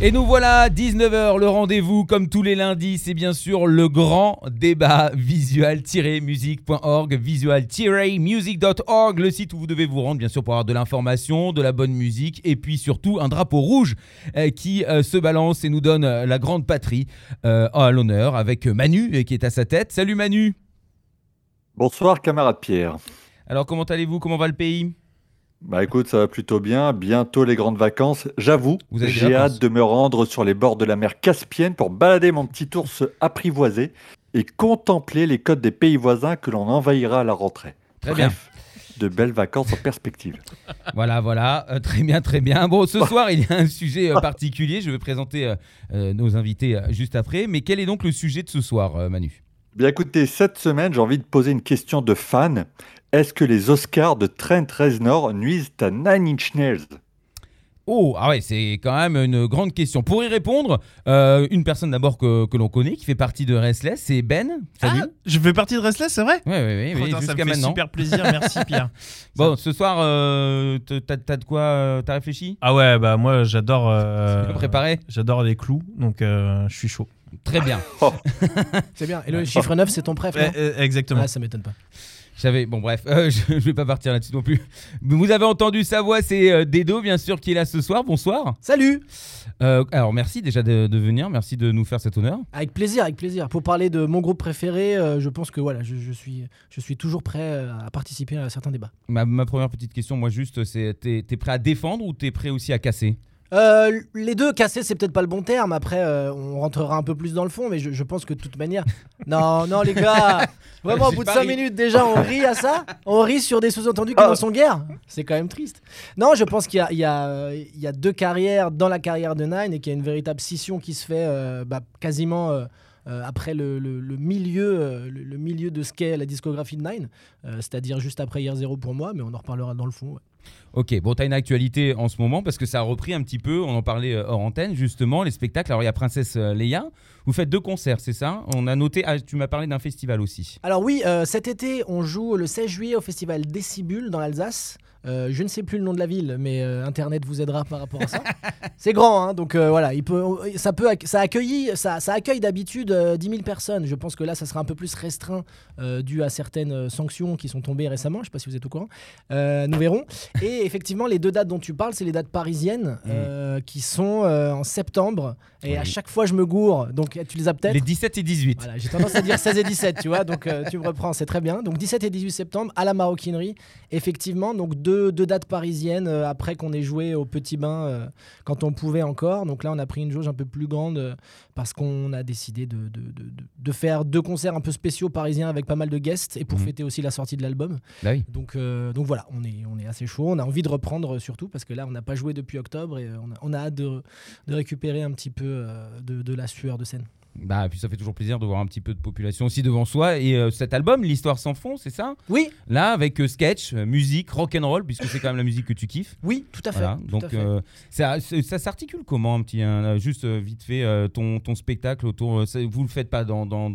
Et nous voilà, 19h, le rendez-vous, comme tous les lundis, c'est bien sûr le grand débat visual-music.org, visual-music.org, le site où vous devez vous rendre, bien sûr, pour avoir de l'information, de la bonne musique, et puis surtout un drapeau rouge euh, qui euh, se balance et nous donne euh, la grande patrie à l'honneur, avec Manu qui est à sa tête. Salut Manu Bonsoir camarade Pierre. Alors comment allez-vous? Comment va le pays? Bah écoute, ça va plutôt bien. Bientôt les grandes vacances. J'avoue, j'ai hâte de me rendre sur les bords de la mer Caspienne pour balader mon petit ours apprivoisé et contempler les côtes des pays voisins que l'on envahira à la rentrée. Très bien. Bref, de belles vacances en perspective. Voilà, voilà, Euh, très bien, très bien. Bon, ce soir, il y a un sujet euh, particulier. Je vais présenter euh, nos invités juste après. Mais quel est donc le sujet de ce soir, Manu? Bien écoutez, cette semaine, j'ai envie de poser une question de fan. Est-ce que les Oscars de Trent Reznor nuisent à Nine Inch Nails? Oh, ah ouais, c'est quand même une grande question. Pour y répondre, euh, une personne d'abord que, que l'on connaît, qui fait partie de Restless, c'est Ben. Salut. Ah, je fais partie de Restless, c'est vrai? Ouais, ouais, Putain, Ça me fait maintenant. super plaisir, merci Pierre. Bon, ce soir, euh, t'as t'as de quoi euh, T'as réfléchi? Ah ouais, bah moi j'adore. euh, préparé? J'adore les clous, donc euh, je suis chaud. Très bien. C'est bien. Et le chiffre 9, c'est ton préf, non? exactement. Ah, ça m'étonne pas. J'avais bon bref, euh, je, je vais pas partir là-dessus non plus. Vous avez entendu sa voix, c'est euh, Dedo bien sûr qui est là ce soir. Bonsoir. Salut Euh, alors merci déjà de, de venir, merci de nous faire cet honneur. Avec plaisir, avec plaisir. Pour parler de mon groupe préféré, euh, je pense que voilà, je, je suis, je suis toujours prêt euh, à participer à certains débats. Ma, ma première petite question, moi juste, c'est t'es es prêt à défendre ou t'es prêt aussi à casser? Euh, les deux, casser, c'est peut-être pas le bon terme. Après, euh, on rentrera un peu plus dans le fond, mais je, je pense que de toute manière. Non, non, les gars Vraiment, au bout de pas 5 ri. minutes, déjà, on rit à ça On rit sur des sous-entendus qui en sont guère C'est quand même triste. Non, je pense qu'il y y, a, euh, il y a deux carrières dans la carrière de Nine et qu'il y a une véritable scission qui se fait euh, bah, quasiment. euh, après le, le- le milieu, euh, le, le milieu de ce qu'est la discographie de Nine, euh, c'est-à-dire juste après Year Zero pour moi, mais on en reparlera dans le fond. ouais. Ok, bon, t'as une actualité en ce moment parce que ça a repris un petit peu, on en parlait euh, hors antenne justement, les spectacles. Alors il y a Princesse euh, Leia, vous faites deux concerts, c'est ça? On a noté, ah, tu m'as parlé d'un festival aussi. Alors oui, euh, cet été, on joue le 16 juillet au festival Décibule dans l'Alsace. Euh, je ne sais plus le nom de la ville, mais euh, Internet vous aidera par rapport à ça. c'est grand, hein, donc euh, voilà, il peut, ça, peut, ça, accueillit, ça, ça accueille d'habitude euh, 10 000 personnes. Je pense que là, ça sera un peu plus restreint dû à certaines sanctions qui sont tombées récemment. Je ne sais pas si vous êtes au courant. Nous verrons. Et effectivement, les deux dates dont tu parles, c'est les dates parisiennes euh, qui sont en septembre. Et à chaque fois, je me gourre. Donc tu les as peut-être. Les 17 et 18. Voilà, j'ai tendance à dire 16 et 17, tu vois, donc tu me reprends, c'est très bien. Donc 17 et 18 septembre à la maroquinerie, effectivement, donc deux, deux dates parisiennes euh, après qu'on ait joué au Petit Bain euh, quand on pouvait encore. Donc là, on a pris une jauge un peu plus grande euh, parce qu'on a décidé de, de, de- de- de faire deux concerts un peu spéciaux parisiens avec pas mal de guests et pour Mhm. fêter aussi la sortie de l'album. Bah oui. Donc, donc voilà, on est, on est assez chaud. On a envie de reprendre surtout parce que là, on n'a pas joué depuis octobre et on a, on a hâte de, récupérer un petit peu de, de la sueur de scène. Bah, et puis ça fait toujours plaisir de voir un petit peu de population aussi devant soi. Et euh, cet album, l'histoire sans fond, c'est ça? Oui, Là, avec euh, sketch, euh, musique, rock and roll, puisque c'est quand même la musique que tu kiffes. oui, tout à fait. Voilà. tout Donc, à fait. euh, ça, ça s'articule comment, un petit, juste vite fait, ton, ton spectacle autour. vous le faites pas dans, dans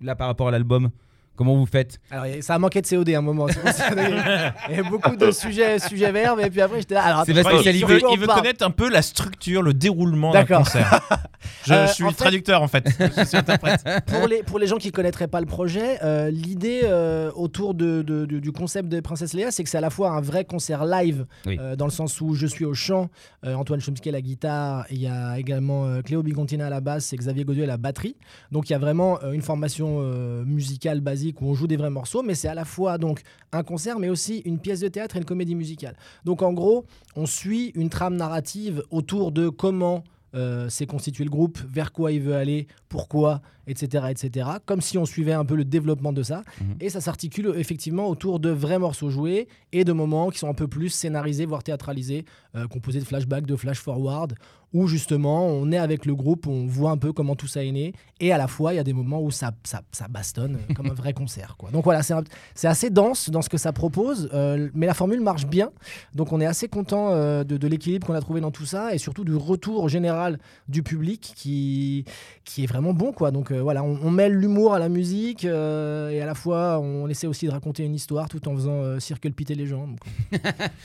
là par rapport à l'album? Comment vous faites Alors, ça a manqué de COD à un moment. Il y a beaucoup de sujets, sujets verts, et puis après, j'étais là. Alors, C'est attends, il spécialité. veut, il connaître un peu la structure, le déroulement d'un concert. Je, Euh, je suis en fait- traducteur en fait. Je suis interprète. pour, les, pour les gens qui ne connaîtraient pas le projet, euh, l'idée euh, autour de, de- du, du concept de Princesse Léa, c'est que c'est à la fois un vrai concert live, Oui. euh, dans le sens où je suis au chant, euh, Antoine Chomsky à la guitare, il y a également euh, Cléo Bigontina à la basse et Xavier Godu à la batterie. Donc il y a vraiment euh, une formation euh, musicale basique où on joue des vrais morceaux, mais c'est à la fois donc un concert, mais aussi une pièce de théâtre et une comédie musicale. Donc en gros, on suit une trame narrative autour de comment euh, s'est constitué le groupe, vers quoi il veut aller, pourquoi, etc., etc. Comme si on suivait un peu le développement de ça. Mhm. Et ça s'articule effectivement autour de vrais morceaux joués et de moments qui sont un peu plus scénarisés, voire théâtralisés, euh, composés de flashbacks, de flash-forward, où justement on est avec le groupe, on voit un peu comment tout ça est né, et à la fois il y a des moments où ça, ça, ça bastonne euh, comme un vrai concert. Quoi. Donc voilà, c'est assez dense dans ce que ça propose, euh, mais la formule marche bien, donc on est assez content euh, de, de l'équilibre qu'on a trouvé dans tout ça, et surtout du retour général du public qui, qui est vraiment bon. Quoi. Donc euh, voilà, on, on mêle l'humour à la musique, euh, et à la fois on essaie aussi de raconter une histoire tout en faisant euh, circle piter les gens. Donc,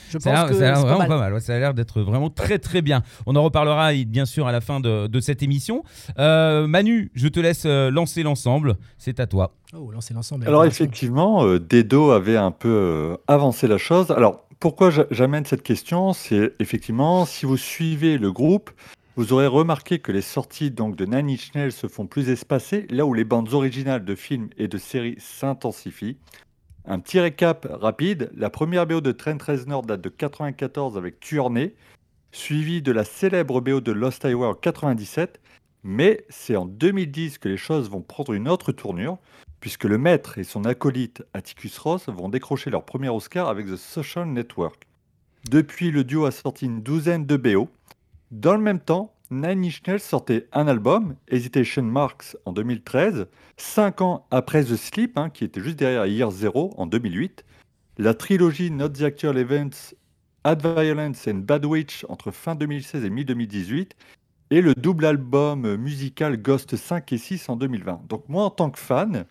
je pense Ça a l'air- que ça a l'air c'est pas vraiment mal. pas mal. ouais, ça a l'air d'être vraiment très très bien. On en reparlera bien sûr à la fin de, de cette émission. Euh, Manu, je te laisse lancer l'ensemble. C'est à toi. Oh, lancer l'ensemble. Alors effectivement, euh, Dedo avait un peu euh, avancé la chose. Alors pourquoi j'a- j'amène cette question? C'est effectivement, si vous suivez le groupe, vous aurez remarqué que les sorties donc, de Nine Inch Nails se font plus espacées, là où les bandes originales de films et de séries s'intensifient. Un petit récap rapide, la première BO de Trent Reznor date de 94 avec Tuernay, suivie de la célèbre BO de Lost Highway en 97, mais c'est en 2010 que les choses vont prendre une autre tournure, puisque le maître et son acolyte Atticus Ross vont décrocher leur premier Oscar avec The Social Network. Depuis, le duo a sorti une douzaine de BO. Dans le même temps, Nine Inch Nails sortait un album, Hesitation Marks, en 2013, cinq ans après The Sleep, hein, qui était juste derrière Year Zero, en 2008, la trilogie Not the Actual Events, Ad Violence and Bad Witch entre fin 2016 et mi-2018, et le double album musical Ghost 5 et 6 en 2020. Donc moi, en tant que fan,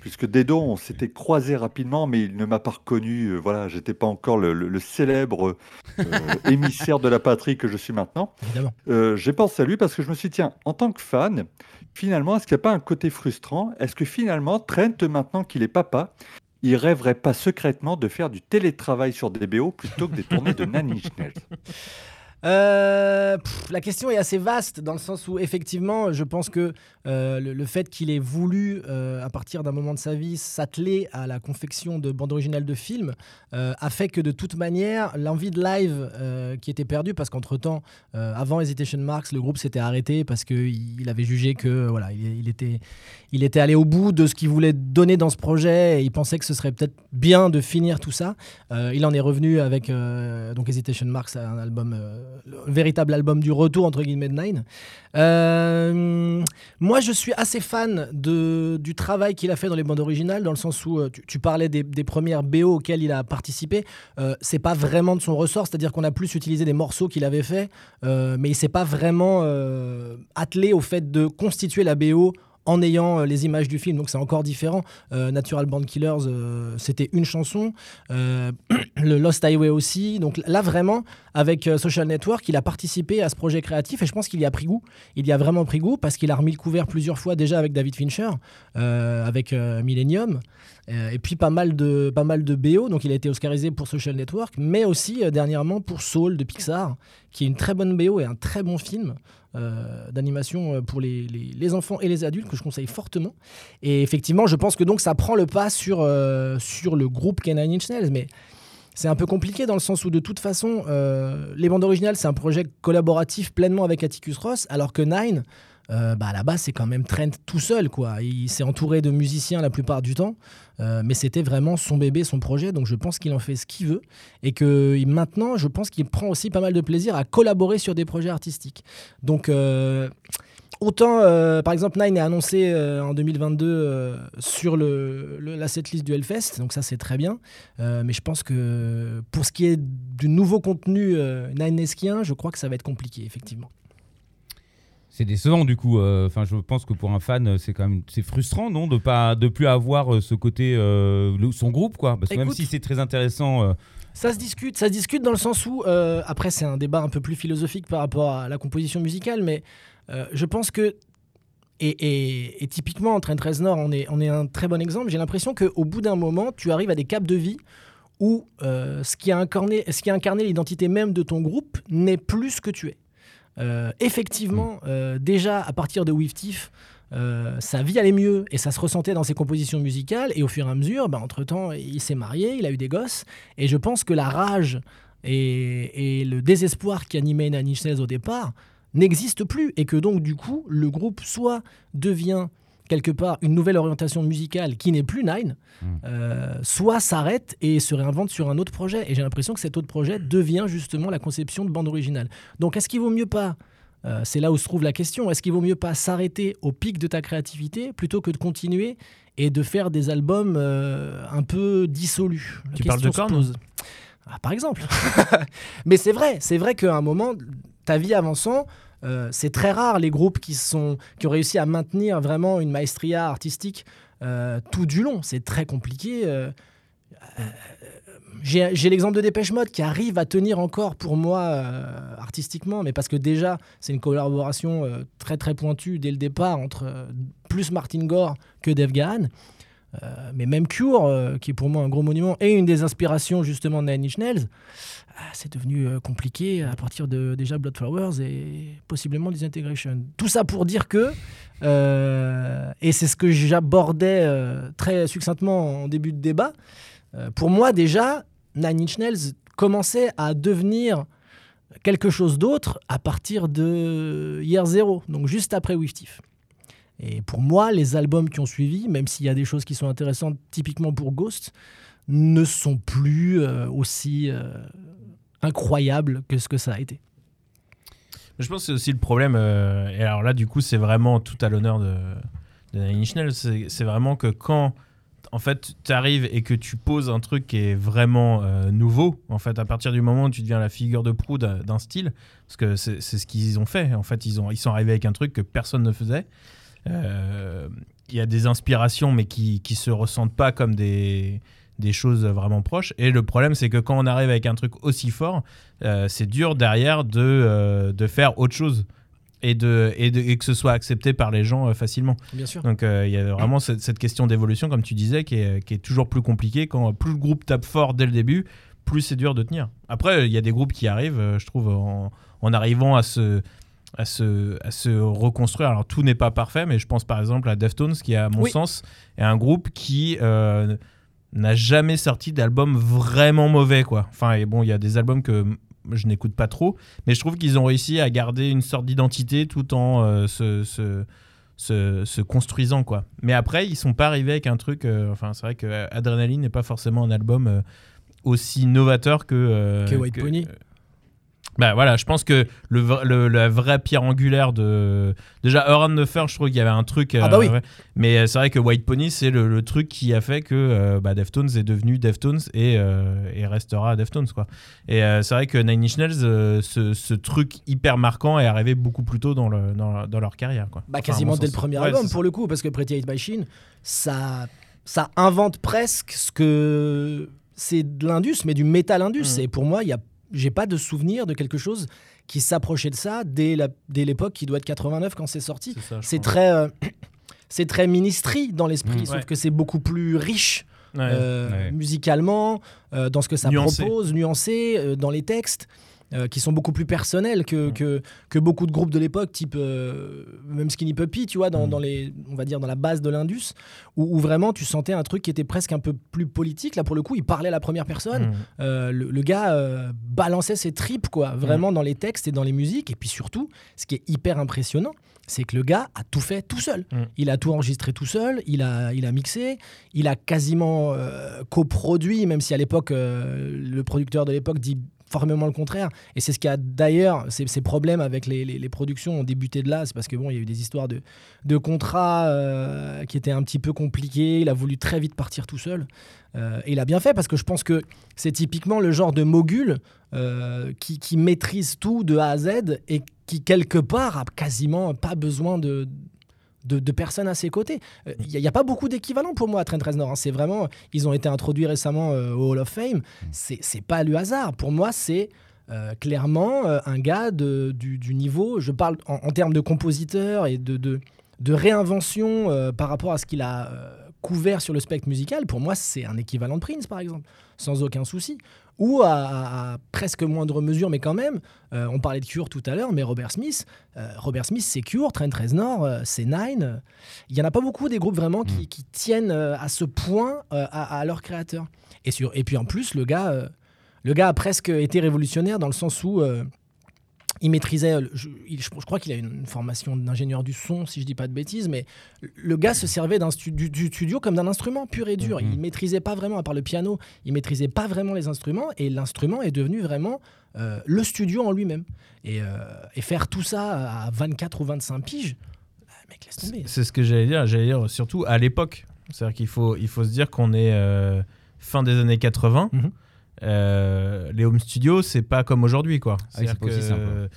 puisque Dedo, on s'était croisé rapidement, mais il ne m'a pas reconnu. euh, voilà, j'étais pas encore le, le- le célèbre euh, émissaire de la patrie que je suis maintenant. Évidemment. Euh, J'ai pensé à lui parce que je me suis dit, tiens, en tant que fan, finalement, est-ce qu'il n'y a pas un côté frustrant? Est-ce que finalement, Trent, maintenant qu'il est papa, il rêverait pas secrètement de faire du télétravail sur des BO plutôt que des tournées de Nails Euh, la question est assez vaste dans le sens où effectivement, je pense que euh, le, fait qu'il ait voulu, euh, à partir d'un moment de sa vie, s'atteler à la confection de bandes originales de films, a fait que de toute manière, l'envie de live qui était perdue, parce qu'entre temps, avant Hesitation Marks, le groupe s'était arrêté parce qu'il il avait jugé que voilà, il, était, il était allé au bout de ce qu'il voulait donner dans ce projet et il pensait que ce serait peut-être bien de finir tout ça. Il en est revenu avec donc Hesitation Marks, un album, le véritable album du retour entre guillemets de Nine. Euh, moi, je suis assez fan de, du travail qu'il a fait dans les bandes originales, dans le sens où euh, tu, parlais des, premières BO auxquelles il a participé. Euh, c'est pas vraiment de son ressort, c'est-à-dire qu'on a plus utilisé des morceaux qu'il avait fait, mais il s'est pas vraiment attelé au fait de constituer la BO en ayant euh, les images du film, donc c'est encore différent. Euh, Natural Born Killers, euh, c'était une chanson, le Lost Highway aussi. Donc là, vraiment, avec Social Network, il a participé à ce projet créatif et je pense qu'il y a pris goût. Il y a vraiment pris goût parce qu'il a remis le couvert plusieurs fois déjà avec David Fincher, avec Millennium. Et puis pas mal de pas mal de BO, donc il a été oscarisé pour Social Network, mais aussi dernièrement pour Soul de Pixar, qui est une très bonne BO et un très bon film euh, d'animation euh, pour les, les- enfants et les adultes que je conseille fortement. Et effectivement, je pense que donc ça prend le pas sur euh, sur le groupe qu'est Nine Inch mais c'est un peu compliqué dans le sens où de toute façon, les bandes originales, c'est un projet collaboratif pleinement avec Atticus Ross, alors que Nine, euh, bah, à la base, c'est quand même Trent tout seul. quoi. Il s'est entouré de musiciens la plupart du temps, euh, mais c'était vraiment son bébé, son projet, donc je pense qu'il en fait ce qu'il veut. Et que maintenant, je pense qu'il prend aussi pas mal de plaisir à collaborer sur des projets artistiques. Donc... euh, Autant, par exemple, Nine est annoncé en 2022 euh, sur la setlist du Hellfest, donc ça c'est très bien. Mais je pense que pour ce qui est du nouveau contenu Nine-esquien, je crois que ça va être compliqué, effectivement. C'est décevant du coup. euh, Enfin, je pense que pour un fan, euh, c'est quand même c'est frustrant, non, de pas de plus avoir euh, ce côté euh, le- son groupe, quoi. Parce que même si c'est très intéressant, Ça se discute, ça se discute dans le sens où, après c'est un débat un peu plus philosophique par rapport à la composition musicale, mais je pense que, et, et- et typiquement Trent Reznor, on est, on est un très bon exemple, j'ai l'impression qu'au bout d'un moment, tu arrives à des caps de vie où ce, qui a incarné, ce qui a incarné l'identité même de ton groupe n'est plus ce que tu es. Euh, effectivement, euh, déjà à partir de With Tiff, euh, sa vie allait mieux et ça se ressentait dans ses compositions musicales. Et au fur et à mesure, bah, entre-temps, il s'est marié, il a eu des gosses. Et je pense que la rage et, et le désespoir qui animait Nails au départ n'existent plus. Et que donc, du coup, le groupe soit devient quelque part une nouvelle orientation musicale qui n'est plus Nine, Mm. euh, soit s'arrête et se réinvente sur un autre projet. Et j'ai l'impression que cet autre projet devient justement la conception de bande originale. Donc est-ce qu'il vaut mieux pas euh, c'est là où se trouve la question. Est-ce qu'il vaut mieux pas s'arrêter au pic de ta créativité plutôt que de continuer et de faire des albums euh, un peu dissolus? La Tu parles de question se Korn pose. Ah, Par exemple. Mais c'est vrai, c'est vrai qu'à un moment, ta vie avançant, euh, c'est très rare les groupes qui, sont, qui ont réussi à maintenir vraiment une maestria artistique euh, tout du long. C'est très compliqué. euh, j'ai l'exemple de Dépêche Mode qui arrive à tenir encore pour moi artistiquement, mais parce que déjà c'est une collaboration très très pointue dès le départ entre plus Martin Gore que Dave Gahan. Mais même Cure, qui est pour moi un gros monument et une des inspirations justement de Nine Inch c'est devenu euh, compliqué à partir de déjà Blood Flowers et possiblement Disintegration. Tout ça pour dire que, euh, et c'est ce que j'abordais euh, très succinctement en début de débat, pour moi déjà, Nine Inch Nails commençait à devenir quelque chose d'autre à partir de Year Zero, donc juste après With Thief. Et pour moi, les albums qui ont suivi, même s'il y a des choses qui sont intéressantes, typiquement pour Ghost, ne sont plus aussi incroyables que ce que ça a été. Je pense que c'est aussi le problème. euh, et alors là, du coup, c'est vraiment tout à l'honneur de, de Nine Inch Nails. C'est vraiment que quand, en fait, tu arrives et que tu poses un truc qui est vraiment euh, nouveau, en fait, à partir du moment où tu deviens la figure de proue d'un style, parce que c'est ce qu'ils ont fait. En fait, ils, ont, ils sont arrivés avec un truc que personne ne faisait. Euh, Il y a des inspirations, mais qui qui se ressentent pas comme des des choses vraiment proches. Et le problème, c'est que quand on arrive avec un truc aussi fort, euh, c'est dur derrière de, euh, de faire autre chose et, de, et, de- et que ce soit accepté par les gens euh, facilement. Bien sûr. Donc il y a vraiment cette, cette question d'évolution, comme tu disais, qui est, qui est toujours plus compliquée. Quand plus le groupe tape fort dès le début, plus c'est dur de tenir. Après, il y a des groupes qui arrivent, je trouve, en, en arrivant à se, à, se, à se reconstruire. Alors tout n'est pas parfait, mais je pense par exemple à Deftones, qui à mon Oui. sens est un groupe qui... euh, n'a jamais sorti d'album vraiment mauvais quoi. Enfin et bon, il y a des albums que je n'écoute pas trop, mais je trouve qu'ils ont réussi à garder une sorte d'identité tout en euh, se, se, se- se construisant quoi. Mais après, ils sont pas arrivés avec un truc. euh, enfin, c'est vrai que Adrenaline n'est pas forcément un album euh, aussi novateur que Que White Pony. Bah voilà, je pense que le, le- la vraie pierre angulaire de. Déjà, Around the Fur, je trouve qu'il y avait un truc. Ah bah oui. ouais. Mais euh, c'est vrai que White Pony, c'est le, le truc qui a fait que euh, bah, Deftones est devenu Deftones et, euh, et restera Deftones. Quoi. Et euh, c'est vrai que Nine Inch Nails, euh, ce, ce truc hyper marquant est arrivé beaucoup plus tôt dans, le, dans, dans leur carrière. Quoi. Bah, Enfin, quasiment dès le premier Ouais, album pour le coup, parce que Pretty Hate Machine, ça, ça invente presque ce que c'est de l'indus, mais du métal indus. Mhm. Et pour moi, il y a, j'ai pas de souvenir de quelque chose qui s'approchait de ça dès, la, dès l'époque qui doit être 89 quand c'est sorti. C'est très, euh, c'est très ministry dans l'esprit, Mhm. sauf Ouais. que c'est beaucoup plus riche Ouais. euh, Ouais. musicalement, euh, dans ce que ça Nuancé. propose, nuancé, euh, dans les textes. Euh, qui sont beaucoup plus personnels que, Mm. que, que beaucoup de groupes de l'époque, type euh, même Skinny Puppy, tu vois, dans, Mm. dans les, on va dire dans la base de l'Indus, où, où vraiment tu sentais un truc qui était presque un peu plus politique. Là, pour le coup, il parlait à la première personne. Mm. Euh, le, le gars balançait ses tripes, quoi, vraiment dans les textes et dans les musiques. Et puis surtout, ce qui est hyper impressionnant, c'est que le gars a tout fait tout seul. Mm. Il a tout enregistré tout seul, il a, il a mixé, il a quasiment euh, coproduit, même si à l'époque, euh, le producteur de l'époque dit formellement le contraire. Et c'est ce qui a d'ailleurs, ces, problèmes avec les, productions ont débuté de là, c'est parce que bon, il y a eu des histoires de, de contrats euh, qui étaient un petit peu compliqués. Il a voulu très vite partir tout seul. Euh, et il a bien fait parce que je pense que c'est typiquement le genre de mogul euh, qui, qui maîtrise tout de A à Z et qui, quelque part, a quasiment pas besoin de, de, de personnes à ses côtés. Euh, Il n'y a, pas beaucoup d'équivalents pour moi à Trent Reznor. hein. C'est vraiment, ils ont été introduits récemment euh, au Hall of Fame. C'est c'est pas le hasard. Pour moi, c'est euh, clairement euh, un gars de- du, du niveau, je parle en, en termes de compositeur et de, de, de réinvention euh, par rapport à ce qu'il a euh, couvert sur le spectre musical. Pour moi, c'est un équivalent de Prince, par exemple, sans aucun souci. Ou à, presque moindre mesure, mais quand même, euh, on parlait de Cure tout à l'heure, mais Robert Smith, euh, Robert Smith, c'est Cure, Trent Reznor, euh, c'est Nine. Il y en a pas beaucoup des groupes vraiment qui, qui tiennent euh, à ce point à, à leur créateur. Et, sur, et puis en plus, le gars, le gars a presque été révolutionnaire dans le sens où il maîtrisait, euh, je, il- je- je crois qu'il a une formation d'ingénieur du son, si je dis pas de bêtises, mais le gars se servait d'un stu- du, du studio comme d'un instrument pur et dur. Mhm. Il maîtrisait pas vraiment, à part le piano, il maîtrisait pas vraiment les instruments, et l'instrument est devenu vraiment euh, le studio en lui-même. Et, euh, et faire tout ça à 24 ou 25 piges, bah, mec, laisse tomber. C'est ce que j'allais dire. J'allais dire surtout à l'époque. C'est-à-dire qu'il faut, il faut se dire qu'on est euh, fin des années 80. Mhm. Euh, les home studios, c'est pas comme aujourd'hui, quoi. Ah oui, c'est C'est-à-dire pas aussi simple, que,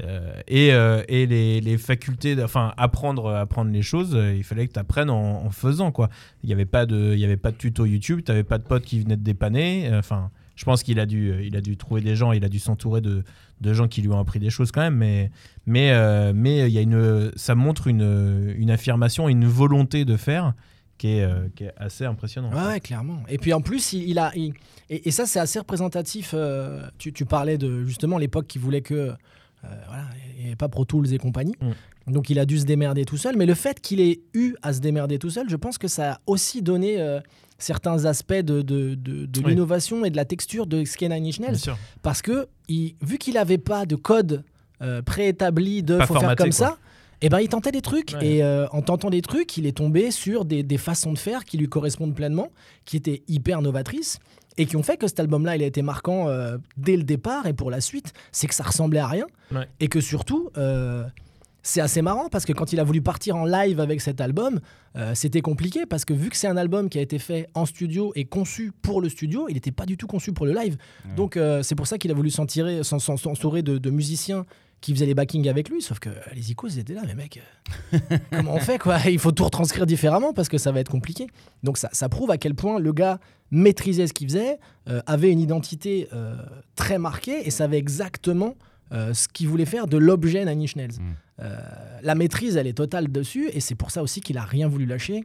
euh, et euh, et les, les facultés, enfin apprendre, apprendre les choses, euh, il fallait que tu apprennes en, en faisant, quoi. Il n'y avait pas de, il y avait pas de tuto YouTube, tu n'avais pas de potes qui venaient te dépanner. Enfin, je pense qu'il a dû, il a dû trouver des gens, il a dû s'entourer de, de gens qui lui ont appris des choses quand même, mais mais mais il y a une, ça montre une, une affirmation, une volonté de faire qui est, euh, qui est assez impressionnante. Ouais, ouais, clairement. Et puis en plus, il, il a. il- et, et ça, c'est assez représentatif. euh, tu, tu parlais de justement l'époque qui voulait que. euh, voilà, il n'y avait pas Pro Tools et compagnie. Mm. Donc il a dû se démerder tout seul. Mais le fait qu'il ait eu à se démerder tout seul, je pense que ça a aussi donné certains aspects de, de, de- de Oui. l'innovation et de la texture de Sky Nine Inch Nails. Bien sûr. Parce que il- vu qu'il n'avait pas de code euh, préétabli de Pas faut faire comme quoi. ça, et ben il tentait des trucs Ouais. et euh, en tentant des trucs, il est tombé sur des, des façons de faire qui lui correspondent pleinement, qui étaient hyper novatrices et qui ont fait que cet album-là, il a été marquant euh, dès le départ et pour la suite, c'est que ça ressemblait à rien Ouais. et que surtout. euh, c'est assez marrant parce que quand il a voulu partir en live avec cet album, euh, c'était compliqué parce que vu que c'est un album qui a été fait en studio et conçu pour le studio, il n'était pas du tout conçu pour le live. Donc euh, c'est pour ça qu'il a voulu s'en tirer, s'en- s'en- s'entourer de, de musiciens qui faisaient les backings avec lui. Sauf que les icônes étaient là, mais mec, euh, comment on fait quoi? Il faut tout retranscrire différemment parce que ça va être compliqué. Donc ça, ça prouve à quel point le gars maîtrisait ce qu'il faisait, euh, avait une identité euh, très marquée et savait exactement euh, ce qu'il voulait faire de l'objet Nine Inch Nails. Mm. Euh, la maîtrise, elle est totale dessus et c'est pour ça aussi qu'il a rien voulu lâcher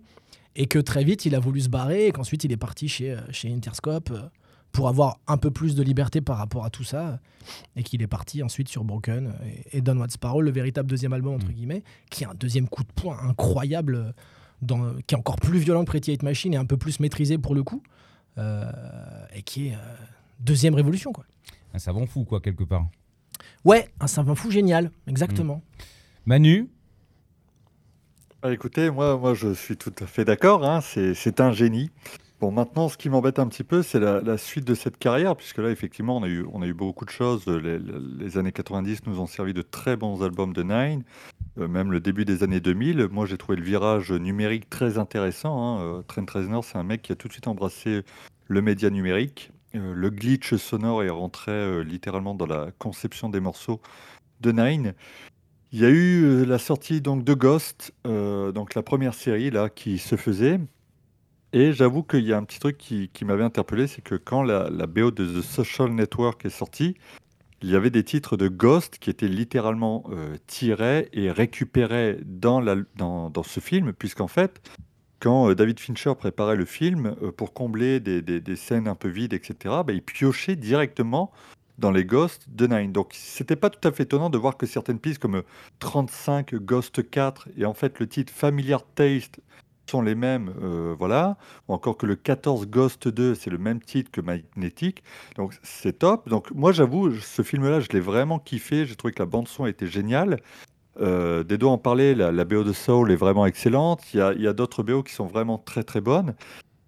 et que très vite il a voulu se barrer et qu'ensuite il est parti chez, chez Interscope pour avoir un peu plus de liberté par rapport à tout ça et qu'il est parti ensuite sur Broken et, et Don What's Parole, le véritable deuxième album entre Mm. guillemets, qui est un deuxième coup de poing incroyable, dans, qui est encore plus violent que Pretty Hate Machine et un peu plus maîtrisé pour le coup euh, et qui est euh, deuxième révolution quoi. Un savant fou, quoi, quelque part. Ouais, un savant fou génial, exactement. Manu, Ah, écoutez, moi, moi, je suis tout à fait d'accord. hein, c'est un génie. Bon, maintenant, ce qui m'embête un petit peu, c'est la, suite de cette carrière, puisque là, effectivement, on a eu, on a eu beaucoup de choses. Les, années 90 nous ont servi de très bons albums de Nine, euh, même le début des années 2000. Moi, j'ai trouvé le virage numérique très intéressant. Hein. euh, Trent Reznor, c'est un mec qui a tout de suite embrassé le média numérique. Euh, le glitch sonore est rentré littéralement dans la conception des morceaux de Nine. Il y a eu la sortie donc de Ghost, donc la première série là qui se faisait. Et j'avoue qu'il y a un petit truc qui, m'avait interpellé, c'est que quand la, BO de The Social Network est sortie, il y avait des titres de Ghost qui étaient littéralement euh, tirés et récupérés dans, ce film, puisqu'en fait, quand euh, David Fincher préparait le film, euh, pour combler des, scènes un peu vides, etc., bah, il piochait directement dans les Ghosts de Nine. Donc c'était pas tout à fait étonnant de voir que certaines pistes comme euh, 35 Ghost 4 et en fait le titre Familiar Taste sont les mêmes, euh, voilà. Ou encore que le 14 Ghost 2, c'est le même titre que Magnetic. Donc c'est top. Donc moi j'avoue, ce film-là, je l'ai vraiment kiffé. J'ai trouvé que la bande-son était géniale. Euh, Dedo en parlait, la, la BO de Soul est vraiment excellente. Il y a, d'autres BO qui sont vraiment très très bonnes.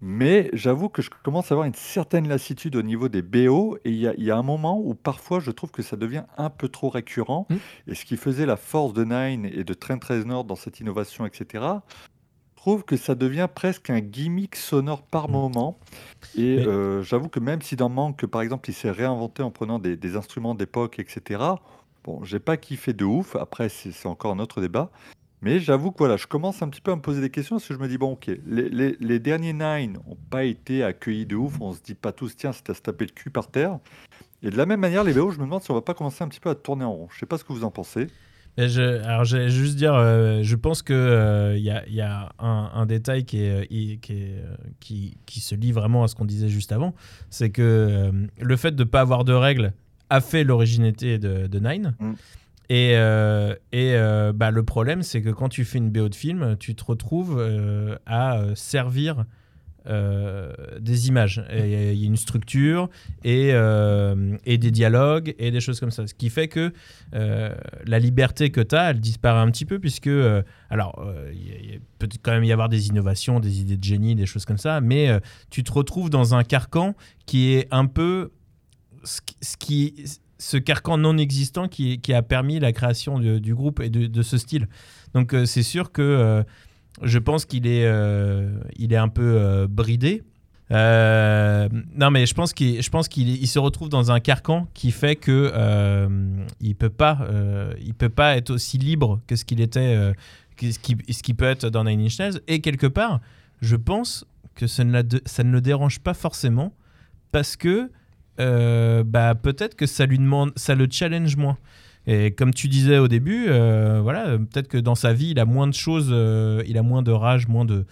Mais j'avoue que je commence à avoir une certaine lassitude au niveau des BO. Et il y a, il y a un moment où parfois je trouve que ça devient un peu trop récurrent. Mm. Et ce qui faisait la force de Nine et de Trent Reznor dans cette innovation, etc., trouve que ça devient presque un gimmick sonore par moment. Et Mais- euh, j'avoue que même si dans Manque, par exemple, il s'est réinventé en prenant des, des instruments d'époque, etc., bon, j'ai pas kiffé de ouf. Après, c'est encore un autre débat. Mais j'avoue que voilà, je commence un petit peu à me poser des questions parce que je me dis, bon, ok, les, les- les derniers Nine n'ont pas été accueillis de ouf. On se dit pas tous, tiens, c'est à se taper le cul par terre. Et de la même manière, les BO, je me demande si on va pas commencer un petit peu à tourner en rond. Je sais pas ce que vous en pensez. Je, alors, j'allais juste dire, euh, je pense qu'il il y, a, y a un, un détail qui, est, euh, qui, est, euh, qui, qui se lie vraiment à ce qu'on disait juste avant. C'est que euh, le fait de ne pas avoir de règles a fait l'originalité de, de Nine. Mm. Et, euh, et euh, bah, le problème, c'est que quand tu fais une BO de film, tu te retrouves euh, à euh, servir euh, des images. Il y a une structure et, euh, et des dialogues et des choses comme ça. Ce qui fait que euh, la liberté que tu as, elle disparaît un petit peu, puisque. alors, il peut quand même y avoir des innovations, des idées de génie, des choses comme ça, mais tu te retrouves dans un carcan qui est un peu. Ce qui- ce carcan non existant qui, a permis la création du groupe et de, ce style. Donc, c'est sûr que. Je pense qu'il est, euh, il est un peu euh, bridé. Euh, non, mais je pense qu'il, je pense qu'il il se retrouve dans un carcan qui fait que il peut pas, il peut pas être aussi libre que ce qu'il était, ce qui, ce qui peut être dans Nine Inch Nails. Et quelque part, je pense que ça ne, ça ne le dérange pas forcément parce que bah, peut-être que ça lui demande, ça le challenge moins. Et comme tu disais au début, euh, voilà, peut-être que dans sa vie, il a moins de choses, euh, il a moins de rage, moins de,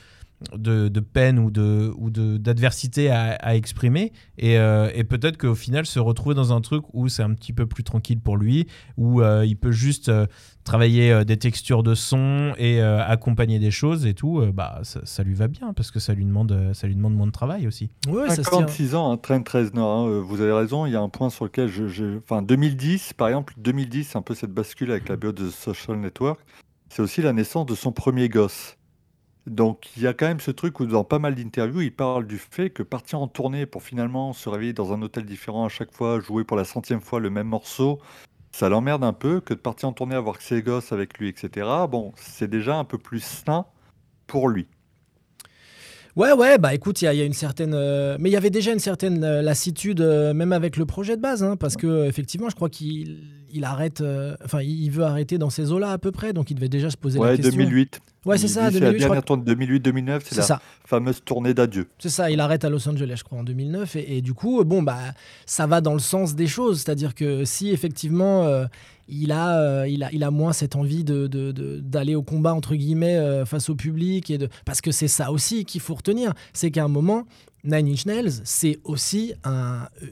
de, de peine ou de ou de d'adversité à, à exprimer. Et, euh, et peut-être qu'au final, se retrouver dans un truc où c'est un petit peu plus tranquille pour lui, où euh, il peut juste euh, travailler euh, des textures de son et euh, accompagner des choses et tout, euh, bah ça, ça lui va bien parce que ça lui demande, ça lui demande moins de travail aussi. Ouais, ça se tient. 56 ans, hein, Trent Reznor, hein, vous avez raison, il y a un point sur lequel je... je- Enfin, 2010, par exemple, 2010, c'est un peu cette bascule avec la bio de Social Network, c'est aussi la naissance de son premier gosse. Donc il y a quand même ce truc où dans pas mal d'interviews, il parle du fait que partir en tournée pour finalement se réveiller dans un hôtel différent à chaque fois, jouer pour la centième fois le même morceau, ça l'emmerde un peu que de partir en tournée avoir que ses gosses avec lui, etc. Bon, c'est déjà un peu plus sain pour lui. Ouais, ouais, bah écoute, il y, a- il y a une certaine. euh, Mais il y avait déjà une certaine euh, lassitude, euh, même avec le projet de base, hein, parce que effectivement, je crois qu'il il arrête. Enfin, il veut arrêter dans ces eaux-là à peu près, donc il devait déjà se poser la Ouais, question. 2008. Ouais, c'est ça, dit, 2008, la je crois. dernière tournée 2008-2009, c'est C'est la ça. fameuse tournée d'adieu. C'est ça, il arrête à Los Angeles, je crois, en 2009. Et, et du coup, bon, bah, ça va dans le sens des choses. C'est-à-dire que si effectivement, il, a, euh, il, a, moins cette envie de, de- d'aller au combat, entre guillemets, euh, face au public. Et de... Parce que c'est ça aussi qu'il faut retenir. C'est qu'à un moment, Nine Inch Nails, c'est aussi un, euh,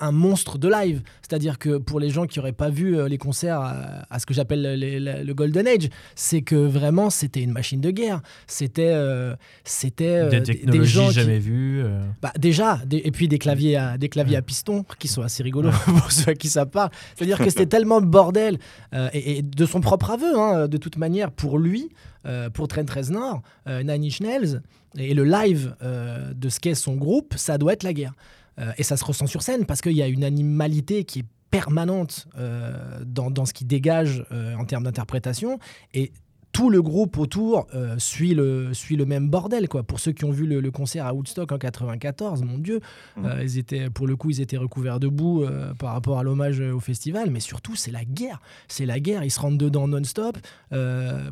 un monstre de live. C'est-à-dire que pour les gens qui n'auraient pas vu euh, les concerts à, à ce que j'appelle le Golden Age, c'est que vraiment, c'était une machine de guerre. C'était, euh, c'était des des- des technologies gens qui- jamais vues. euh. bah, déjà, des- et puis des claviers à, des claviers à piston qui sont assez rigolos pour ceux à qui ça parle. C'est-à-dire que c'était tellement de bordel, euh, et, et de son propre aveu, hein, de toute manière, pour lui, euh, pour Trent Reznor, euh, Nine Inch Nails, et le live euh, de ce qu'est son groupe, ça doit être la guerre. Euh, et ça se ressent sur scène parce qu'il y a une animalité qui est permanente dans, dans ce qui dégage en termes d'interprétation. Et tout le groupe autour euh, suit, le, suit le même bordel. Quoi. Pour ceux qui ont vu le, le concert à Woodstock en 94, mon Dieu, Mhm. euh, ils étaient, pour le coup, ils étaient recouverts de boue euh, par rapport à l'hommage au festival. Mais surtout, c'est la guerre. C'est la guerre. Ils se rentrent dedans non-stop.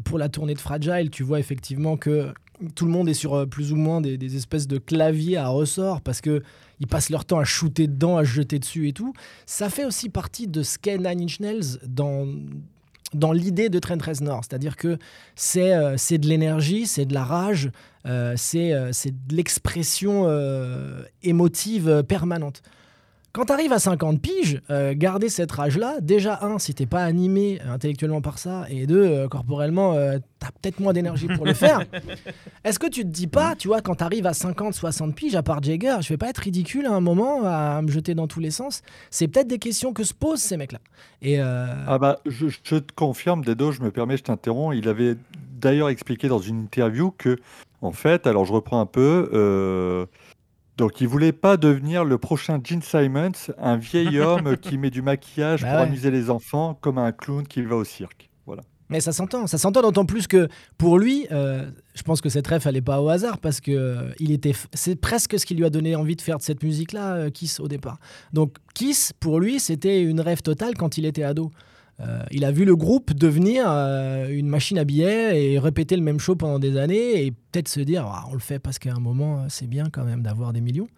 Pour la tournée de Fragile, tu vois effectivement que tout le monde est sur plus ou moins des, des espèces de claviers à ressort parce que ils passent leur temps à shooter dedans, à jeter dessus et tout. Ça fait aussi partie de ce qu'est Nine Inch Nails dans dans l'idée de Trent Reznor, c'est-à-dire que c'est euh, c'est de l'énergie, c'est de la rage, euh, c'est euh, c'est de l'expression émotive permanente. Quand tu arrives à 50 piges, euh, garder cette rage-là, déjà, un, si t'es pas animé intellectuellement par ça, et deux, euh, corporellement, euh, t'as peut-être moins d'énergie pour le faire. Est-ce que tu te dis pas, tu vois, quand t'arrives à 50, 60 piges, à part Jagger, je vais pas être ridicule à un moment, à me jeter dans tous les sens C'est peut-être des questions que se posent ces mecs-là. Et euh, Ah bah, je, je te confirme, Dedo, je me permets, je t'interromps. Il avait d'ailleurs expliqué dans une interview que, en fait, alors je reprends un peu, euh, donc il voulait pas devenir le prochain Gene Simons, un vieil homme qui met du maquillage Bah pour ouais. amuser les enfants, comme un clown qui va au cirque. Voilà. Mais ça s'entend, ça s'entend d'autant plus que pour lui, euh, je pense que cette ref elle est pas au hasard parce que euh, il était, c'est presque ce qui lui a donné envie de faire de cette musique-là, euh, Kiss au départ. Donc Kiss pour lui c'était une rêve totale quand il était ado. Euh, il a vu le groupe devenir euh, une machine à billets et répéter le même show pendant des années et peut-être se dire Ah, on le fait parce qu'à un moment euh, c'est bien quand même d'avoir des millions.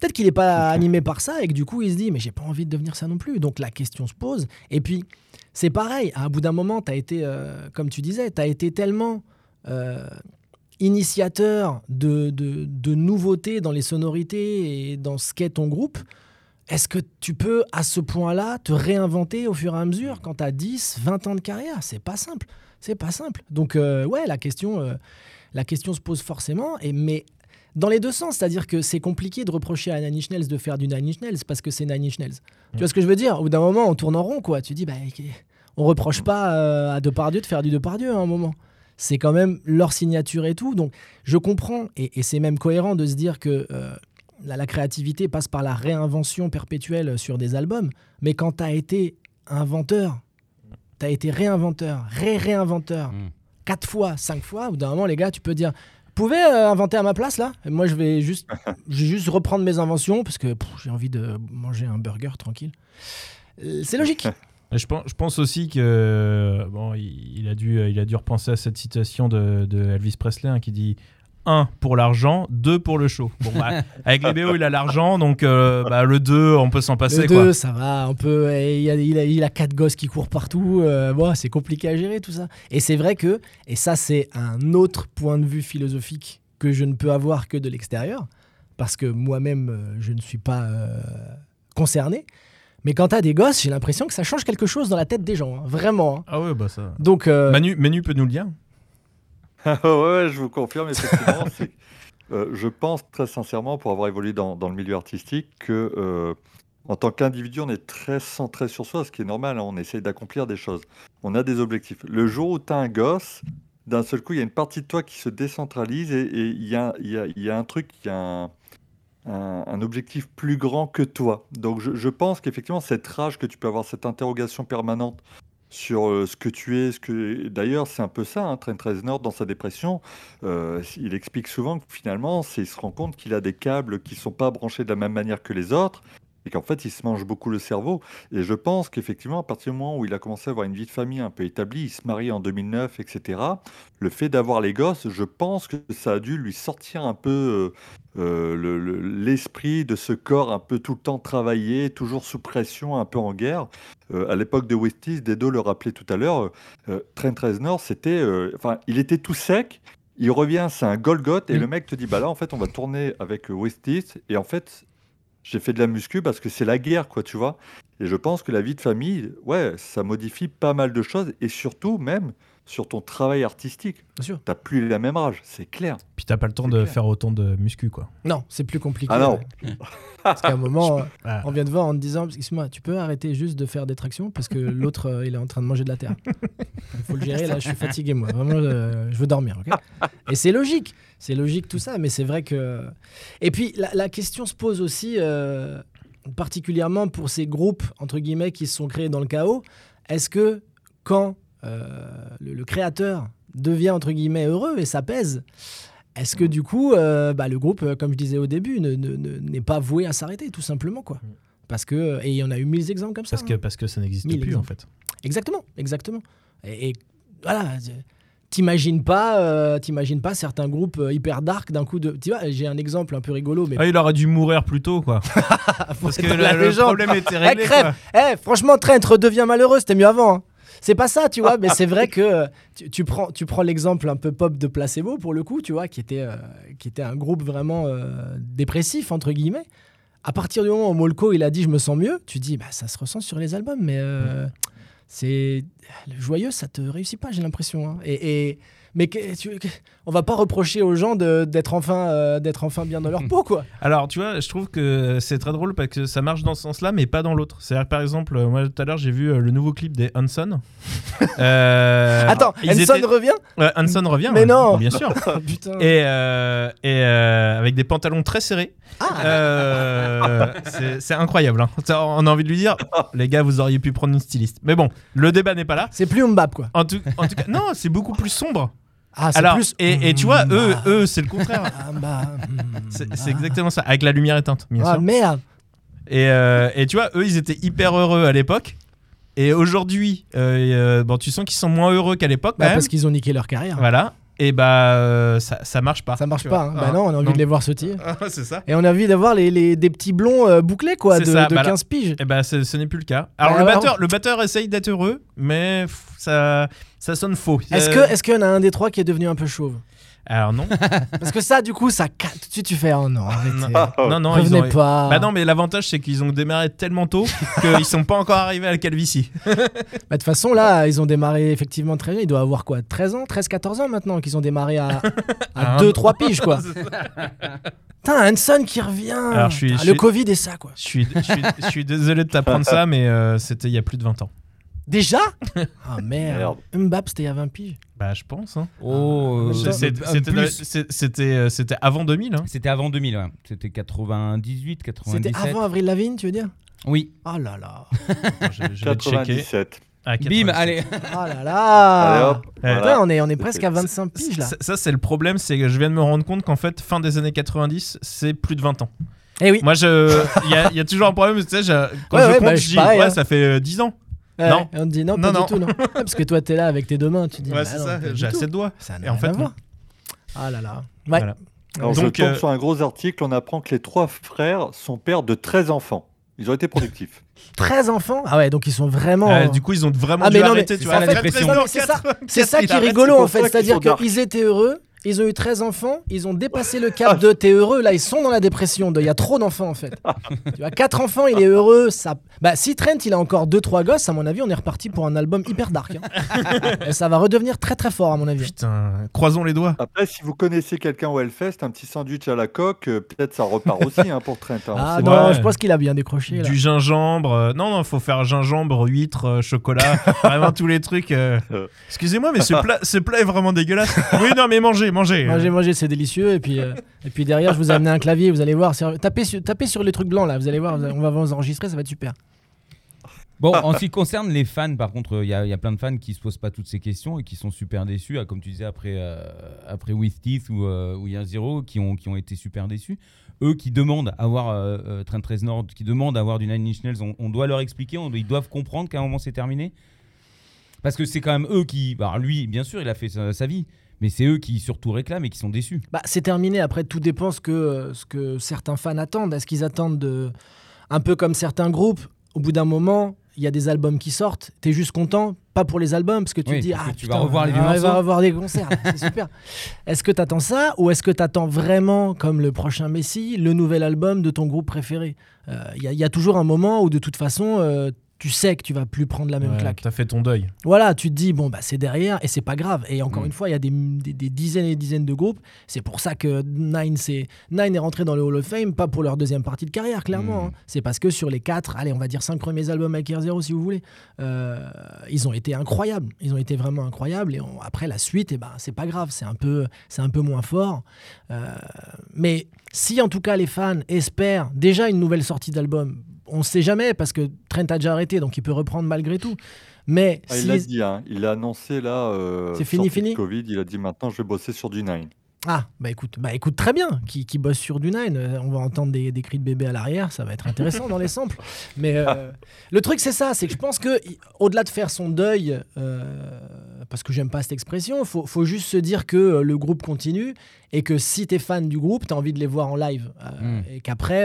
Peut-être qu'il n'est pas animé par ça et que du coup il se dit mais j'ai pas envie de devenir ça non plus. Donc la question se pose. Et puis c'est pareil, à un bout d'un moment, tu as été, euh, comme tu disais, tu as été tellement euh, initiateur de, de, de nouveautés dans les sonorités et dans ce qu'est ton groupe. Est-ce que tu peux, à ce point-là, te réinventer au fur et à mesure quand tu as 10, 20 ans de carrière? C'est pas simple. C'est pas simple. Donc, euh, ouais, la question, euh, la question se pose forcément. Et, mais dans les deux sens. C'est-à-dire que c'est compliqué de reprocher à Nine Inch Nails de faire du Nine Inch Nails parce que c'est Nine Inch Nails. Tu vois ce que je veux dire? Au bout d'un moment, on tourne en rond, quoi. Tu dis, bah, on reproche pas euh, à Depardieu de faire du Depardieu à un moment. C'est quand même leur signature et tout. Donc, je comprends, et, et c'est même cohérent de se dire que euh, la, la créativité passe par la réinvention perpétuelle sur des albums. Mais quand tu as été inventeur, tu as été réinventeur, ré-réinventeur, Mm. quatre fois, cinq fois, au bout d'un moment, les gars, tu peux dire Vous pouvez euh, inventer à ma place là? Et Moi, je vais juste, je vais juste reprendre mes inventions parce que pff, j'ai envie de manger un burger tranquille. Euh, C'est logique. Je pense, je pense aussi que bon, il, il a dû, il a dû repenser à cette citation de, de Elvis Presley hein, qui dit un pour l'argent, deux pour le show. Bon, bah, avec les BO, il a l'argent, donc euh, bah, le 2, on peut s'en passer. Le quoi. 2, ça va, on peut. et Il, a, il, a, il a quatre gosses qui courent partout. euh, bon, c'est compliqué à gérer tout ça. Et c'est vrai que, et ça, c'est un autre point de vue philosophique que je ne peux avoir que de l'extérieur, parce que moi-même, euh, je ne suis pas euh, concerné. Mais quand t'as des gosses, j'ai l'impression que ça change quelque chose dans la tête des gens, hein, vraiment. hein. Ah ouais, bah ça. Donc, euh, Manu, Manu peut nous le dire? ouais, je vous confirme, effectivement. euh, je pense très sincèrement, pour avoir évolué dans, le milieu artistique, que euh, en tant qu'individu, on est très centré sur soi, ce qui est normal. hein, on essaye d'accomplir des choses. On a des objectifs. Le jour où tu as un gosse, d'un seul coup, il y a une partie de toi qui se décentralise et il y a, un truc, il y a un, objectif plus grand que toi. Donc je pense qu'effectivement, cette rage que tu peux avoir, cette interrogation permanente sur euh, ce que tu es, ce que d'ailleurs c'est un peu ça, hein, Trent Reznor dans sa dépression, euh, il explique souvent que finalement il se rend compte qu'il a des câbles qui sont pas branchés de la même manière que les autres et qu'en fait il se mange beaucoup le cerveau. Et je pense qu'effectivement à partir du moment où il a commencé à avoir une vie de famille un peu établie, il se marie en 2009, etc. Le fait d'avoir les gosses, je pense que ça a dû lui sortir un peu euh, euh, le- le- l'esprit de ce corps un peu tout le temps travaillé, toujours sous pression, un peu en guerre. Euh, à l'époque de Westies, Dedo le rappelait tout à l'heure, euh, Trent Reznor, c'était, enfin, il était tout sec. Il revient, c'est un Golgoth, et Mm. le mec te dit, bah là, en fait, on va tourner avec Westies, et en fait, j'ai fait de la muscu parce que c'est la guerre, quoi, tu vois. Et je pense que la vie de famille, ouais, ça modifie pas mal de choses, et surtout même sur ton travail artistique. bien sûr. T'as plus la même rage, c'est clair. Puis t'as pas le temps de clair. faire autant de muscu, quoi. Non, c'est plus compliqué. Ah non. ouais. Parce qu'à un moment, euh, Ah. on vient de voir en te disant Excuse-moi, tu peux arrêter juste de faire des tractions parce que l'autre, euh, il est en train de manger de la terre. Il faut le gérer, là, je suis fatigué, moi. Vraiment, euh, je veux dormir. ok? Et c'est logique. C'est logique tout ça, mais c'est vrai que. Et puis, la, la question se pose aussi, euh, particulièrement pour ces groupes, entre guillemets, qui se sont créés dans le chaos. Est-ce que quand euh, le, le créateur devient, entre guillemets, heureux et ça pèse, est-ce que du coup, euh, bah, le groupe, comme je disais au début, ne- ne- ne- n'est pas voué à s'arrêter, tout simplement, quoi Parce que, et il y en a eu mille exemples comme ça. Parce que, hein. parce que ça n'existe plus, en fait. Exactement, exactement. Et, et voilà, t'imagines pas, euh, t'imagines pas certains groupes euh, hyper dark d'un coup de. Tu vois, j'ai un exemple un peu rigolo, mais Ah, il aurait dû mourir plus tôt, quoi. Parce que la le légende. problème était Eh, réglé. Eh, franchement, Trent, redeviens malheureux, c'était mieux avant. hein. C'est pas ça, tu vois, mais c'est vrai que euh, tu, tu prends, tu prends l'exemple un peu pop de Placebo, pour le coup, tu vois, qui était, euh, qui était un groupe vraiment euh, dépressif, entre guillemets. À partir du moment où Molko, il a dit « je me sens mieux », tu dis bah, « ça se ressent sur les albums, mais euh, c'est joyeux, ça te réussit pas, j'ai l'impression. hein. Et- mais que- tu- que- on va pas reprocher aux gens de- d'être enfin, euh, d'être enfin bien dans leur peau, quoi. Alors, tu vois, je trouve que c'est très drôle parce que ça marche dans ce sens-là, mais pas dans l'autre. C'est-à-dire, par exemple, euh, moi tout à l'heure, j'ai vu euh, le nouveau clip des Hanson. Euh, Attends, Hanson étaient- revient? Ouais, Hanson revient. Mais ouais, non. Bien sûr. Putain. Et, euh, et avec des pantalons très serrés. Ah. C'est incroyable. hein. On a envie de lui dire, les gars, vous auriez pu prendre une styliste. Mais bon, le débat n'est pas là. C'est plus Mbap, quoi. En tout, en tout cas, non, c'est beaucoup plus sombre. Ah, Alors, plus. et, et tu vois, eux, Mbap. eux, c'est le contraire. Ah, bah, hmm, C'est bah. exactement ça, avec la lumière éteinte, bien Ah sûr. merde Et, euh, et tu vois, eux, ils étaient hyper heureux à l'époque. Et aujourd'hui, euh, euh, bon, tu sens qu'ils sont moins heureux qu'à l'époque. Bah, Parce qu'ils ont niqué leur carrière. Voilà. Et bah, euh, ça, ça marche pas. Ça marche pas. hein. Bah Ah, non, on a envie donc- de les voir sautiller. Ah, c'est ça. Et on a envie d'avoir les, les- des petits blonds bouclés, quoi, de, C'est ça, de bah là- 15 piges. Et bah, ce n'est plus le cas. Alors, Bah, le, alors- batteur, le batteur essaye d'être heureux, mais ça, ça sonne faux. Est-ce Euh, que est-ce qu'il y en a un des trois qui est devenu un peu chauve Alors non. Parce que ça, du coup, ça tout de suite tu fais oh non, arrêtez. non, non, ils Revenez ont... pas. Bah non, mais l'avantage c'est qu'ils ont démarré tellement tôt qu'ils sont pas encore arrivés à la calvitie. Bah, de toute façon, là, ils ont démarré effectivement très jeune. Ils doivent avoir quoi 13 ans 13, 14 ans maintenant qu'ils ont démarré à, à Ah, 2, non. 3 piges, quoi. Putain, Hanson qui revient. Alors, je suis- Putain, je le suis- Covid et ça, quoi. Je suis, je suis, je suis désolé de t'apprendre ça, mais euh, c'était il y a plus de 20 ans. Déjà Ah merde. Mbappé, c'était il y a 20 piges. Bah je pense. hein. Oh, euh, euh, C'était c'était euh, avant 2000. Hein. C'était avant 2000, ouais. C'était 98, 97. C'était avant Avril Lavigne, tu veux dire? Oui. Oh là là. Je, je vais checker. 97. Ah, Bim, 97. allez. Oh là Allez là. hop. Ouais, voilà. Ouais, on est, on est presque à 25 piges là. Ça, ça, c'est le problème, c'est que je viens de me rendre compte qu'en fait, fin des années 90, c'est plus de 20 ans. Eh oui. Moi, je, il y, y a toujours un problème, tu sais, je- quand Ouais, je ouais, compte, bah, je je dis, pareil, ouais, hein. ça fait euh, 10 ans. Ouais, non. et on te dit non, Non, pas non. du tout, non. Ouais, parce que toi, t'es là avec tes deux mains, tu dis. Ouais, bah c'est ça, j'ai assez de doigts. Ça Et en fait, non. Ah là là. Ouais. Voilà. Alors, Donc, je tombe euh, sur un gros article, on apprend que les trois frères sont pères de 13 enfants. Ils ont été productifs. 13 enfants? Ah ouais, donc ils sont vraiment. Euh, du coup, ils ont vraiment Ah, dû mais non, arrêter, tu vois. la c'est ça, ça qui est rigolo en fait. C'est-à-dire qu'ils étaient heureux, ils ont eu 13 enfants, ils ont dépassé le cap de t'es heureux. Là, ils sont dans la dépression. de Il y a trop d'enfants en fait. tu vois, 4 enfants, il est heureux. Ça... Bah, si Trent il a encore 2-3 gosses, à mon avis, on est reparti pour un album hyper dark. hein. Et ça va redevenir très très fort, à mon avis. Putain, croisons les doigts. Après, si vous connaissez quelqu'un au Hellfest, un petit sandwich à la coque, euh, peut-être ça repart aussi hein, pour Trent. hein, Ah non. Ouais. je pense qu'il a bien décroché. Là. Du gingembre. euh, non, non, faut faire gingembre, huître, euh, chocolat. vraiment tous les trucs. euh. Excusez-moi, mais ce plat, ce plat est vraiment dégueulasse. Oui, non, mais mangez, mangez. Mangez, mangez, c'est délicieux. Et puis, euh, et puis derrière, je vous ai amené un clavier, vous allez voir. c'est- Tapez sur, tapez sur les trucs blancs là, vous allez voir, on va vous enregistrer, ça va être super. Bon, en ce qui concerne les fans, par contre, il y, a- il y a plein de fans qui se posent pas toutes ces questions et qui sont super déçus, ah, comme tu disais après, euh, après With Teeth ou, euh, ou Year Zero, qui ont, qui ont été super déçus. Eux qui demandent à avoir euh, euh, Trent Reznor, qui demandent à avoir du Nine Inch Nails, on, on doit leur expliquer, on- ils doivent comprendre qu'à un moment c'est terminé. Parce que c'est quand même eux qui. bah, lui, bien sûr, il a fait sa, sa vie, mais c'est eux qui surtout réclament et qui sont déçus. Bah, c'est terminé. Après, tout dépend ce que, ce que certains fans attendent. Est-ce qu'ils attendent de. Un peu comme certains groupes, au bout d'un moment, il y a des albums qui sortent. T'es juste content, pas pour les albums, parce que tu Oui, te dis, ah, tu putain, vas revoir les il va revoir des concerts, c'est super. Est-ce que t'attends ça, ou est-ce que t'attends vraiment, comme le prochain Messi, le nouvel album de ton groupe préféré? Euh, Il y, a- il y a toujours un moment où, de toute façon, euh, tu sais que tu vas plus prendre la même Ouais, claque. T'as fait ton deuil. Voilà, tu te dis, bon, bah, c'est derrière et c'est pas grave. Et encore Mm. une fois, il y a des, des- des dizaines et des dizaines de groupes. C'est pour ça que Nine, c'est, Nine est rentré dans le Hall of Fame, pas pour leur deuxième partie de carrière, clairement. Mm. hein. C'est parce que sur les quatre, allez, on va dire cinq premiers albums avec Air Zero, si vous voulez, euh, ils ont été incroyables. Ils ont été vraiment incroyables. Et on- après, la suite, eh ben, c'est pas grave. C'est un peu, un peu moins fort. Euh, mais si, en tout cas, les fans espèrent déjà une nouvelle sortie d'album, on ne sait jamais parce que Trent a déjà arrêté, donc il peut reprendre malgré tout. Mais Ah, si il l'a les- dit, hein, il a annoncé là. euh, C'est fini, fini Covid, il a dit maintenant je vais bosser sur du Nine. Ah, bah écoute, bah écoute très bien, qui, qui bosse sur du Nine. Euh, on va entendre des, des cris de bébé à l'arrière, ça va être intéressant dans les samples. Mais euh, le truc, c'est ça, c'est que je pense que au-delà de faire son deuil, euh, parce que j'aime pas cette expression, faut, faut juste se dire que le groupe continue et que si t'es fan du groupe, t'as envie de les voir en live. Euh, Mm. Et qu'après,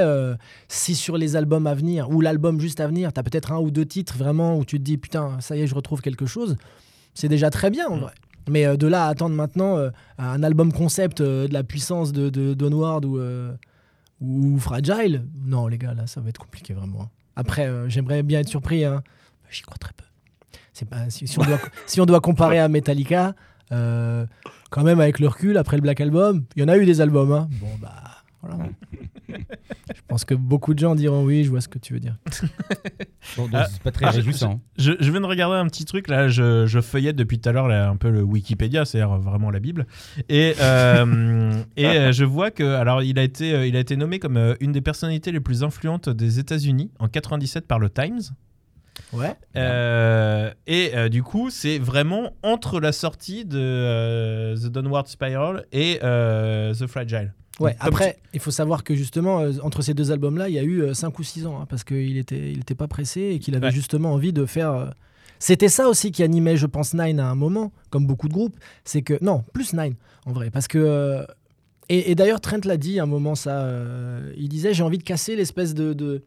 si sur les albums à venir, ou l'album juste à venir, t'as peut-être un ou deux titres vraiment où tu te dis, putain, ça y est, je retrouve quelque chose, c'est déjà très bien en Mm. Mais euh, de là à attendre maintenant euh, un album concept euh, de la puissance de, de Donward ou, ou Fragile, non les gars, là ça va être compliqué vraiment. hein. Après, j'aimerais bien être surpris, hein. j'y crois très peu. C'est pas, si, si on doit, si on doit comparer à Metallica, euh, quand même avec le recul, après le Black Album, il y en a eu des albums. hein. Bon bah voilà. je pense que beaucoup de gens diront oui, je vois ce que tu veux dire. Bon, donc, Ah, c'est pas très ah, je- réjouissant. Je, je viens de regarder un petit truc là, je, je feuillette depuis tout à l'heure là, un peu le Wikipédia, c'est-à-dire vraiment la Bible, et, euh, et euh, je vois que alors il a été euh, il a été nommé comme euh, une des personnalités les plus influentes des États-Unis en 97 par le Times, Ouais. Euh, et euh, du coup c'est vraiment entre la sortie de euh, The Downward Spiral et The Fragile. Ouais, Comme après, il faut savoir que justement, euh, entre ces deux albums-là, il y a eu 5 ou 6 ans, hein, parce qu'il était, il était pas pressé et qu'il avait Ouais. justement envie de faire. euh, C'était ça aussi qui animait, je pense, Nine à un moment, comme beaucoup de groupes. C'est que. Non, plus Nine, en vrai. Parce que. Et, et d'ailleurs, Trent l'a dit à un moment, ça. il disait J'ai envie de casser l'espèce de. de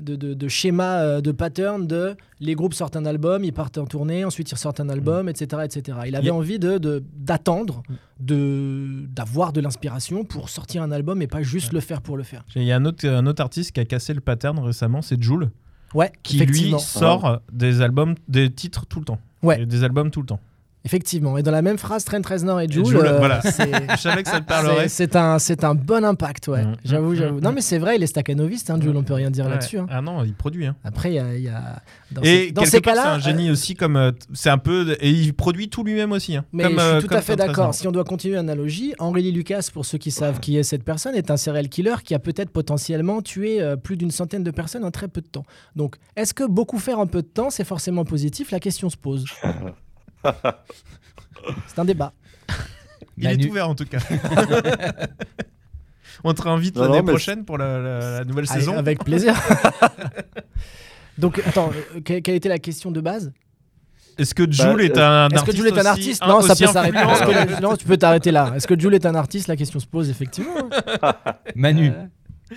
de, de, de schéma, euh, de pattern de les groupes sortent un album, ils partent en tournée, ensuite ils sortent un album, etc., etc. Il avait envie de de- d'attendre, de d'avoir de l'inspiration pour sortir un album et pas juste le faire pour le faire. Il y a un autre, un autre artiste qui a cassé le pattern récemment, c'est Joule, Ouais, qui lui sort des albums, des titres tout le temps. Ouais. Des albums tout le temps. Effectivement. Et dans la même phrase, Trent Reznor et Jul, Jul, voilà. Je savais que ça te parlerait. c'est- un, c'est un bon impact, ouais. Mhm. J'avoue, Mhm. j'avoue. Non, mais c'est vrai, il est staccanoviste, hein, Jul, on peut rien dire Ouais. là-dessus. hein. Ah non, il produit. Hein. Après, il y a. y a- Dans Et ces, dans quelque ces part, c'est cas-là. un génie aussi, comme euh, c'est un peu, et il produit tout lui-même aussi. Hein. Mais comme, je euh, suis tout comme à fait d'accord. Si on doit continuer l'analogie, Henry Lee Lucas, pour ceux qui savent qui est cette personne, est un serial killer qui a peut-être potentiellement tué euh, plus d'une centaine de personnes en très peu de temps. Donc, est-ce que beaucoup faire en peu de temps, c'est forcément positif? La question se pose. c'est un débat. Il est ouvert en tout cas. On te réinvite l'année prochaine pour la, la- la nouvelle Allez, saison. avec plaisir. Donc, attends, euh, que- quelle était la question de base? Est-ce que Jules Bah, est un Est-ce artiste que Jules est un artiste? Non, ça peut s'arrêter. que- Non, tu peux t'arrêter là. Est-ce que Jules est un artiste? La question se pose effectivement. Manu. Euh,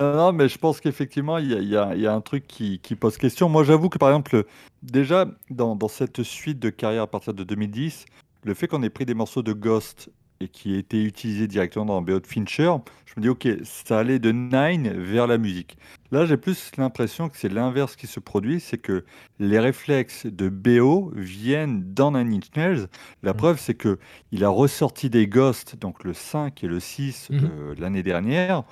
Non, non, mais je pense qu'effectivement, il y a, il y a- il y a un truc qui, qui pose question. Moi, j'avoue que, par exemple, déjà, dans, dans cette suite de carrière à partir de 2010, le fait qu'on ait pris des morceaux de Ghost et qui aient été utilisés directement dans BO de Fincher, je me dis, OK, ça allait de Nine vers la musique. Là, j'ai plus l'impression que c'est l'inverse qui se produit, c'est que les réflexes de BO viennent dans Nine Inch Nails. La Mm. preuve, c'est que il a ressorti des Ghosts, donc le 5 et le 6 Mhm. euh, l'année dernière.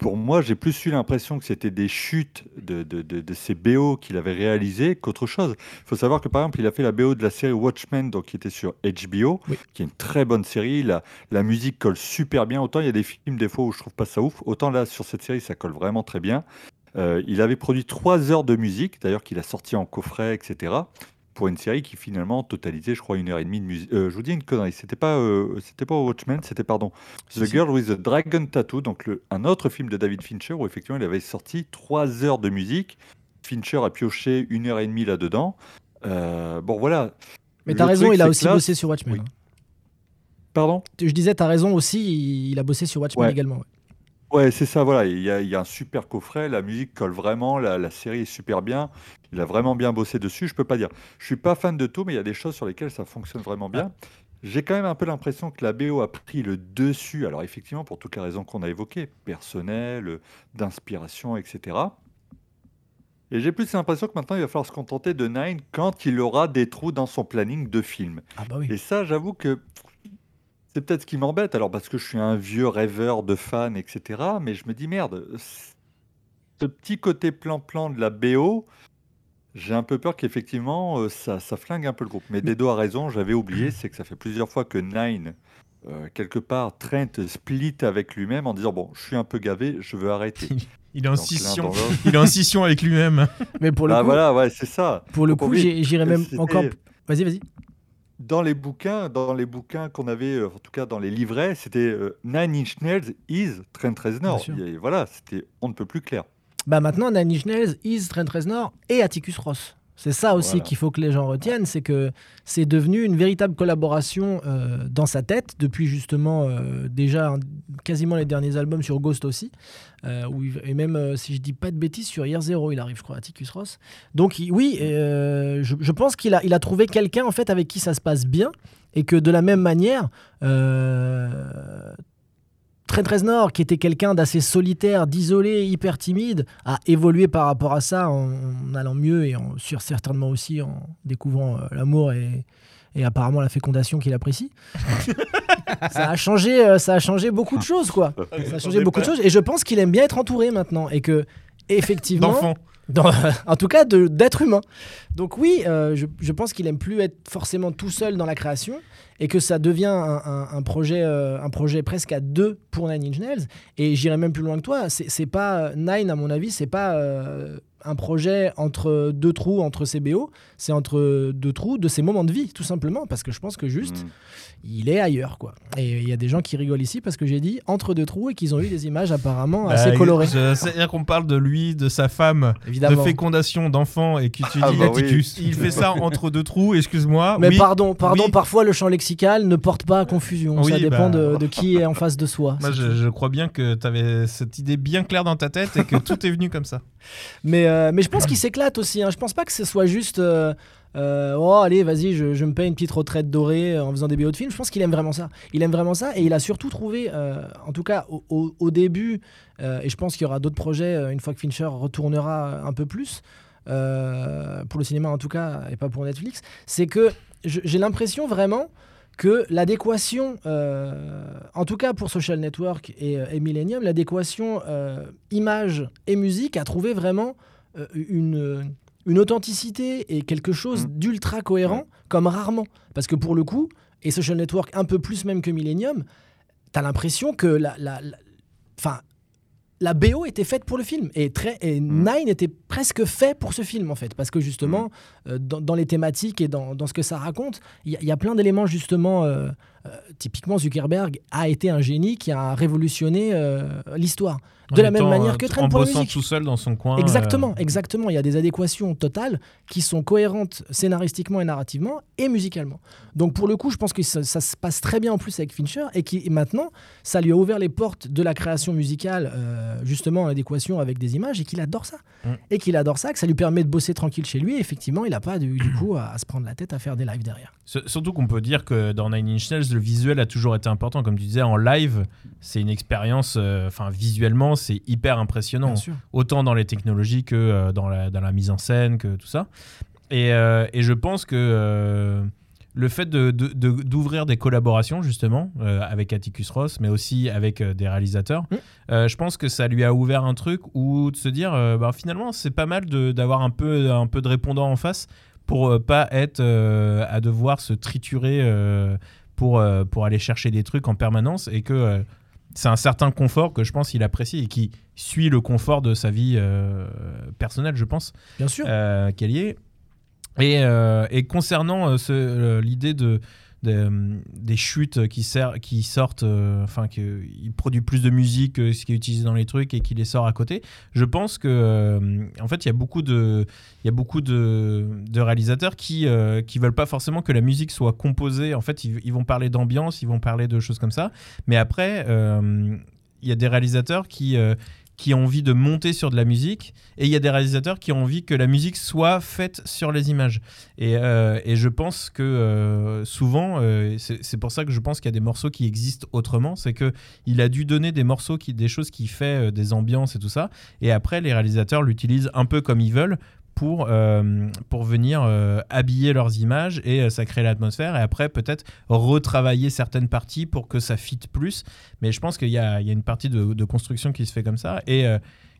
Pour moi, j'ai plus eu l'impression que c'était des chutes de, de, de- de ces BO qu'il avait réalisées qu'autre chose. Il faut savoir que par exemple, il a fait la BO de la série Watchmen, donc qui était sur HBO, Oui. qui est une très bonne série. La, la musique colle super bien. Autant il y a des films des fois où je trouve pas ça ouf, autant là sur cette série, ça colle vraiment très bien. Euh, il avait produit trois heures de musique, d'ailleurs qu'il a sorti en coffret, etc. Pour une série qui finalement totalisait, je crois, une heure et demie de musique. Euh, je vous dis une connerie, c'était pas, euh, c'était pas Watchmen, c'était pardon The Girl with the Dragon Tattoo, donc le- un autre film de David Fincher où effectivement il avait sorti trois heures de musique. Fincher a pioché une heure et demie là-dedans. Euh, bon voilà. Mais t'as raison, il a aussi bossé sur Watchmen. Oui. hein. Pardon? Je disais, t'as raison aussi, il, il a bossé sur Watchmen Ouais. également. ouais. Ouais, c'est ça, voilà. Il y, a, il y a un super coffret, la musique colle vraiment, la, la série est super bien. Il a vraiment bien bossé dessus, je peux pas dire. Je suis pas fan de tout, mais il y a des choses sur lesquelles ça fonctionne vraiment bien. J'ai quand même un peu l'impression que la BO a pris le dessus, alors effectivement, pour toutes les raisons qu'on a évoquées, personnelles, d'inspiration, etc. Et j'ai plus l'impression que maintenant, il va falloir se contenter de Nine quand il aura des trous dans son planning de film. Ah bah oui. Et ça, j'avoue que c'est peut-être ce qui m'embête. Alors, parce que je suis un vieux rêveur de fans, etc. Mais je me dis, merde, ce petit côté plan-plan de la BO, j'ai un peu peur qu'effectivement, euh, ça, ça flingue un peu le groupe. Mais Dedo a raison, j'avais oublié, c'est que ça fait plusieurs fois que Nine, euh, quelque part, Trent split avec lui-même en disant, bon, je suis un peu gavé, je veux arrêter. Il est en Donc, scission. Il est en scission avec lui-même. Mais pour le Bah coup, voilà, ouais, c'est ça. pour le coup que même encore. Vas-y, vas-y. Dans les bouquins, dans les bouquins qu'on avait, euh, en tout cas dans les livrets, c'était euh, Nine Inch Nails is Trent Reznor. Et voilà, c'était on ne peut plus clair. Bah maintenant, Nine Inch Nails, Is, Trent Reznor et Atticus Ross. C'est ça aussi Voilà. qu'il faut que les gens retiennent, c'est que c'est devenu une véritable collaboration euh, dans sa tête depuis justement euh, déjà quasiment les derniers albums sur Ghost aussi, euh, où et même euh, si je dis pas de bêtises sur Year Zero, il arrive je crois Atticus Ross. Donc il- oui, je, je pense qu'il a, il a trouvé quelqu'un en fait avec qui ça se passe bien et que de la même manière, Trent Reznor, qui était quelqu'un d'assez solitaire, d'isolé, hyper timide, a évolué par rapport à ça en, en allant mieux et en, sur certainement aussi en découvrant euh, l'amour et, et apparemment la fécondation qu'il apprécie. ça a changé, euh, ça a changé beaucoup de choses quoi. Ça a changé beaucoup de choses et je pense qu'il aime bien être entouré maintenant et que effectivement. en tout cas d'être humain. Donc oui, euh, je, pense qu'il aime plus être forcément tout seul dans la création et que ça devient un, projet, euh, un projet presque à deux pour Nine Inch Nails. Et j'irai même plus loin que toi. C'est pas Nine à mon avis, c'est pas euh, un projet entre deux trous entre ses BO, c'est entre deux trous de ses moments de vie, tout simplement, parce que je pense que juste Mm. il est ailleurs quoi. Et il y a des gens qui rigolent ici parce que j'ai dit entre deux trous et qu'ils ont eu des images apparemment Bah, assez colorées. C'est-à-dire qu'on parle de lui, de sa femme, Évidemment. de fécondation d'enfants et que tu Ah dis bah oui. Atticus. Il fait ça entre deux trous, excuse-moi. Mais oui, pardon, pardon, oui. parfois le champ lexical ne porte pas à confusion. Oui, ça dépend bah. de, de qui est en face de soi. Moi, je, je crois bien que tu avais cette idée bien claire dans ta tête et que tout est venu comme ça. Mais, euh, mais je pense qu'il s'éclate aussi. Hein. Je pense pas que ce soit juste. euh, euh, oh, allez, vas-y, je, me paye une petite retraite dorée en faisant des BO de films. Je pense qu'il aime vraiment ça. Il aime vraiment ça et il a surtout trouvé, en tout cas au, début, et je pense qu'il y aura d'autres projets une fois que Fincher retournera un peu plus, pour le cinéma en tout cas, et pas pour Netflix, c'est que j'ai l'impression vraiment que l'adéquation, en tout cas pour Social Network et, Millennium, l'adéquation image et musique a trouvé vraiment une, une authenticité et quelque chose Mhm. d'ultra cohérent comme rarement. Parce que pour le coup, et Social Network un peu plus même que Millennium, t'as l'impression que la, la, la- la BO était faite pour le film et, très, et Mhm. Nine était presque fait pour ce film en fait parce que justement euh, dans, dans les thématiques et dans, dans ce que ça raconte il y, a- il y a plein d'éléments justement euh, euh, typiquement Zuckerberg a été un génie qui a révolutionné euh, l'histoire de En la même manière euh, que En Trent pour la bossant tout seul dans son coin. Exactement, euh, exactement. Il y a des adéquations totales qui sont cohérentes scénaristiquement et narrativement et musicalement. Donc pour le coup, je pense que ça, ça se passe très bien en plus avec Fincher et qui et maintenant, ça lui a ouvert les portes de la création musicale, justement en adéquation avec des images et qu'il adore ça. Mm. Et qu'il adore ça, que ça lui permet de bosser tranquille chez lui. Et effectivement, il n'a pas du, du coup à, à se prendre la tête à faire des lives derrière. Surtout qu'on peut dire que dans Nine Inch Nails, le visuel a toujours été important. Comme tu disais, en live, c'est une expérience, euh, enfin visuellement, c'est hyper impressionnant. Autant dans les technologies que euh, dans, la, dans la mise en scène, que tout ça. Et, euh, et je pense que le fait de- de- de- d'ouvrir des collaborations, justement, avec Atticus Ross, mais aussi avec des réalisateurs, Mm. je pense que ça lui a ouvert un truc où de se dire, bah, finalement, c'est pas mal d'avoir un peu, un peu de répondant en face pour pas être euh, à devoir se triturer euh, pour, euh, pour aller chercher des trucs en permanence et que euh, c'est un certain confort que je pense qu'il apprécie et qui suit le confort de sa vie euh, personnelle, je pense, Bien sûr. euh, qu'elle y est. Et, euh, et concernant ce- l'idée de, euh, des chutes qui, sortent, euh, enfin qu'il produit plus de musique que ce qui est utilisé dans les trucs et qui les sort à côté, je pense que euh, en fait il y a beaucoup de, y a beaucoup de, réalisateurs qui qui veulent pas forcément que la musique soit composée. En fait, ils, vont parler d'ambiance, ils vont parler de choses comme ça, mais après il y a des réalisateurs qui qui ont envie de monter sur de la musique et il y a des réalisateurs qui ont envie que la musique soit faite sur les images. Et, euh, et je pense que euh, souvent, euh, c'est pour ça que je pense qu'il y a des morceaux qui existent autrement, c'est que il a dû donner des morceaux, qui, des choses qui fait des ambiances et tout ça, et après les réalisateurs l'utilisent un peu comme ils veulent pour, euh, pour venir euh, habiller leurs images et euh, ça crée l'atmosphère et après peut-être retravailler certaines parties pour que ça fitte plus. Mais je pense qu'il y y a une partie de, construction qui se fait comme ça et,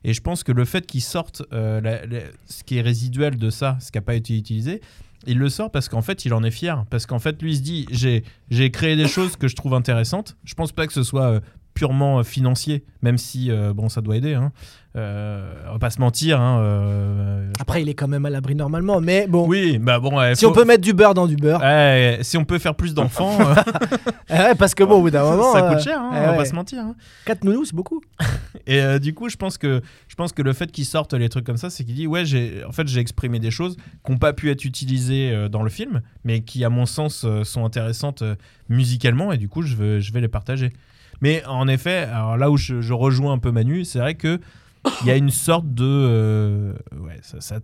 et je pense que le fait qu'ils sortent ce qui est résiduel de ça, ce qui n'a pas été utilisé, il le sort parce qu'en fait il en est fier. Parce qu'en fait lui il se dit j'ai, créé des choses que je trouve intéressantes. Je pense pas que ce soit purement euh, financier, même si euh, bon ça doit aider. Hein. Euh, on va pas se mentir. Hein, euh, Après, il est quand même à l'abri normalement. Mais bon, oui, bah bon. si on peut mettre du beurre dans du beurre. Si on peut faire plus d'enfants, Ouais, parce que bon, au bout d'un moment. ça coûte cher, hein, ouais, on va ouais. pas se mentir. hein. Quatre nounous, c'est beaucoup. Et du coup, je pense que je pense que le fait qu'il sorte les trucs comme ça, c'est qu'il dit ouais, j'ai en fait j'ai exprimé des choses qui n'ont pas pu être utilisées dans le film, mais qui à mon sens sont intéressantes musicalement et du coup je veux je vais les partager. Mais en effet, alors là où je, je rejoins un peu Manu, c'est vrai que il y a une sorte de euh, ouais ça, ça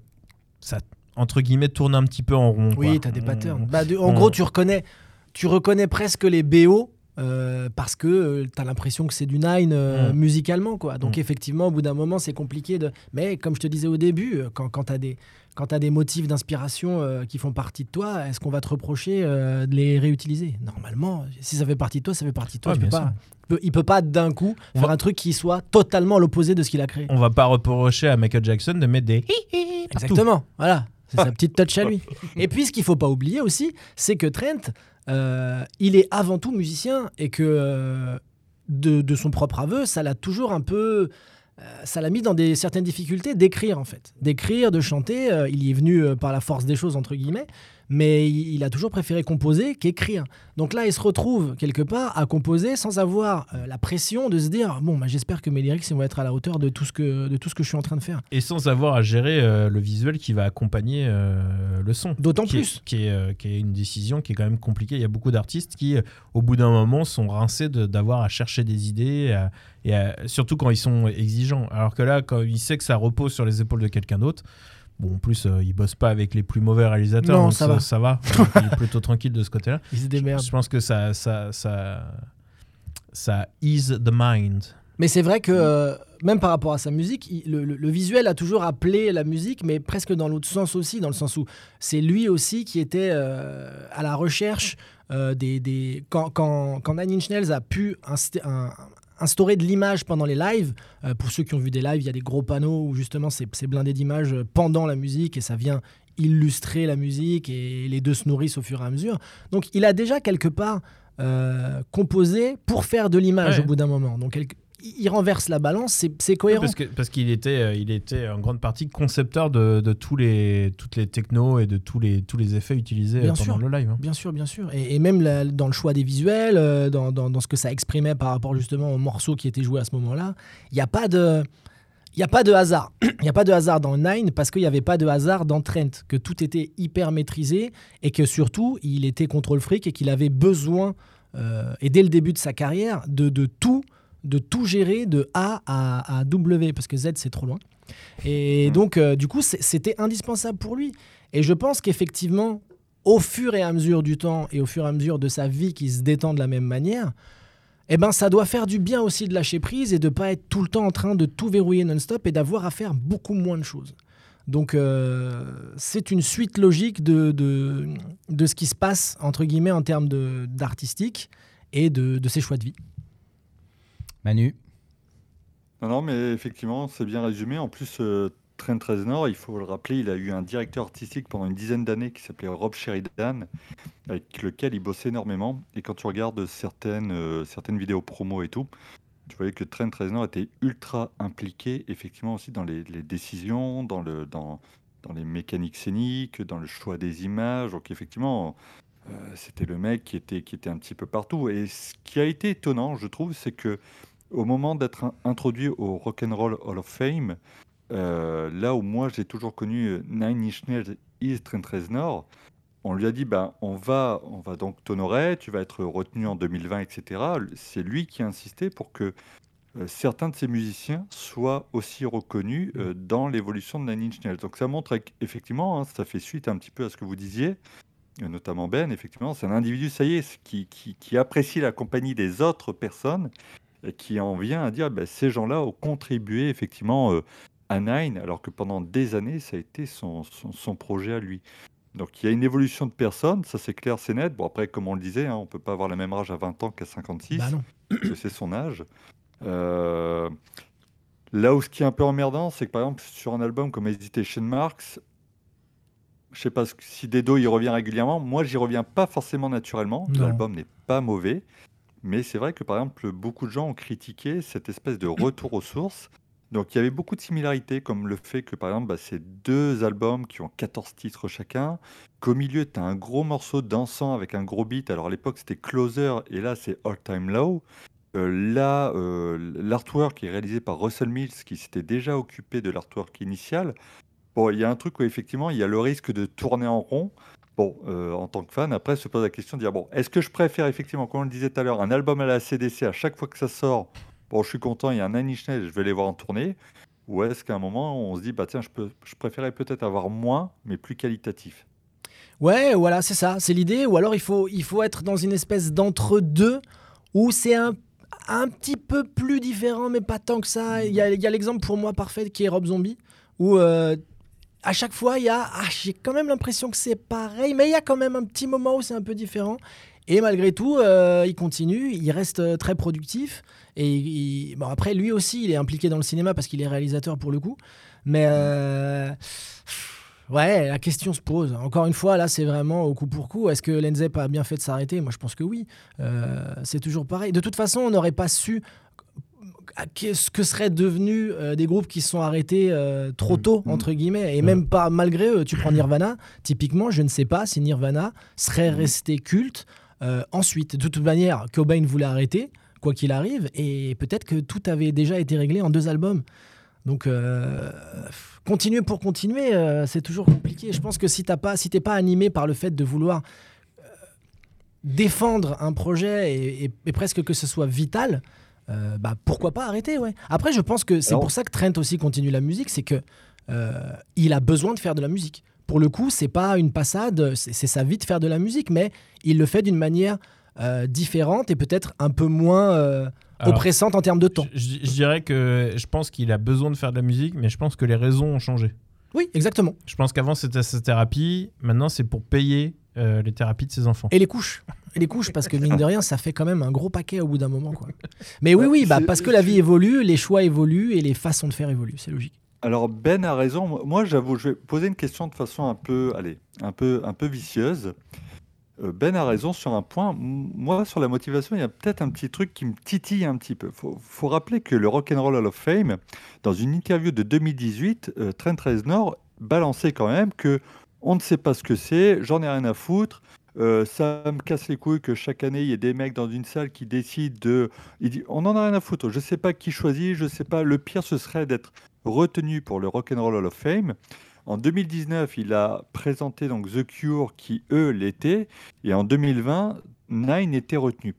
ça, entre guillemets tourne un petit peu en rond. Oui, t'as des On- patterns. Bah, de- en on- gros, tu reconnais, tu reconnais presque les BO. euh, parce que euh, t'as l'impression que c'est du Nine euh, Mm. musicalement quoi donc Mm. effectivement au bout d'un moment c'est compliqué de mais comme je te disais au début quand, quand t'as des quand t'as des motifs d'inspiration euh, qui font partie de toi est-ce qu'on va te reprocher euh, de les réutiliser? Normalement si ça fait partie de toi ça fait partie de toi Ouais, tu peux pas, il peut, il peut pas d'un coup On faire va- un truc qui soit totalement l'opposé de ce qu'il a créé On va pas reprocher à Michael Jackson de mettre des hi. Exactement, voilà. C'est sa petite touch à lui. Et puis, ce qu'il faut pas oublier aussi, c'est que Trent, euh, il est avant tout musicien et que de, de son propre aveu, ça l'a toujours un peu. Euh, ça l'a mis dans des certaines difficultés d'écrire en fait, d'écrire, de chanter. euh, il y est venu euh, par la force des choses entre guillemets, mais il, a toujours préféré composer qu'écrire. Donc là, il se retrouve quelque part à composer sans avoir euh, la pression de se dire bon, bah, j'espère que mes lyrics vont être à la hauteur de tout ce que de tout ce que je suis en train de faire. Et sans avoir à gérer euh, le visuel qui va accompagner euh, le son. D'autant est- plus. qui, est, qui est une décision qui est quand même compliquée. Il y a beaucoup d'artistes qui, au bout d'un moment, sont rincés d'avoir à chercher des idées, à- et à- surtout quand ils sont exigeants. Alors que là, quand il sait que ça repose sur les épaules de quelqu'un d'autre, bon, en plus, euh, il bosse pas avec les plus mauvais réalisateurs, Non, donc ça va. ça va. il est plutôt tranquille de ce côté-là. Il se démerde. Je pense que ça, ça, ça, ça ease the mind. Mais c'est vrai que euh, même par rapport à sa musique, il- le, le- le visuel a toujours appelé la musique, mais presque dans l'autre sens aussi, dans le sens où c'est lui aussi qui était euh, à la recherche euh, des, des- quand, quand, quand Nine Inch Nails a pu un- instaurer de l'image pendant les lives. euh, pour ceux qui ont vu des lives, il y a des gros panneaux où justement c'est blindé d'images euh, pendant la musique et ça vient illustrer la musique et les deux se nourrissent au fur et à mesure. Donc il a déjà quelque part euh, composé pour faire de l'image Ouais. au bout d'un moment. Donc quelque- il renverse la balance, c'est cohérent. Parce qu'il était, euh, il était en grande partie concepteur de, de tous les, toutes les technos et de tous les, tous les effets utilisés Bien euh, pendant sûr. le live. hein. Bien sûr, bien sûr. Et, et même la- dans le choix des visuels, euh, dans, dans- dans ce que ça exprimait par rapport justement aux morceaux qui étaient joués à ce moment-là, il n'y a pas de... Il n'y a pas de hasard. Il n'y a pas de hasard dans Nine parce qu'il n'y avait pas de hasard dans Trent, que tout était hyper maîtrisé et que surtout, il était contrôle fric et qu'il avait besoin, euh, et dès le début de sa carrière, de, de tout de tout gérer de A à, à W parce que Z c'est trop loin. Et donc euh, du coup c'était indispensable pour lui. Et je pense qu'effectivement au fur et à mesure du temps et au fur et à mesure de sa vie qui se détend de la même manière, eh ben ça doit faire du bien aussi de lâcher prise et de pas être tout le temps en train de tout verrouiller non-stop et d'avoir à faire beaucoup moins de choses. Donc euh, c'est une suite logique de, de, de ce qui se passe entre guillemets en termes d'artistique et de, de ses choix de vie. Manu. Non, mais effectivement, c'est bien résumé. En plus, euh, Trent Reznor, il faut le rappeler, il a eu un directeur artistique pendant une dizaine d'années qui s'appelait Rob Sheridan, avec lequel il bossait énormément. Et quand tu regardes certaines, euh, certaines vidéos promo et tout, tu voyais que Trent Reznor était ultra impliqué, effectivement, aussi dans les, les décisions, dans, le, dans, dans les mécaniques scéniques, dans le choix des images. Donc, effectivement, euh, c'était le mec qui était, qui était un petit peu partout. Et ce qui a été étonnant, je trouve, c'est que au moment d'être in- introduit au Rock'n'Roll Hall of Fame, euh, là où moi j'ai toujours connu euh, Nine Inch Nails is Trent Reznor, on lui a dit ben, on, va, on va donc t'honorer, tu vas être retenu en 2020, etc. C'est lui qui a insisté pour que euh, certains de ces musiciens soient aussi reconnus dans l'évolution de Nine Inch Nails. Donc ça montre effectivement, ça fait suite un petit peu à ce que vous disiez, notamment Ben, effectivement, c'est un individu, ça y est, qui, qui, apprécie la compagnie des autres personnes et qui en vient à dire ben, ces gens-là ont contribué effectivement euh, à Nine, alors que pendant des années, ça a été son, son, son projet à lui. Donc il y a une évolution de personnes, ça c'est clair, c'est net. Bon, après, comme on le disait, hein, on ne peut pas avoir la même âge à 20 ans qu'à 56, Bah non. parce que c'est son âge. Euh, Là où ce qui est un peu emmerdant, c'est que par exemple, sur un album comme Hesitation Marks, je sais pas si Dedo y revient régulièrement. Moi, j'y reviens pas forcément naturellement. L'album n'est pas mauvais. Mais c'est vrai que par exemple, beaucoup de gens ont critiqué cette espèce de retour aux sources. Donc il y avait beaucoup de similarités, comme le fait que par exemple, bah, c'est deux albums qui ont 14 titres chacun, qu'au milieu, tu as un gros morceau dansant avec un gros beat. Alors à l'époque, c'était Closer, et là, c'est All Time Low. Euh, là, euh, l'artwork est réalisé par Russell Mills, qui s'était déjà occupé de l'artwork initial. Bon, il y a un truc où effectivement, il y a le risque de tourner en rond. Bon, euh, en tant que fan, après se pose la question de dire bon, est-ce que je préfère effectivement, comme on le disait tout à l'heure, un album à la CDC à chaque fois que ça sort Bon, je suis content, il y a un Nails, je vais les voir en tournée. Ou est-ce qu'à un moment, on se dit bah tiens, je, peux, préférais peut-être avoir moins, mais plus qualitatif? Ouais, voilà, c'est ça, c'est l'idée. Ou alors il faut, il faut être dans une espèce d'entre-deux où c'est un, un petit peu plus différent, mais pas tant que ça. Il y a, il y a l'exemple pour moi parfait qui est Rob Zombie, où euh, à chaque fois, il y a. Ah, j'ai quand même l'impression que c'est pareil, mais il y a quand même un petit moment où c'est un peu différent. Et malgré tout, euh, il continue, il reste euh, très productif. Et bon, après, lui aussi, il est impliqué dans le cinéma parce qu'il est réalisateur pour le coup. Mais euh, ouais, la question se pose. Encore une fois, là, c'est vraiment au coup pour coup. Est-ce que Lenzep a bien fait de s'arrêter? Moi, je pense que oui. C'est toujours pareil. De toute façon, on n'aurait pas su. Qu'est-ce que seraient devenus euh, des groupes qui se sont arrêtés euh, trop tôt, Mm. entre guillemets, et Mm. même pas malgré eux. Tu prends Nirvana, typiquement, je ne sais pas si Nirvana serait Mm. resté culte euh, ensuite. De toute manière, Cobain voulait arrêter, quoi qu'il arrive, et peut-être que tout avait déjà été réglé en deux albums. Donc, continuer pour continuer, c'est toujours compliqué. Je pense que si t'as pas, si t'es pas animé par le fait de vouloir défendre un projet et, et- et presque que ce soit vital, euh, bah pourquoi pas arrêter, ouais. Après, je pense que c'est pour ça que Trent aussi continue la musique, c'est que euh, il a besoin de faire de la musique. Pour le coup, c'est pas une passade, c'est sa vie de faire de la musique, mais il le fait d'une manière euh, différente et peut-être un peu moins euh, Alors, oppressante en termes de temps. Je, je- je dirais que je pense qu'il a besoin de faire de la musique, mais je pense que les raisons ont changé. Oui, exactement. Je pense qu'avant c'était sa thérapie, maintenant c'est pour payer euh, les thérapies de ses enfants. Et les couches. Et les couches, parce que mine de rien, ça fait quand même un gros paquet au bout d'un moment. Quoi. Mais oui, oui, bah, parce que la vie évolue, les choix évoluent et les façons de faire évoluent. C'est logique. Alors Ben a raison. Moi, j'avoue, je vais poser une question de façon un peu, allez, un peu, un peu vicieuse. Euh, Ben a raison sur un point. Moi, sur la motivation, il y a peut-être un petit truc qui me titille un petit peu. Faut, faut rappeler que le Rock'n'Roll Hall of Fame, dans une interview de 2018, euh, Trent Reznor balançait quand même que on ne sait pas ce que c'est, j'en ai rien à foutre. euh, ça me casse les couilles que chaque année il y ait des mecs dans une salle qui décident de. On en a rien à foutre. Je sais pas qui choisit, je sais pas. Le pire ce serait d'être retenu pour le Rock'n'Roll Hall of Fame. En 2019, il a présenté donc The Cure qui eux l'étaient, et en 2020, Nine était retenu.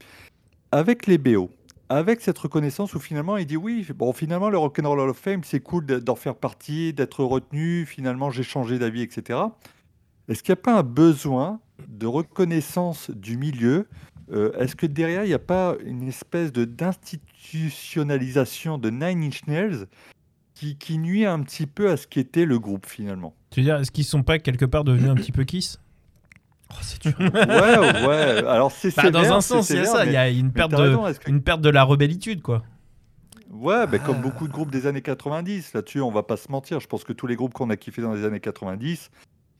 Avec les BO, avec cette reconnaissance où finalement il dit oui, bon finalement le Rock'n'Roll Hall of Fame c'est cool d'en faire partie, d'être retenu, finalement j'ai changé d'avis, etc. Est-ce qu'il n'y a pas un besoin de reconnaissance du milieu? Euh, Est-ce que derrière il n'y a pas une espèce de d'institutionnalisation de Nine Inch Nails qui, qui nuit un petit peu à ce qu'était le groupe finalement? Tu veux dire, est-ce qu'ils sont pas quelque part devenus un petit peu kiss? Ouais, ouais. Alors c'est Bah, Dans un c'est sens, il y a ça, il y a une perte, de, raison, est-ce que- une perte de la rebellitude, quoi. Ouais, ben, comme Ah. beaucoup de groupes des années 90, là-dessus, on va pas se mentir. Je pense que tous les groupes qu'on a kiffés dans les années 90,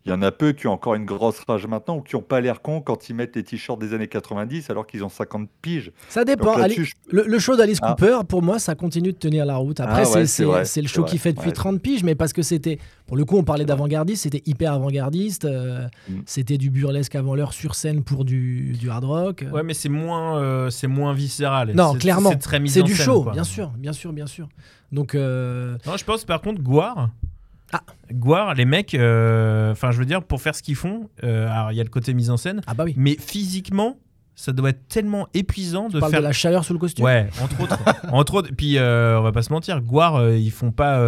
il y en a peu qui ont encore une grosse rage maintenant ou qui ont pas l'air cons quand ils mettent les t-shirts des années 90 alors qu'ils ont 50 piges. Ça dépend. Ali- je- le, le show d'Alice Ah. Cooper, pour moi, ça continue de tenir la route. Après, Ah ouais, c'est- c'est c'est vrai, c'est le show qui fait depuis ouais. 30 piges, mais parce que c'était, pour le coup, on parlait d'avant-gardiste, c'était hyper avant-gardiste. euh, Mm. C'était du burlesque avant l'heure sur scène pour du, du hard rock. Ouais, mais c'est moins, euh, c'est moins viscéral. non, C'est- clairement. C'est très mis C'est en du scène, show, quoi. bien sûr, bien sûr, bien sûr. Donc, euh, Non, je pense par contre, Guar. Ah. Guar, les mecs, euh, enfin, je veux dire, pour faire ce qu'ils font, euh, alors il y a le côté mise en scène, ah bah oui. mais physiquement, ça doit être tellement épuisant Tu de faire. de la chaleur sous le costume? Ouais, entre autres. entre autres. Puis euh, on va pas se mentir, Guar, euh, ils font pas.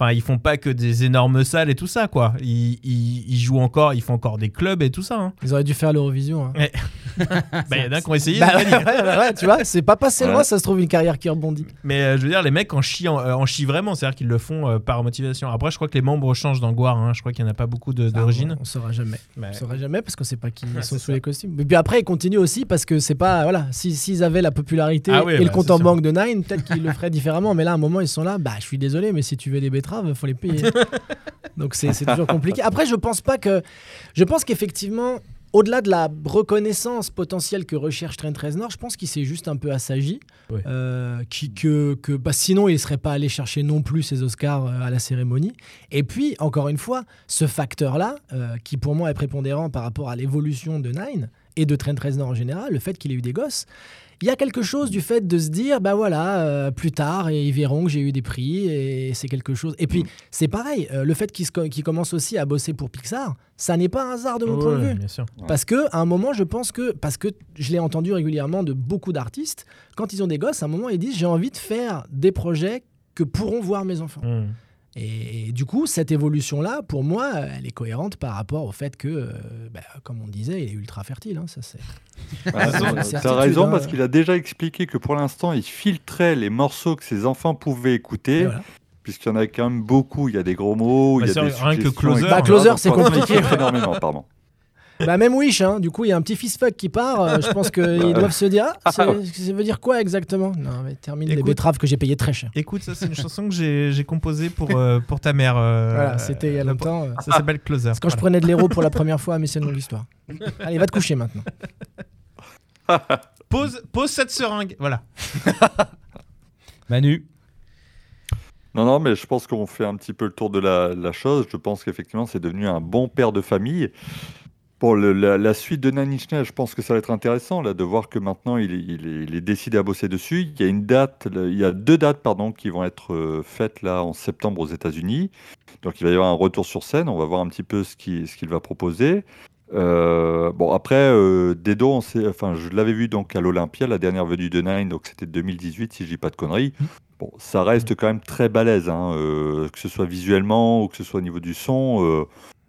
Euh, Enfin, ils font pas que des énormes salles et tout ça, quoi. Ils, ils- ils jouent encore, ils font encore des clubs et tout ça. hein. Ils auraient dû faire l'Eurovision. hein. Bah, il y en a qui ont essayé. Bah ouais, ouais, ouais, tu vois, c'est pas passé Ouais. loin, ça se trouve une carrière qui rebondit. Mais euh, je veux dire, les mecs en chient, euh, en chient vraiment, c'est-à-dire qu'ils le font euh, par motivation. Après, je crois que les membres changent dans Guar, hein. je crois qu'il n'y en a pas beaucoup d'origine. on, on saura jamais. Mais- On saura jamais parce qu'on sait pas qui Ouais, sont sous ça. les costumes. Et puis après, ils continuent aussi parce que c'est pas. Voilà, si- s'ils avaient la popularité Ah oui, et le bah, compte c'est en banque de Nine, peut-être qu'ils le feraient différemment. Mais là, à un moment, ils sont là. Bah, je suis désolé, mais si tu veux des betteraves, faut les payer. Donc c'est toujours compliqué. Après, je pense pas que. Je pense qu'effectivement. Au-delà de la reconnaissance potentielle que recherche Trent Reznor, je pense qu'il s'est juste un peu assagi. Euh, qui, que, que, bah, sinon, il ne serait pas allé chercher non plus ses Oscars euh, à la cérémonie. Et puis, encore une fois, ce facteur-là, euh, qui pour moi est prépondérant par rapport à l'évolution de Nine et de Trent Reznor en général, le fait qu'il ait eu des gosses, il y a quelque chose du fait de se dire, bah voilà, euh, plus tard, et ils verront que j'ai eu des prix, et c'est quelque chose. Et puis, c'est pareil, euh, le fait qu'il commence aussi à bosser pour Pixar, ça n'est pas un hasard de mon point de vue. bien sûr. Parce que à un moment, je pense que parce que je l'ai entendu régulièrement de beaucoup d'artistes, quand ils ont des gosses, à un moment ils disent j'ai envie de faire des projets que pourront voir mes enfants. Hmm. Et, du coup, cette évolution-là, pour moi, elle est cohérente par rapport au fait que, euh, bah, comme on disait, il est ultra fertile. hein, ça c'est. Ah, T'as raison hein. parce qu'il a déjà expliqué que pour l'instant, il filtrait les morceaux que ses enfants pouvaient écouter. Voilà. Puisqu'il y en a quand même beaucoup, il y a des gros mots, Bah, il y a c'est des rien que Closer. Bah, Closer, c'est compliqué. énormément, pardon. Bah, même Wish, hein, du coup, il y a un petit fist fuck qui part. euh, je pense qu'ils doivent se dire ah, c'est- ça veut dire quoi exactement? Non, mais termine les betteraves que j'ai payé très cher. Écoute, ça, c'est une chanson que j'ai j'ai composée pour, euh, pour ta mère. euh, Voilà, c'était il y a longtemps. euh. Ça s'appelle Closer. C'est quand je prenais de l'héros pour la première fois, mais c'est une longue histoire. Allez, va te coucher maintenant. Pose, pose cette seringue. Voilà. Manu Non, non, mais je pense qu'on fait un petit peu le tour de la, la chose. Je pense qu'effectivement, c'est devenu un bon père de famille. Pour le- la, la suite de Nine Inch Nails, je pense que ça va être intéressant là, de voir que maintenant il est, il est- il est décidé à bosser dessus. Il y a une date, il y a deux dates pardon, qui vont être euh, faites là en septembre aux États-Unis. Donc il va y avoir un retour sur scène. On va voir un petit peu ce qu'il ce va proposer. Euh, bon après, euh, Dedo, on sait, enfin je l'avais vu donc à l'Olympia, la dernière venue de Nine, donc c'était 2018 si je dis pas de conneries. Bon, ça reste quand même très balèze, hein, euh, que ce soit visuellement ou que ce soit au niveau du son.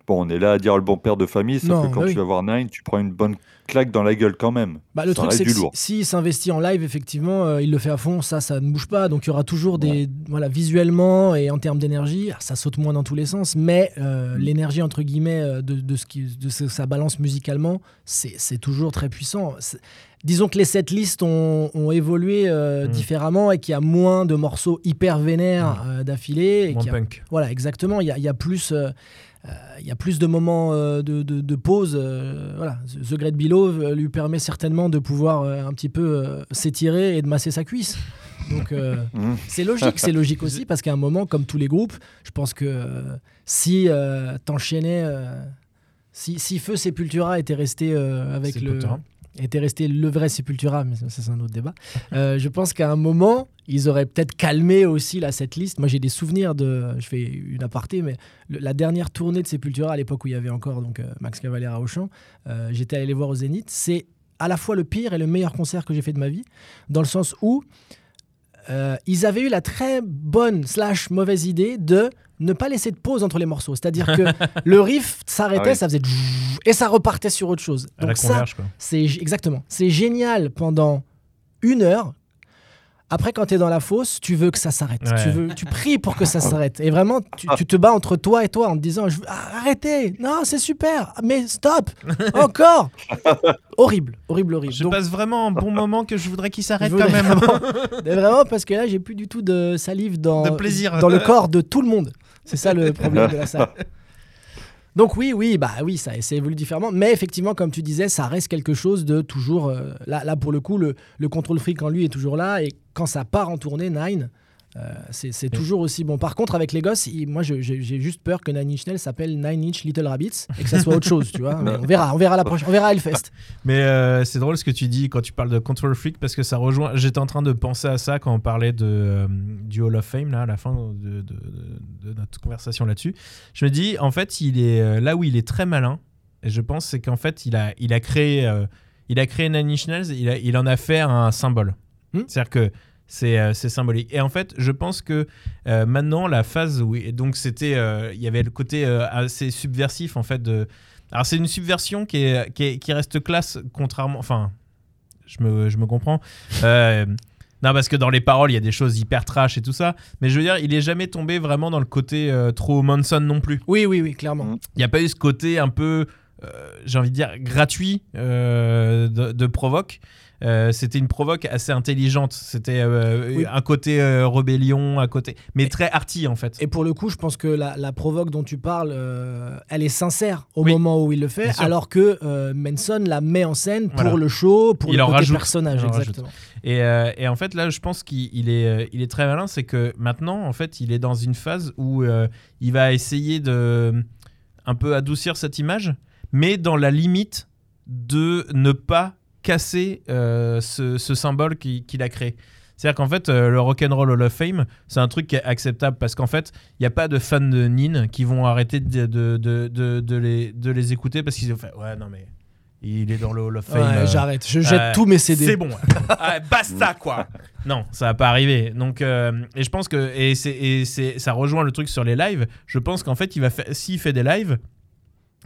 Bon, on est là à dire le bon père de famille, sauf Non, que quand bah oui. tu vas voir Nine, tu prends une bonne claque dans la gueule quand même. Bah, le Ça truc, reste c'est que du si- lourd. s'il s'investit en live, effectivement, euh, il le fait à fond, ça, ça ne bouge pas. Donc il y aura toujours des. Voilà, visuellement et en termes d'énergie, ça saute moins dans tous les sens, mais euh, Mm. l'énergie, entre guillemets, euh, de, de ce qui, de ce que ça balance musicalement, c'est c'est toujours très puissant. Disons que les setlists ont, ont évolué euh, Mm. différemment et qu'il y a moins de morceaux hyper vénères euh, d'affilée. et Moins y a- punk. voilà, exactement. Il y a, il y a plus, il y a plus de moments euh, de, de- de pause. euh, voilà, The Great Below euh, lui permet certainement de pouvoir euh, un petit peu euh, s'étirer et de masser sa cuisse. Donc euh, Mhm. c'est logique, c'est logique aussi parce qu'à un moment, comme tous les groupes, je pense que euh, si euh, t'enchaînais, euh, si, si Feu Sepultura était resté euh, avec le. Était resté le vrai Sepultura, mais ça c'est un autre débat. Euh, je pense qu'à un moment, ils auraient peut-être calmé aussi là, cette liste. Moi j'ai des souvenirs de, je fais une aparté, mais la dernière tournée de Sepultura à l'époque où il y avait encore donc, euh, Max Cavalera au chant, euh, j'étais allé les voir au Zénith. C'est à la fois le pire et le meilleur concert que j'ai fait de ma vie, dans le sens où euh, ils avaient eu la très bonne slash mauvaise idée de ne pas laisser de pause entre les morceaux. C'est-à-dire que le riff s'arrêtait, Ah oui. ça faisait et ça repartait sur autre chose. À Donc ça, c'est exactement. C'est génial pendant une heure. Après, quand tu es dans la fosse, tu veux que ça s'arrête. Ouais. Tu, veux, tu pries pour que ça s'arrête. Et vraiment, tu, tu te bats entre toi et toi en te disant je veux- ah, arrêtez, non, c'est super, mais stop, encore. horrible, horrible, horrible. Je Donc, passe vraiment un bon moment que je voudrais qu'il s'arrête quand même. Vraiment, vraiment, parce que là, j'ai plus du tout de salive dans, De plaisir. dans le corps de tout le monde. C'est ça le problème de la salle. Donc oui, oui, bah oui, ça, ça évolue différemment. Mais effectivement, comme tu disais, ça reste quelque chose de toujours. euh, là, pour le coup, le, le contrôle fric en lui est toujours là. Et quand ça part en tournée, Nine, c'est c'est toujours aussi bon. Par contre, avec les gosses, il- moi, j'ai juste peur que Nine Inch Nails s'appelle Nine Inch Little Rabbits et que ça soit autre chose, tu vois. Mais on verra, on verra la prochaine, on verra Hellfest. Mais euh, c'est drôle ce que tu dis quand tu parles de Control Freak parce que ça rejoint. J'étais en train de penser à ça quand on parlait de, euh, du Hall of Fame là, à la fin de, de- de- de notre conversation là-dessus. Je me dis, en fait, il est euh, là où il est très malin. Et je pense c'est qu'en fait, il a, il a créé, euh, il a créé Nine Inch Nails, il, a- il en a fait un symbole. Hmm. C'est-à-dire que c'est euh, c'est symbolique. Et en fait, je pense que euh, maintenant, la phase où. et Donc, c'était. euh, Il y avait le côté euh, assez subversif, en fait. De... Alors, c'est une subversion qui, est, qui, est- qui reste classe, contrairement. Enfin, je me, je me comprends. Euh, non, parce que dans les paroles, il y a des choses hyper trash et tout ça. Mais je veux dire, il est jamais tombé vraiment dans le côté euh, trop Manson non plus. Oui, oui, oui, clairement. Mm. Il n'y a pas eu ce côté un peu, euh, j'ai envie de dire, gratuit euh, de, de provoque. Euh, c'était une provoque assez intelligente. C'était euh, Oui. un côté euh, rébellion, un côté, mais très arty en fait. Et pour le coup, je pense que la, la provoque dont tu parles, elle est sincère au Oui, moment où il le fait, alors que Manson la met en scène pour Voilà. le show, pour Il le en côté rajoute. personnage, Il en rajoute. exactement. Et, et en fait, là, je pense qu'il il est, il est très malin. C'est que maintenant, en fait, il est dans une phase où il va essayer de un peu adoucir cette image, mais dans la limite de ne pas casser euh, ce, ce symbole qui- qu'il a créé. C'est-à-dire qu'en fait, euh, le Rock'n'Roll Hall of Fame, c'est un truc qui est acceptable parce qu'en fait, il n'y a pas de fans de Nin qui vont arrêter de, de, de, de- les, de les écouter parce qu'ils ont fait Ouais, non, mais il est dans le Hall of Fame. Ouais, euh, j'arrête, je jette euh, tous mes CD. C'est bon. Basta quoi. Non, ça va pas arriver. Donc euh, et je pense que et et ça rejoint le truc sur les lives. Je pense qu'en fait, il va faire s'il fait des lives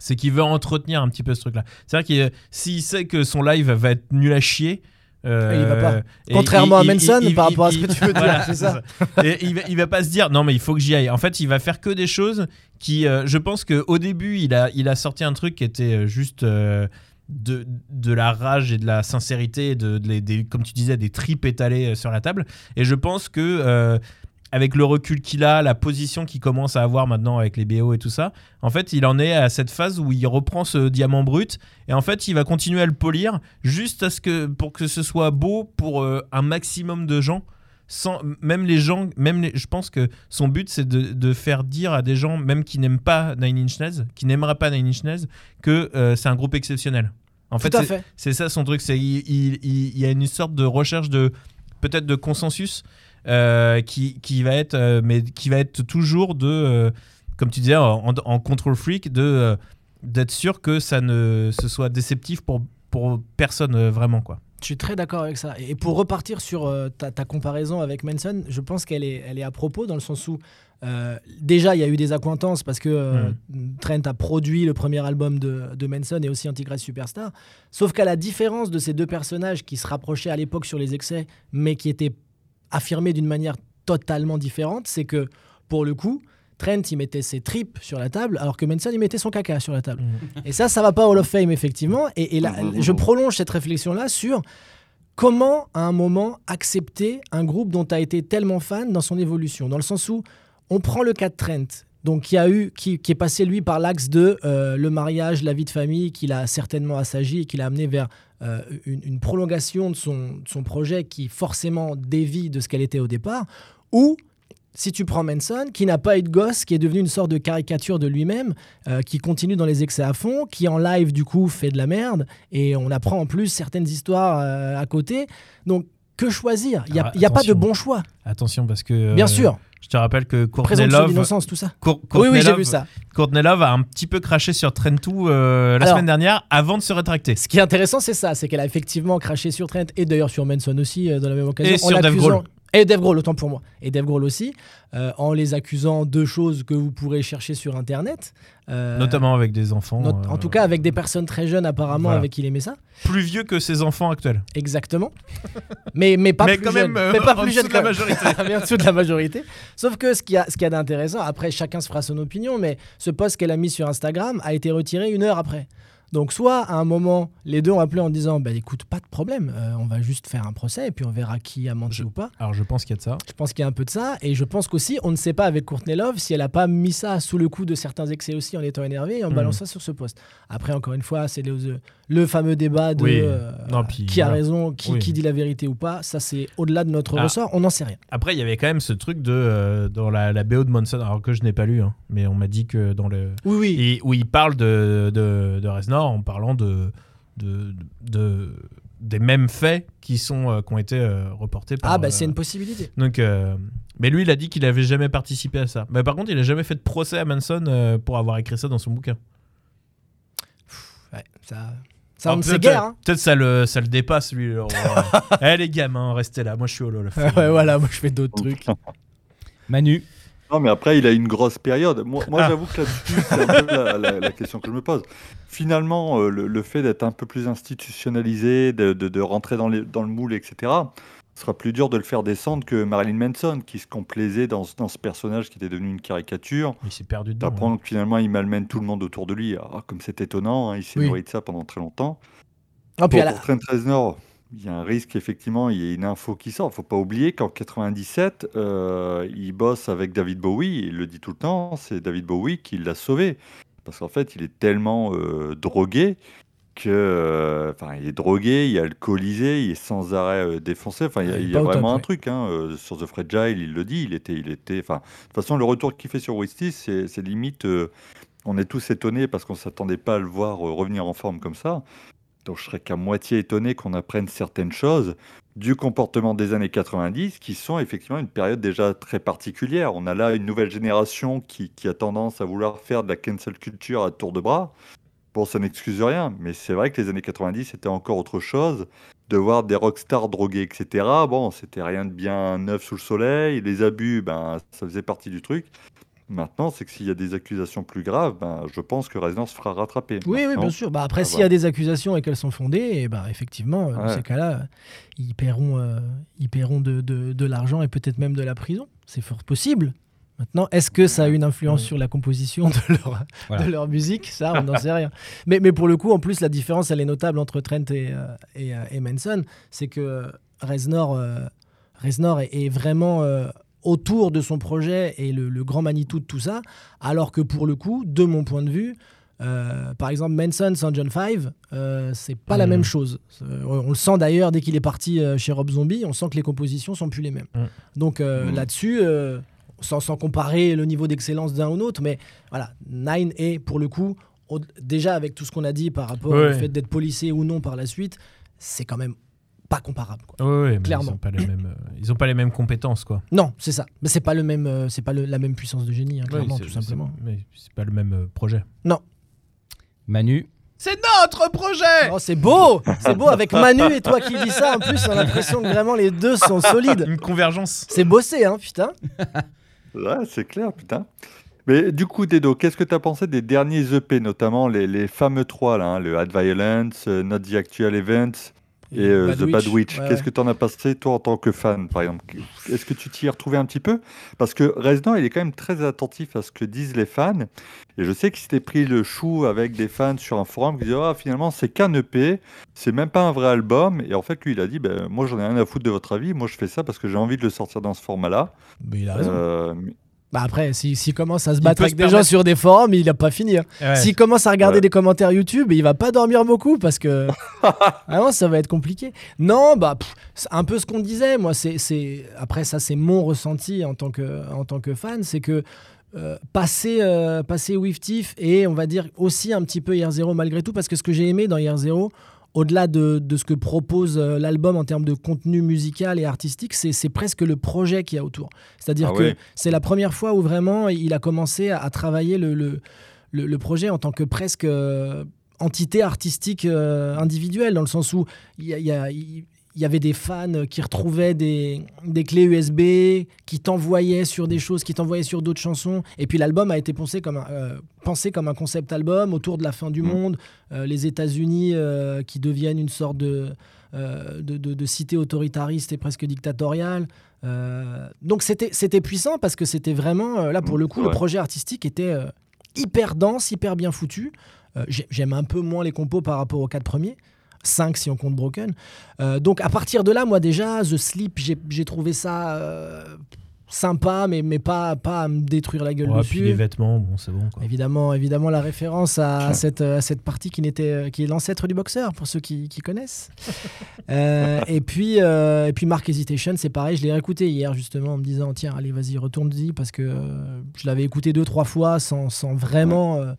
c'est qu'il veut entretenir un petit peu ce truc-là. C'est-à-dire que s'il sait que son live va être nul à chier, euh, Il va pas. et Contrairement à il- Manson, il- par rapport à ce que tu veux dire, Voilà, c'est ça. Et il, va, il va pas se dire non mais il faut que j'y aille. En fait, il va faire que des choses qui, euh, je pense que au début, il a, il a sorti un truc qui était euh, juste euh, de, de la rage et de la sincérité, de, comme tu disais, des tripes étalées euh, sur la table. Et je pense que euh, avec le recul qu'il a, la position qu'il commence à avoir maintenant avec les BO et tout ça, en fait, il en est à cette phase où il reprend ce diamant brut et en fait, il va continuer à le polir juste à ce que, pour que ce soit beau pour euh, un maximum de gens sans même les gens, même les- je pense que son but c'est de, de faire dire à des gens, même qui n'aiment pas Nine Inch Nails, qui n'aimeraient pas Nine Inch Nails, que euh, c'est un groupe exceptionnel. En fait, Tout à c'est- fait. c'est ça son truc, c'est il, il- il- il y a une sorte de recherche de peut-être de consensus euh, qui, qui va être, euh, mais qui va être toujours de, euh, comme tu disais, en, en control freak, de d'être sûr que ça ne ce soit déceptif pour pour personne vraiment quoi. Je suis très d'accord avec ça. Et pour repartir sur euh, ta, ta comparaison avec Manson, je pense qu'elle est, elle est à propos dans le sens où euh, déjà il y a eu des accointances parce que euh, Trent a produit le premier album de, de Manson et aussi Antichrist Superstar. Sauf qu'à la différence de ces deux personnages qui se rapprochaient à l'époque sur les excès, mais qui étaient affirmés d'une manière totalement différente, c'est que pour le coup, Trent il mettait ses tripes sur la table alors que Manson il mettait son caca sur la table. Et ça, ça va pas au Hall of Fame, effectivement. Et, et là, je prolonge cette réflexion-là sur comment, à un moment, accepter un groupe dont tu as été tellement fan dans son évolution. Dans le sens où on prend le cas de Trent, donc qui, a eu, qui, qui est passé, lui, par l'axe de euh, le mariage, la vie de famille, qu'il a certainement assagi et qu'il a amené vers euh, une, une prolongation de son, de son projet qui, forcément, dévie de ce qu'elle était au départ. Ou si tu prends Manson, qui n'a pas eu de gosse, qui est devenu une sorte de caricature de lui-même, euh, qui continue dans les excès à fond, qui en live du coup fait de la merde, et on apprend en plus certaines histoires euh, à côté. Donc que choisir? Il n'y a, y a pas de bon choix. Attention parce que Bien sûr, je te rappelle que Courtney Love, tout ça. Cour- Oui, Courtney oui, j'ai vu ça. Courtney Love a un petit peu craché sur Trent2 euh, la Alors- semaine dernière avant de se rétracter. Ce qui est intéressant, c'est ça, c'est qu'elle a effectivement craché sur Trent et d'ailleurs sur Manson aussi euh, dans la même occasion. Et en sur Dave Grohl. Et Dave Grohl, autant pour moi. Et Dave Grohl aussi, euh, en les accusant de choses que vous pourrez chercher sur Internet. Euh, Notamment avec des enfants. not- euh, En tout cas, avec des personnes très jeunes apparemment Voilà. avec qui il aimait ça. plus vieux que ses enfants actuels. Exactement. mais, mais pas Mais plus quand jeune. même, euh, mais pas en plus jeune de la majorité. Mais en dessous de la majorité. Sauf que ce qu'il y a, ce y a d'intéressant, après chacun se fera son opinion, mais ce post qu'elle a mis sur Instagram a été retiré une heure après. Donc soit à un moment, les deux ont appelé en disant, bah écoute, pas de problème, euh, on va juste faire un procès et puis on verra qui a menti Je- ou pas. Alors je pense qu'il y a de ça. Je pense qu'il y a un peu de ça. Et je pense qu'aussi, on ne sait pas avec Courtney Love si elle a pas mis ça sous le coup de certains excès aussi en étant énervée et en Mhm. balançant ça sur ce poste. Après, encore une fois, c'est le, le fameux débat de Oui. euh, Non, puis qui a voilà. raison, qui, Oui. qui dit la vérité ou pas. Ça, c'est au-delà de notre Ah. ressort. On n'en sait rien. Après, il y avait quand même ce truc de euh, dans la, la BO de Monson, alors que je n'ai pas lu, hein, mais on m'a dit que dans le Oui, oui. et où il parle de de, de Reznor en parlant de de, de- des mêmes faits qui sont euh, qui ont été euh, reportés par. ah, bah euh, c'est une possibilité. Donc, mais lui, il a dit qu'il avait jamais participé à ça. Mais par contre, il a jamais fait de procès à Manson pour avoir écrit ça dans son bouquin. Ouais, ça, ça on ne sait peut-être, guère. hein. Peut-être ça le, ça le dépasse, lui. alors, euh, eh, les gamins, restez là. Moi, je suis au LOL. ouais, voilà, moi je fais d'autres trucs. Manu, Non, mais après, il a une grosse période. Moi, moi Ah. j'avoue que là-dessus, c'est un peu la, la- la question que je me pose. Finalement, euh, le, le fait d'être un peu plus institutionnalisé, de, de- de rentrer dans, les- dans le moule, etc., ce sera plus dur de le faire descendre que Marilyn Manson, qui se complaisait dans, ce- dans ce personnage qui était devenu une caricature. Il s'est perdu dedans. D'apprendre que finalement, il malmène tout le monde autour de lui. Ah, comme c'est étonnant, hein, il s'est Oui. nourri de ça pendant très longtemps. Ah, Pour, la- pour Trent Reznor, il y a un risque effectivement, il y a une info qui sort. Il faut pas oublier qu'en 97, euh, il bosse avec David Bowie. Il le dit tout le temps, c'est David Bowie qui l'a sauvé. Parce qu'en fait, il est tellement euh, drogué que, euh, enfin, il est drogué, il est alcoolisé, il est sans arrêt euh, défoncé. Enfin, il y a, il y top, vraiment un ouais. truc hein, euh, sur The Fragile. Il le dit, il était, il était. Enfin, de toute façon, le retour qu'il fait sur Wisty, c'est limite. on est tous étonnés parce qu'on s'attendait pas à le voir revenir en forme comme ça. Donc je serais qu'à moitié étonné qu'on apprenne certaines choses du comportement des années 90 qui sont effectivement une période déjà très particulière. On a là une nouvelle génération qui, qui a tendance à vouloir faire de la cancel culture à tour de bras. Bon, ça n'excuse rien, mais c'est vrai que les années 90 c'était encore autre chose. De voir des rockstars drogués, etc. Bon, c'était rien de bien neuf sous le soleil. Les abus, ben, ça faisait partie du truc. Maintenant, c'est que s'il y a des accusations plus graves, ben, je pense que se fera rattraper. Oui, oui, bien sûr. Bah, après, Ah, s'il y a voilà. des accusations et qu'elles sont fondées, et bah, effectivement, dans ces cas-là, ils paieront, euh, ils paieront de, de- de l'argent et peut-être même de la prison. C'est fort possible. Maintenant, est-ce que ça a une influence sur la composition de leur, Voilà. de leur musique? Ça, on n'en sait rien. Mais, mais pour le coup, en plus, la différence, elle est notable entre Trent et, euh, et, euh, et Manson. C'est que Reznor, euh, Reznor est, est vraiment euh, autour de son projet et le, le grand Manitou de tout ça, alors que pour le coup, de mon point de vue, Euh, par exemple, Manson sans John 5, euh, c'est pas la même chose. Euh, on le sent d'ailleurs dès qu'il est parti chez Rob Zombie, on sent que les compositions sont plus les mêmes. Donc là-dessus, sans, sans comparer le niveau d'excellence d'un ou l'autre, mais voilà, Nine est pour le coup, au- déjà avec tout ce qu'on a dit par rapport Ouais. au fait d'être policé ou non par la suite, c'est quand même pas comparable. quoi. Ouais, ouais, mais Clairement. Ils ont pas les mêmes, euh, ils ont pas les mêmes compétences, quoi. Non, c'est ça. Mais c'est pas le même, euh, c'est pas le- la même puissance de génie, hein, clairement, tout simplement. c'est- mais C'est pas le même euh, projet. Manu, C'est notre projet Oh, c'est beau, c'est beau avec Manu et toi qui dis ça. En plus, on a l'impression que vraiment les deux sont solides. Une convergence. C'est bossé, hein, putain. Ouais, c'est clair, putain. Mais du coup, Dedo, qu'est-ce que tu as pensé des derniers EP, notamment les, les fameux trois, là, hein, le Ad Violence, euh, Not the Actual Event et euh, The Bad Witch Ouais, Qu'est-ce que tu en as pensé, toi, en tant que fan, par exemple? Est-ce que tu t'y es retrouvé un petit peu? Parce que Resident, il est quand même très attentif à ce que disent les fans. Et je sais qu'il s'était pris le chou avec des fans sur un forum qui disaient Ah, finalement, c'est qu'un EP, c'est même pas un vrai album. Et en fait, lui, il a dit ben, Moi, j'en ai rien à foutre de votre avis. Moi, je fais ça parce que j'ai envie de le sortir dans ce format-là. Mais il a raison. Euh, Bah après, s'il s'il commence à se battre avec se des gens sur des forums, il a pas fini. hein. Ouais. S'il commence à regarder Ouais. des commentaires YouTube, il va pas dormir beaucoup parce que vraiment ça va être compliqué. Non, bah pff, un peu ce qu'on disait. Moi, c'est c'est après ça, c'est mon ressenti en tant que en tant que fan, c'est que euh, passer euh, passer With Thief et on va dire aussi un petit peu Year Zero malgré tout parce que ce que j'ai aimé dans Year Zero au-delà de, de ce que propose euh, l'album en termes de contenu musical et artistique, c'est c'est presque le projet qu'il y a autour. C'est-à-dire Ah que c'est la première fois où vraiment il a commencé à, à travailler le, le, le- le projet en tant que presque euh, entité artistique euh, individuelle, dans le sens où il y, a- y il y avait des fans qui retrouvaient des, des clés USB, qui t'envoyaient sur des choses, qui t'envoyaient sur d'autres chansons. Et puis l'album a été pensé comme un, euh, pensé comme un concept album autour de la fin du Mm. monde, euh, les États-Unis euh, qui deviennent une sorte de, de, de- de cité autoritariste et presque dictatoriale. Donc c'était puissant parce que c'était vraiment, là pour le coup, le projet artistique était hyper dense, hyper bien foutu. J'ai- J'aime un peu moins les compos par rapport aux quatre premiers. 5 si on compte Broken. Euh, donc à partir de là, moi déjà, The Sleep, j'ai j'ai trouvé ça euh, sympa, mais, mais pas, pas à me détruire la gueule Ouais, dessus. puis les vêtements, bon, c'est bon. Quoi. Évidemment, évidemment, la référence à, à cette, à cette partie qui, n'était, euh, qui est l'ancêtre du boxeur, pour ceux qui, qui connaissent. Euh, et, puis, euh, et puis Mark Hesitation, c'est pareil, je l'ai réécouté hier justement en me disant tiens, allez, vas-y, retourne-y, parce que euh, je l'avais écouté deux, trois fois sans, sans vraiment euh,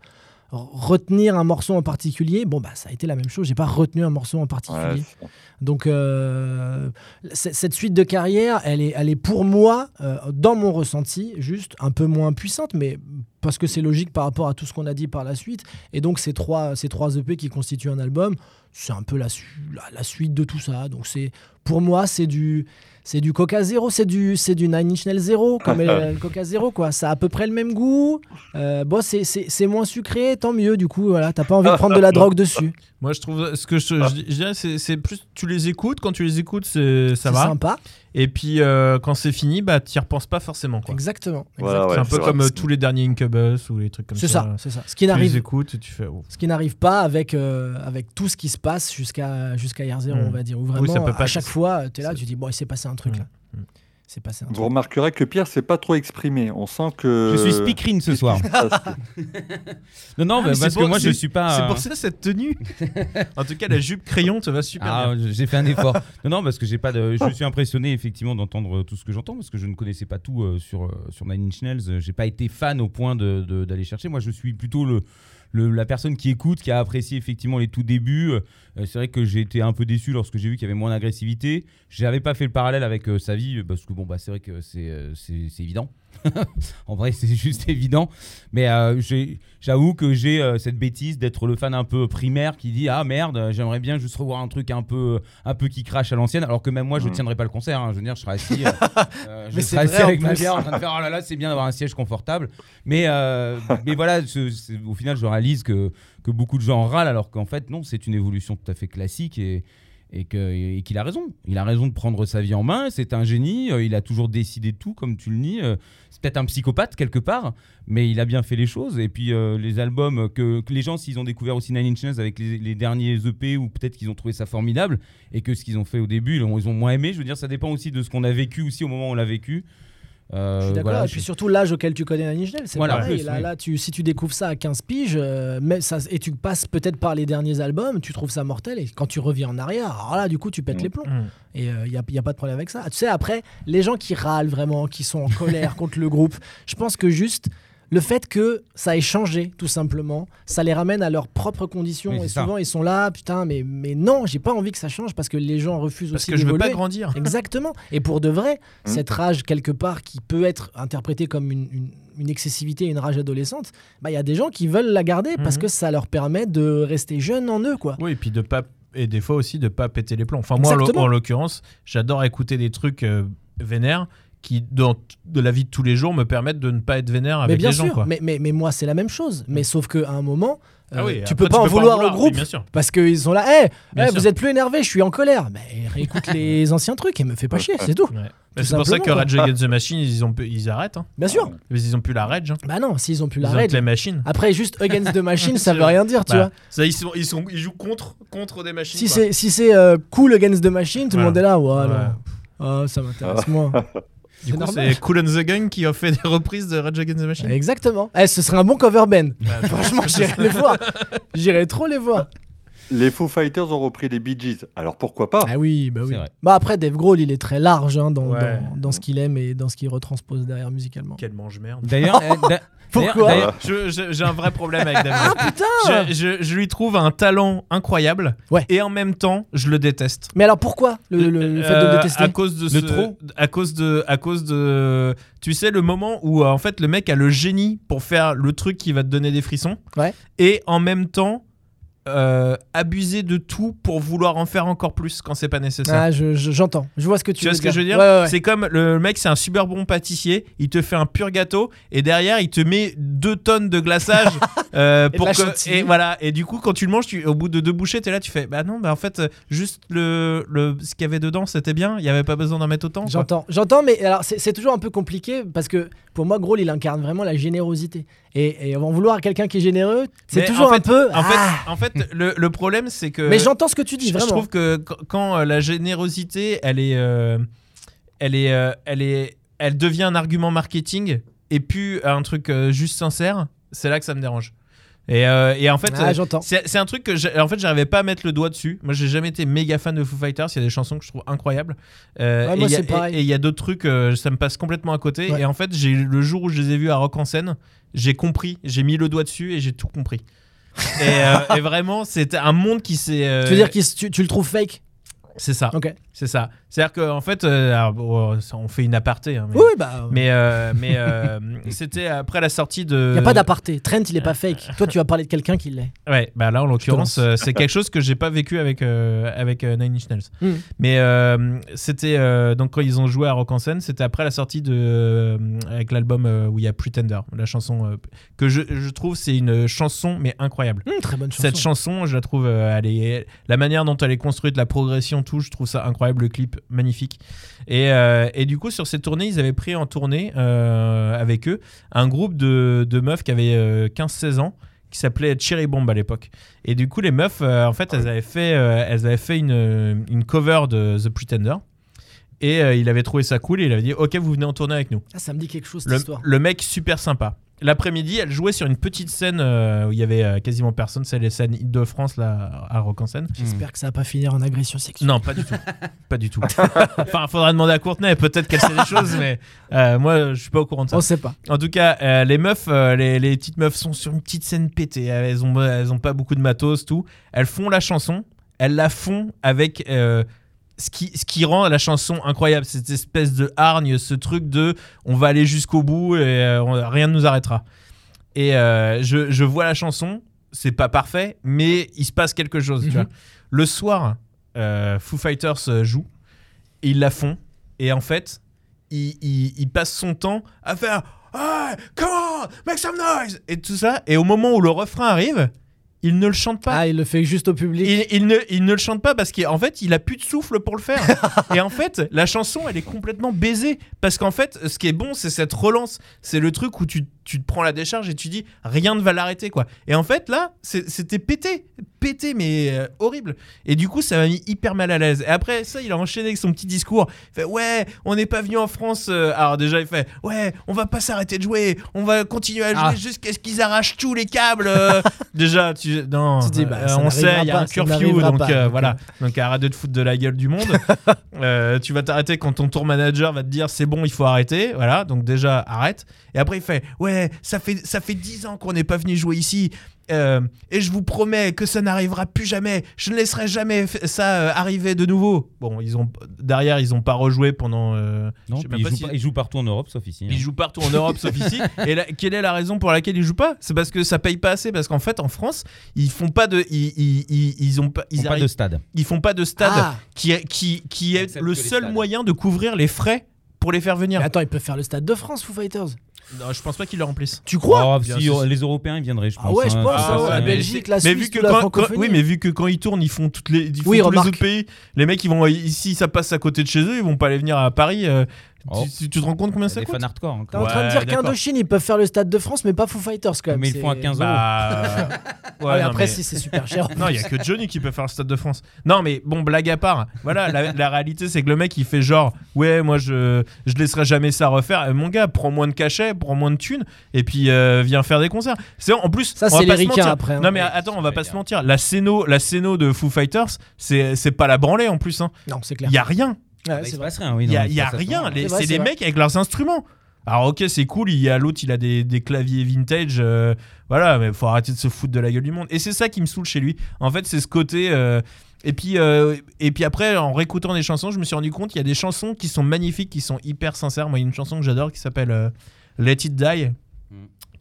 retenir un morceau en particulier. Bon, bah, ça a été la même chose, j'ai pas retenu un morceau en particulier. ouais, Donc, euh, cette suite de carrière, elle est, elle est pour moi, euh, dans mon ressenti, juste un peu moins puissante, mais parce que c'est logique par rapport à tout ce qu'on a dit par la suite. Et donc, ces trois, ces trois EP qui constituent un album, c'est un peu la, la, la suite de tout ça. Donc, c'est pour moi, c'est du. C'est du Coca Zero, c'est du, c'est du Nine Inch Nails Zero, comme le, le Coca Zero, quoi. Ça a à peu près le même goût. Euh, bon, c'est- c'est c'est moins sucré, tant mieux, du coup, voilà. T'as pas envie de prendre de la drogue dessus. Moi, je trouve ce que je, je, je dirais, c'est c'est plus tu les écoutes. Quand tu les écoutes, c'est- ça C'est va. sympa. Et puis euh, quand c'est fini, bah t'y repenses pas forcément. quoi. Exactement. Ouais, c'est un peu comme euh, tous les derniers Incubus ou les trucs comme C'est ça. ça, c'est ça. Ce qui Tu les n'arrive, écoutes tu fais. oh. ce qui n'arrive pas avec euh, avec tout ce qui se passe jusqu'à jusqu'à hier zéro, Mm. on va dire. Oui, vraiment, ça peut à chaque fois, tu es là, tu dis bon, il s'est passé un truc Mm. là. Mm. C'est passé un Vous truc. remarquerez que Pierre s'est pas trop exprimé. On sent que. je suis speakerine ce soir. Non, non, Ah, bah, parce que moi je suis pas. C'est pour ça cette tenue. en tout cas, la jupe crayon te va super Ah, bien. j'ai fait un effort. non, non, parce que j'ai pas de. Je suis impressionné effectivement d'entendre tout ce que j'entends parce que je ne connaissais pas tout euh, sur euh, sur Nine Inch Nails. J'ai pas été fan au point de- de- d'aller chercher. Moi, je suis plutôt le, la personne qui écoute, qui a apprécié effectivement les tout débuts. Euh, c'est vrai que j'ai été un peu déçu lorsque j'ai vu qu'il y avait moins d'agressivité. J'avais pas fait le parallèle avec euh, sa vie parce que bon bah c'est vrai que euh, c'est évident. en vrai, c'est juste évident. Mais euh, j'avoue que j'ai euh, cette bêtise d'être le fan un peu primaire qui dit Ah merde, j'aimerais bien juste revoir un truc un peu, un peu qui crache à l'ancienne. Alors que même moi, je ne Mhm. tiendrai pas le concert. hein. Je veux dire, je serai assis, euh, je serai assis avec ma bière en train de faire Oh là là, c'est bien d'avoir un siège confortable. Mais, mais voilà, au final, je réalise que, que beaucoup de gens râlent alors qu'en fait, non, c'est une évolution tout à fait classique et et qu'il a raison. Il a raison de prendre sa vie en main. C'est un génie. euh, il a toujours décidé tout, comme tu le dis. euh, c'est peut-être un psychopathe quelque part, mais il a bien fait les choses. Et puis euh, les albums que, les gens, s'ils ont découvert aussi Nine Inch Nails avec les, les derniers EP, ou peut-être qu'ils ont trouvé ça formidable, et que ce qu'ils ont fait au début, ils ont, ils ont moins aimé. Je veux dire, ça dépend aussi de ce qu'on a vécu aussi au moment où on l'a vécu. Euh, Je suis d'accord. voilà, et puis surtout l'âge auquel tu connais Inch Nails, c'est Voilà, pareil. plus, là, oui. là, tu, si tu découvres ça à 15 piges, euh, mais ça, et tu passes peut-être par les derniers albums, tu trouves ça mortel. Et quand tu reviens en arrière, alors là, du coup, tu pètes Mm. les plombs. Mm. Et il n'y a, y a pas de problème avec ça. Tu sais, après, les gens qui râlent vraiment, qui sont en colère contre le groupe, je pense que juste le fait que ça ait changé, tout simplement, ça les ramène à leurs propres conditions. Oui, et ça. souvent, ils sont là, putain, mais, mais non, j'ai pas envie que ça change parce que les gens refusent Parce aussi que je veux pas grandir. Exactement. Et pour de vrai, Mm. cette rage, quelque part, qui peut être interprétée comme une, une- une excessivité, une rage adolescente, bah, il y a des gens qui veulent la garder parce Mhm. que ça leur permet de rester jeunes en eux, quoi. Oui, et puis de pas et des fois aussi de pas péter les plombs. Enfin moi en l'o- Exactement. en l'occurrence, j'adore écouter des trucs euh, vénères qui dans de la vie de tous les jours me permettent de ne pas être vénère mais avec bien les gens sûr, quoi. mais, mais, mais moi, c'est la même chose. Mais sauf qu'à un moment, Ah euh, oui, tu après, peux pas en vouloir au groupe parce qu'ils sont là, sûr. vous êtes plus énervé, je suis en colère. Mais réécoute les anciens trucs et me fais pas chier, c'est tout. Ouais. Bah, c'est pour ça que Rage Against the Machine, ils, ont, ils arrêtent. Hein. Bien sûr. Mais ils ont plus la rage. Hein. Bah non, s'ils ont plus Ils la ont rage. que les machines. Après, juste Against the Machine, ça veut rien dire, tu Bah, vois. ça, ils, sont, ils, sont, ils jouent contre, contre des machines. Si c'est si c'est euh, cool Against the Machine, tout le monde est là, ouais. Ah, ça m'intéresse moins. Du C'est coup, c'est Cool and the Gang qui a fait des reprises de Rage Against the Machine. Exactement. Eh, ce serait un bon cover band. Franchement, j'irais les voir. J'irais trop les voir. Les Foo Fighters ont repris les Bee Gees. Alors pourquoi pas? Ah oui, bah oui. Bah après, Dave Grohl, il est très large hein, dans, Ouais. dans, dans ce qu'il aime et dans ce qu'il retranspose derrière musicalement. Quel mange-merde. D'ailleurs, euh, Pourquoi? d'ailleurs- Je- je- J'ai un vrai problème avec David. Ah putain je, je- je lui trouve un talent incroyable Ouais. et en même temps, je le déteste. Mais alors pourquoi le, le- le fait de Euh, le détester? à cause de Le ce- trop? à cause de à cause de tu sais le moment où euh, en fait le mec a le génie pour faire le truc qui va te donner des frissons Ouais. et en même temps euh, abuser de tout pour vouloir en faire encore plus quand c'est pas nécessaire. Ah, je- je- j'entends. Je vois ce que tu, Tu vois veux ce que je veux dire Ouais, ouais, ouais. C'est comme le mec, c'est un super bon pâtissier, il te fait un pur gâteau et derrière il te met deux tonnes de glaçage euh, pour la que et voilà et du coup quand tu le manges, tu, au bout de deux bouchées, t'es là, tu fais bah non, bah en fait juste le, le ce qu'il y avait dedans c'était bien, il y avait pas besoin d'en mettre autant. J'entends, j'entends, mais alors c'est c'est toujours un peu compliqué parce que pour moi, Grohl, il incarne vraiment la générosité. Et, et en vouloir quelqu'un qui est généreux, c'est toujours en fait- un peu. En fait, ah. en fait le, le problème c'est que mais j'entends ce que tu dis, je, je vraiment. trouve que quand, euh, la générosité, elle est, euh, elle est, euh, elle est, elle devient un argument marketing et puis un truc euh, juste sincère, c'est là que ça me dérange. Et, euh, et en fait, Ah, euh, c'est un truc que en fait j'arrivais pas à mettre le doigt dessus. Moi, j'ai jamais été méga fan de Foo Fighters. Il y a des chansons que je trouve incroyables. Euh, Ouais, et il y a- d'autres trucs, euh, ça me passe complètement à côté. Ouais. Et en fait, j'ai le jour où je les ai vus à Rock en scène, j'ai compris, j'ai mis le doigt dessus et j'ai tout compris. et, et vraiment, c'était un monde qui s'est. Tu veux dire que tu, tu le trouves fake? C'est ça, Ok. c'est ça. C'est-à-dire qu'en fait, euh, alors, bon, ça, on fait une aparté, hein, mais, Oui, bah. mais, euh, mais euh, c'était après la sortie de. Il n'y a pas d'aparté. Trent, il est pas fake. Toi, tu vas parler de quelqu'un qui l'est. Ouais, bah là en l'occurrence, euh, c'est quelque chose que j'ai pas vécu avec euh, avec euh, Nine Inch Nails. Mm. Mais euh, c'était euh, donc quand ils ont joué à Rock en scène, c'était après la sortie de euh, avec l'album euh, où il y a Pretender, la chanson euh, que je, je trouve c'est une chanson mais incroyable. Hum, très bonne chanson. Cette chanson, je la trouve, euh, elle est, la manière dont elle est construite, la progression, tout, je trouve ça incroyable, le clip magnifique. Et, euh, et du coup, sur cette tournée, ils avaient pris en tournée euh, avec eux un groupe de, de meufs qui avaient euh, 15-16 ans qui s'appelait Cherry Bomb à l'époque. Et du coup, les meufs, euh, en fait, elles avaient fait, euh, elles avaient fait une, une cover de The Pretender. Et euh, il avait trouvé ça cool et il avait dit Ok, vous venez en tournée avec nous. Ah, ça me dit quelque chose, cette Le, histoire. le mec super sympa. L'après-midi, elle jouait sur une petite scène euh, où il y avait euh, quasiment personne. C'est les scènes de France là à Rock en scène. J'espère que ça va pas finir en agression sexuelle. Non, pas du tout. pas du tout. enfin, faudra demander à Courtenay. Peut-être qu'elle sait des choses, mais euh, moi, je suis pas au courant de ça. On sait pas. En tout cas, les meufs, les, les petites meufs sont sur une petite scène pétée. Elles ont, elles ont pas beaucoup de matos, tout. Elles font la chanson. Elles la font avec ce, qui, ce qui rend la chanson incroyable. Cette espèce de hargne, ce truc de on va aller jusqu'au bout et euh, rien ne nous arrêtera. Et euh, je, je vois la chanson. C'est pas parfait, mais il se passe quelque chose. tu Mhm. vois. Le soir, euh, Foo Fighters joue. Et ils la font. Et en fait, il, il- il passe son temps à faire Hey, come on, make some noise et tout ça. Et au moment où le refrain arrive, il ne le chante pas. Ah, il le fait juste au public. Il, il ne, il ne le chante pas parce qu'en fait, il a plus de souffle pour le faire. et en fait, la chanson, elle est complètement baisée. Parce qu'en fait, ce qui est bon, c'est cette relance. C'est le truc où tu tu te prends la décharge et tu dis rien ne va l'arrêter quoi. Et en fait là, c'était pété, pété mais euh, horrible. Et du coup, ça m'a mis hyper mal à l'aise. Et après ça, il a enchaîné avec son petit discours. Il fait ouais, on n'est pas venu en France. euh, Alors déjà, il fait ouais, on va pas s'arrêter de jouer, on va continuer à jouer Ah. jusqu'à ce qu'ils arrachent tous les câbles. euh. déjà, tu non, Tu dis, bah, on sait, il y a pas, un curfew, donc pas, voilà. Donc arrête de te foutre de la gueule du monde. Tu vas t'arrêter quand ton tour manager va te dire c'est bon, il faut arrêter. Voilà, donc déjà arrête. Et après il fait ouais, ça fait ça fait 10 ans qu'on n'est pas venu jouer ici. Euh, et je vous promets que ça n'arrivera plus jamais. Je ne laisserai jamais ça euh, arriver de nouveau. Bon, ils ont derrière ils ont pas rejoué pendant. euh, Non, je sais puis même il, pas joue si- pas- il joue partout en Europe, sauf ici. hein. ils jouent partout en Europe sauf ici. Et là, quelle est la raison pour laquelle ils jouent pas? C'est parce que ça paye pas assez. Parce qu'en fait en France ils font pas de ils ils, ils, ils ont pas Ils ils ont pas de stade. ils font pas de stade Ah, qui est, qui, qui est le seul moyen de couvrir les frais pour les faire venir. mais attends, ils peuvent faire le stade de France, Foo Fighters. Non, je pense pas qu'ils le remplissent. Tu crois Oh, si, les Européens ils viendraient, je Ah pense. ouais, je hein, pense, ah ouais, ça, la mais- Belgique, la mais Suisse, vu que toute la quand, francophonie. quand- oui, mais vu que quand ils tournent, ils font toutes les, ils font Oui, tous les autres pays. Les mecs, ils vont ici, ça passe à côté de chez eux, ils vont pas aller venir à Paris. euh, Oh. tu, te rends compte combien ça des coûte fans hardcore. hein, T'es en train de dire qu'Indochine, ils peuvent faire le stade de France, mais pas Foo Fighters quand même. Mais ils le font à c'est- 15 euros. Bah, Ah, ouais, après, mais- si c'est super cher. Non, il y a que Johnny qui peut faire le Stade de France. Non, mais bon, blague à part. Voilà, la, la réalité, c'est que le mec, il fait genre, ouais, moi, je, je laisserai jamais ça refaire. Euh, Mon gars, prends moins de cachets, prends moins de thunes, et puis euh, viens faire des concerts. C'est en plus. Ça, on va c'est pas les se ricains mentir. après, hein. Non, mais Ouais, attends, on va pas se mentir. La scéno, la scéno de Foo Fighters, c'est c'est pas la branlée en plus. hein. Non, c'est clair. Il y a rien. Ouais, Bah, il c'est vrai. rien, oui. Il y a, il y a rien. C'est des vrai. mecs avec leurs instruments. Alors ok c'est cool, il y a l'autre il a des, des claviers vintage, euh, voilà mais faut arrêter de se foutre de la gueule du monde. Et c'est ça qui me saoule chez lui. En fait c'est ce côté euh, et puis euh, et puis après en réécoutant des chansons je me suis rendu compte qu'il y a des chansons qui sont magnifiques, qui sont hyper sincères. Moi il y a une chanson que j'adore qui s'appelle euh, Let It Die.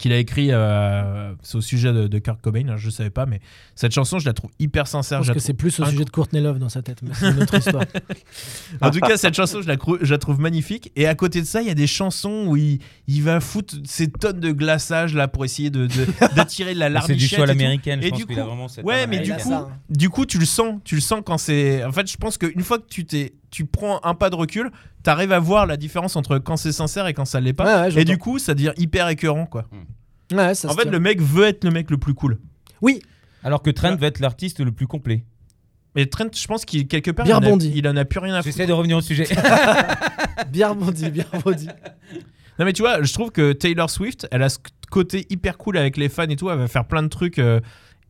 Qu'il a écrit euh, c'est au sujet de, de Kurt Cobain, alors je savais pas mais cette chanson je la trouve hyper Je sincère. pense je la que c'est plus au sujet de Courtney Love dans sa tête, mais c'est une autre histoire. En tout cas, cette chanson, je la, je trouve magnifique. Et à côté de ça, il y a des chansons où il, il va foutre ces tonnes de glaçage là pour essayer de, d'attirer de la C'est larmichette. du choix à et. Je pense du coup- vraiment cette ouais, mais du coup, hein. Du coup, tu le sens. Tu le sens quand c'est. En fait, je pense qu'une fois que tu t'es, tu prends un pas de recul, t'arrives à voir la différence entre quand c'est sincère et quand ça l'est pas. Ouais, ouais, et du coup, ça devient hyper écœurant, quoi. Ouais, ça en fait, tient. le mec veut être le mec le plus cool. Oui, Alors que Trent va être l'artiste le plus complet. Mais Trent, je pense qu'il quelque part, Bien il, en a, il en a plus rien à foutre. J'essaie de revenir au sujet. bien rebondi, bien rebondi. Non mais tu vois, je trouve que Taylor Swift, elle a ce côté hyper cool avec les fans et tout, elle va faire plein de trucs euh,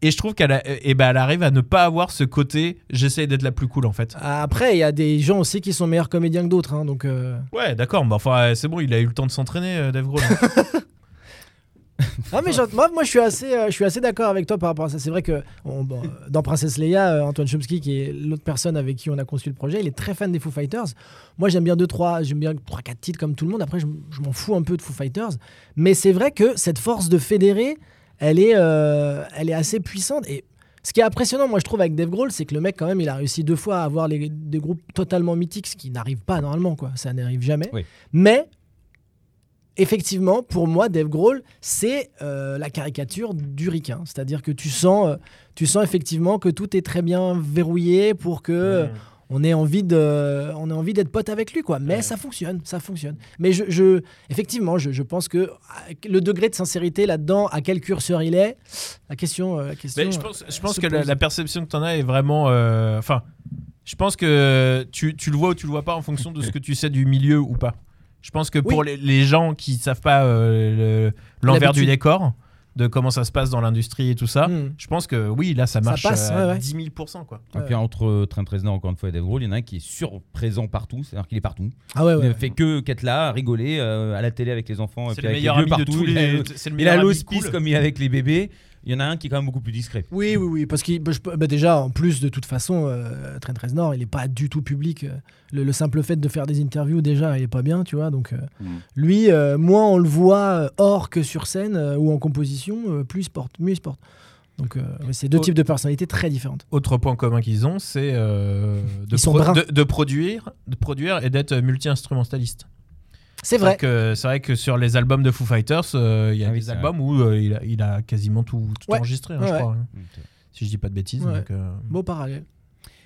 et je trouve qu'elle a- eh ben, elle arrive à ne pas avoir ce côté j'essaie d'être la plus cool en fait. Après, il y a des gens aussi qui sont meilleurs comédiens que d'autres, hein, donc. euh, Ouais, d'accord, mais enfin euh, c'est bon, il a eu le temps de s'entraîner euh, Dave Grohl. Ah mais moi, moi je suis assez, euh, je suis assez d'accord avec toi par rapport à ça. C'est vrai que on- bon, euh, dans Princesse Leia, euh, Antoine Chomsky, qui est l'autre personne avec qui on a conçu le projet, il est très fan des Foo Fighters. Moi j'aime bien deux trois, j'aime bien trois quatre titres comme tout le monde. Après je m'en fous un peu de Foo Fighters, mais c'est vrai que cette force de fédérer, elle est, euh, elle est assez puissante et ce qui est impressionnant, moi je trouve avec Dave Grohl, c'est que le mec quand même, il a réussi deux fois à avoir les- des groupes totalement mythiques, ce qui n'arrive pas normalement, quoi. Ça n'arrive jamais. Oui. Mais effectivement, pour moi, Dave Grohl, c'est euh, la caricature du ricain. C'est-à-dire que tu sens, euh, tu sens effectivement que tout est très bien verrouillé pour que euh, on ait envie de, on ait envie d'être pote avec lui, quoi. Mais Ouais. ça fonctionne, ça fonctionne. Mais je, je- effectivement, je, je pense que ah, le degré de sincérité là-dedans, à quel curseur il est, la question, euh, la question. Mais je pense, je pense se que la, perception que tu en as est vraiment. euh, Enfin, je pense que tu, tu le vois ou tu le vois pas en fonction de ce que tu sais du milieu ou pas. Je pense que pour les, les gens qui savent pas euh, le- l'envers du décor, de comment ça se passe dans l'industrie et tout ça, Hmm. je pense que oui, là ça Ça marche passe, à ouais, ouais. 10 000 quoi. Et puis entre Trent Reznor, encore une fois, et Dave Grohl, il y en a un qui est surprésent partout. C'est-à-dire qu'il est partout. Ah ouais, Il ouais. ne fait que qu'être là, à rigoler euh, à la télé avec les enfants. et C'est puis le avec meilleur les ami vieux de partout. tous Il a- les. c'est le Il a l'hospice cool. comme il est avec les bébés. Il y en a un qui est quand même beaucoup plus discret. Oui, oui, oui, parce que bah, déjà, en plus, de toute façon, euh, Trent Reznor, il n'est pas du tout public. Euh, Le, le simple fait de faire des interviews, déjà, il est pas bien, tu vois. Donc, euh, Mm. lui, euh, moins on le voit euh, hors que sur scène euh, ou en composition, euh, plus il se porte, mieux il se porte. Donc, euh, ouais, c'est deux types de personnalités très différentes. Autre point commun qu'ils ont, c'est euh, pro- de produire, de produire et d'être multi-instrumentaliste. C'est vrai. C'est vrai que sur les albums de Foo Fighters, euh, il y a Ah oui, des albums où euh, il, a, il a quasiment tout, tout Ouais. enregistré, hein, Ouais, je ouais. crois. hein. Si je dis pas de bêtises. Ouais. donc, euh, Beau parallèle.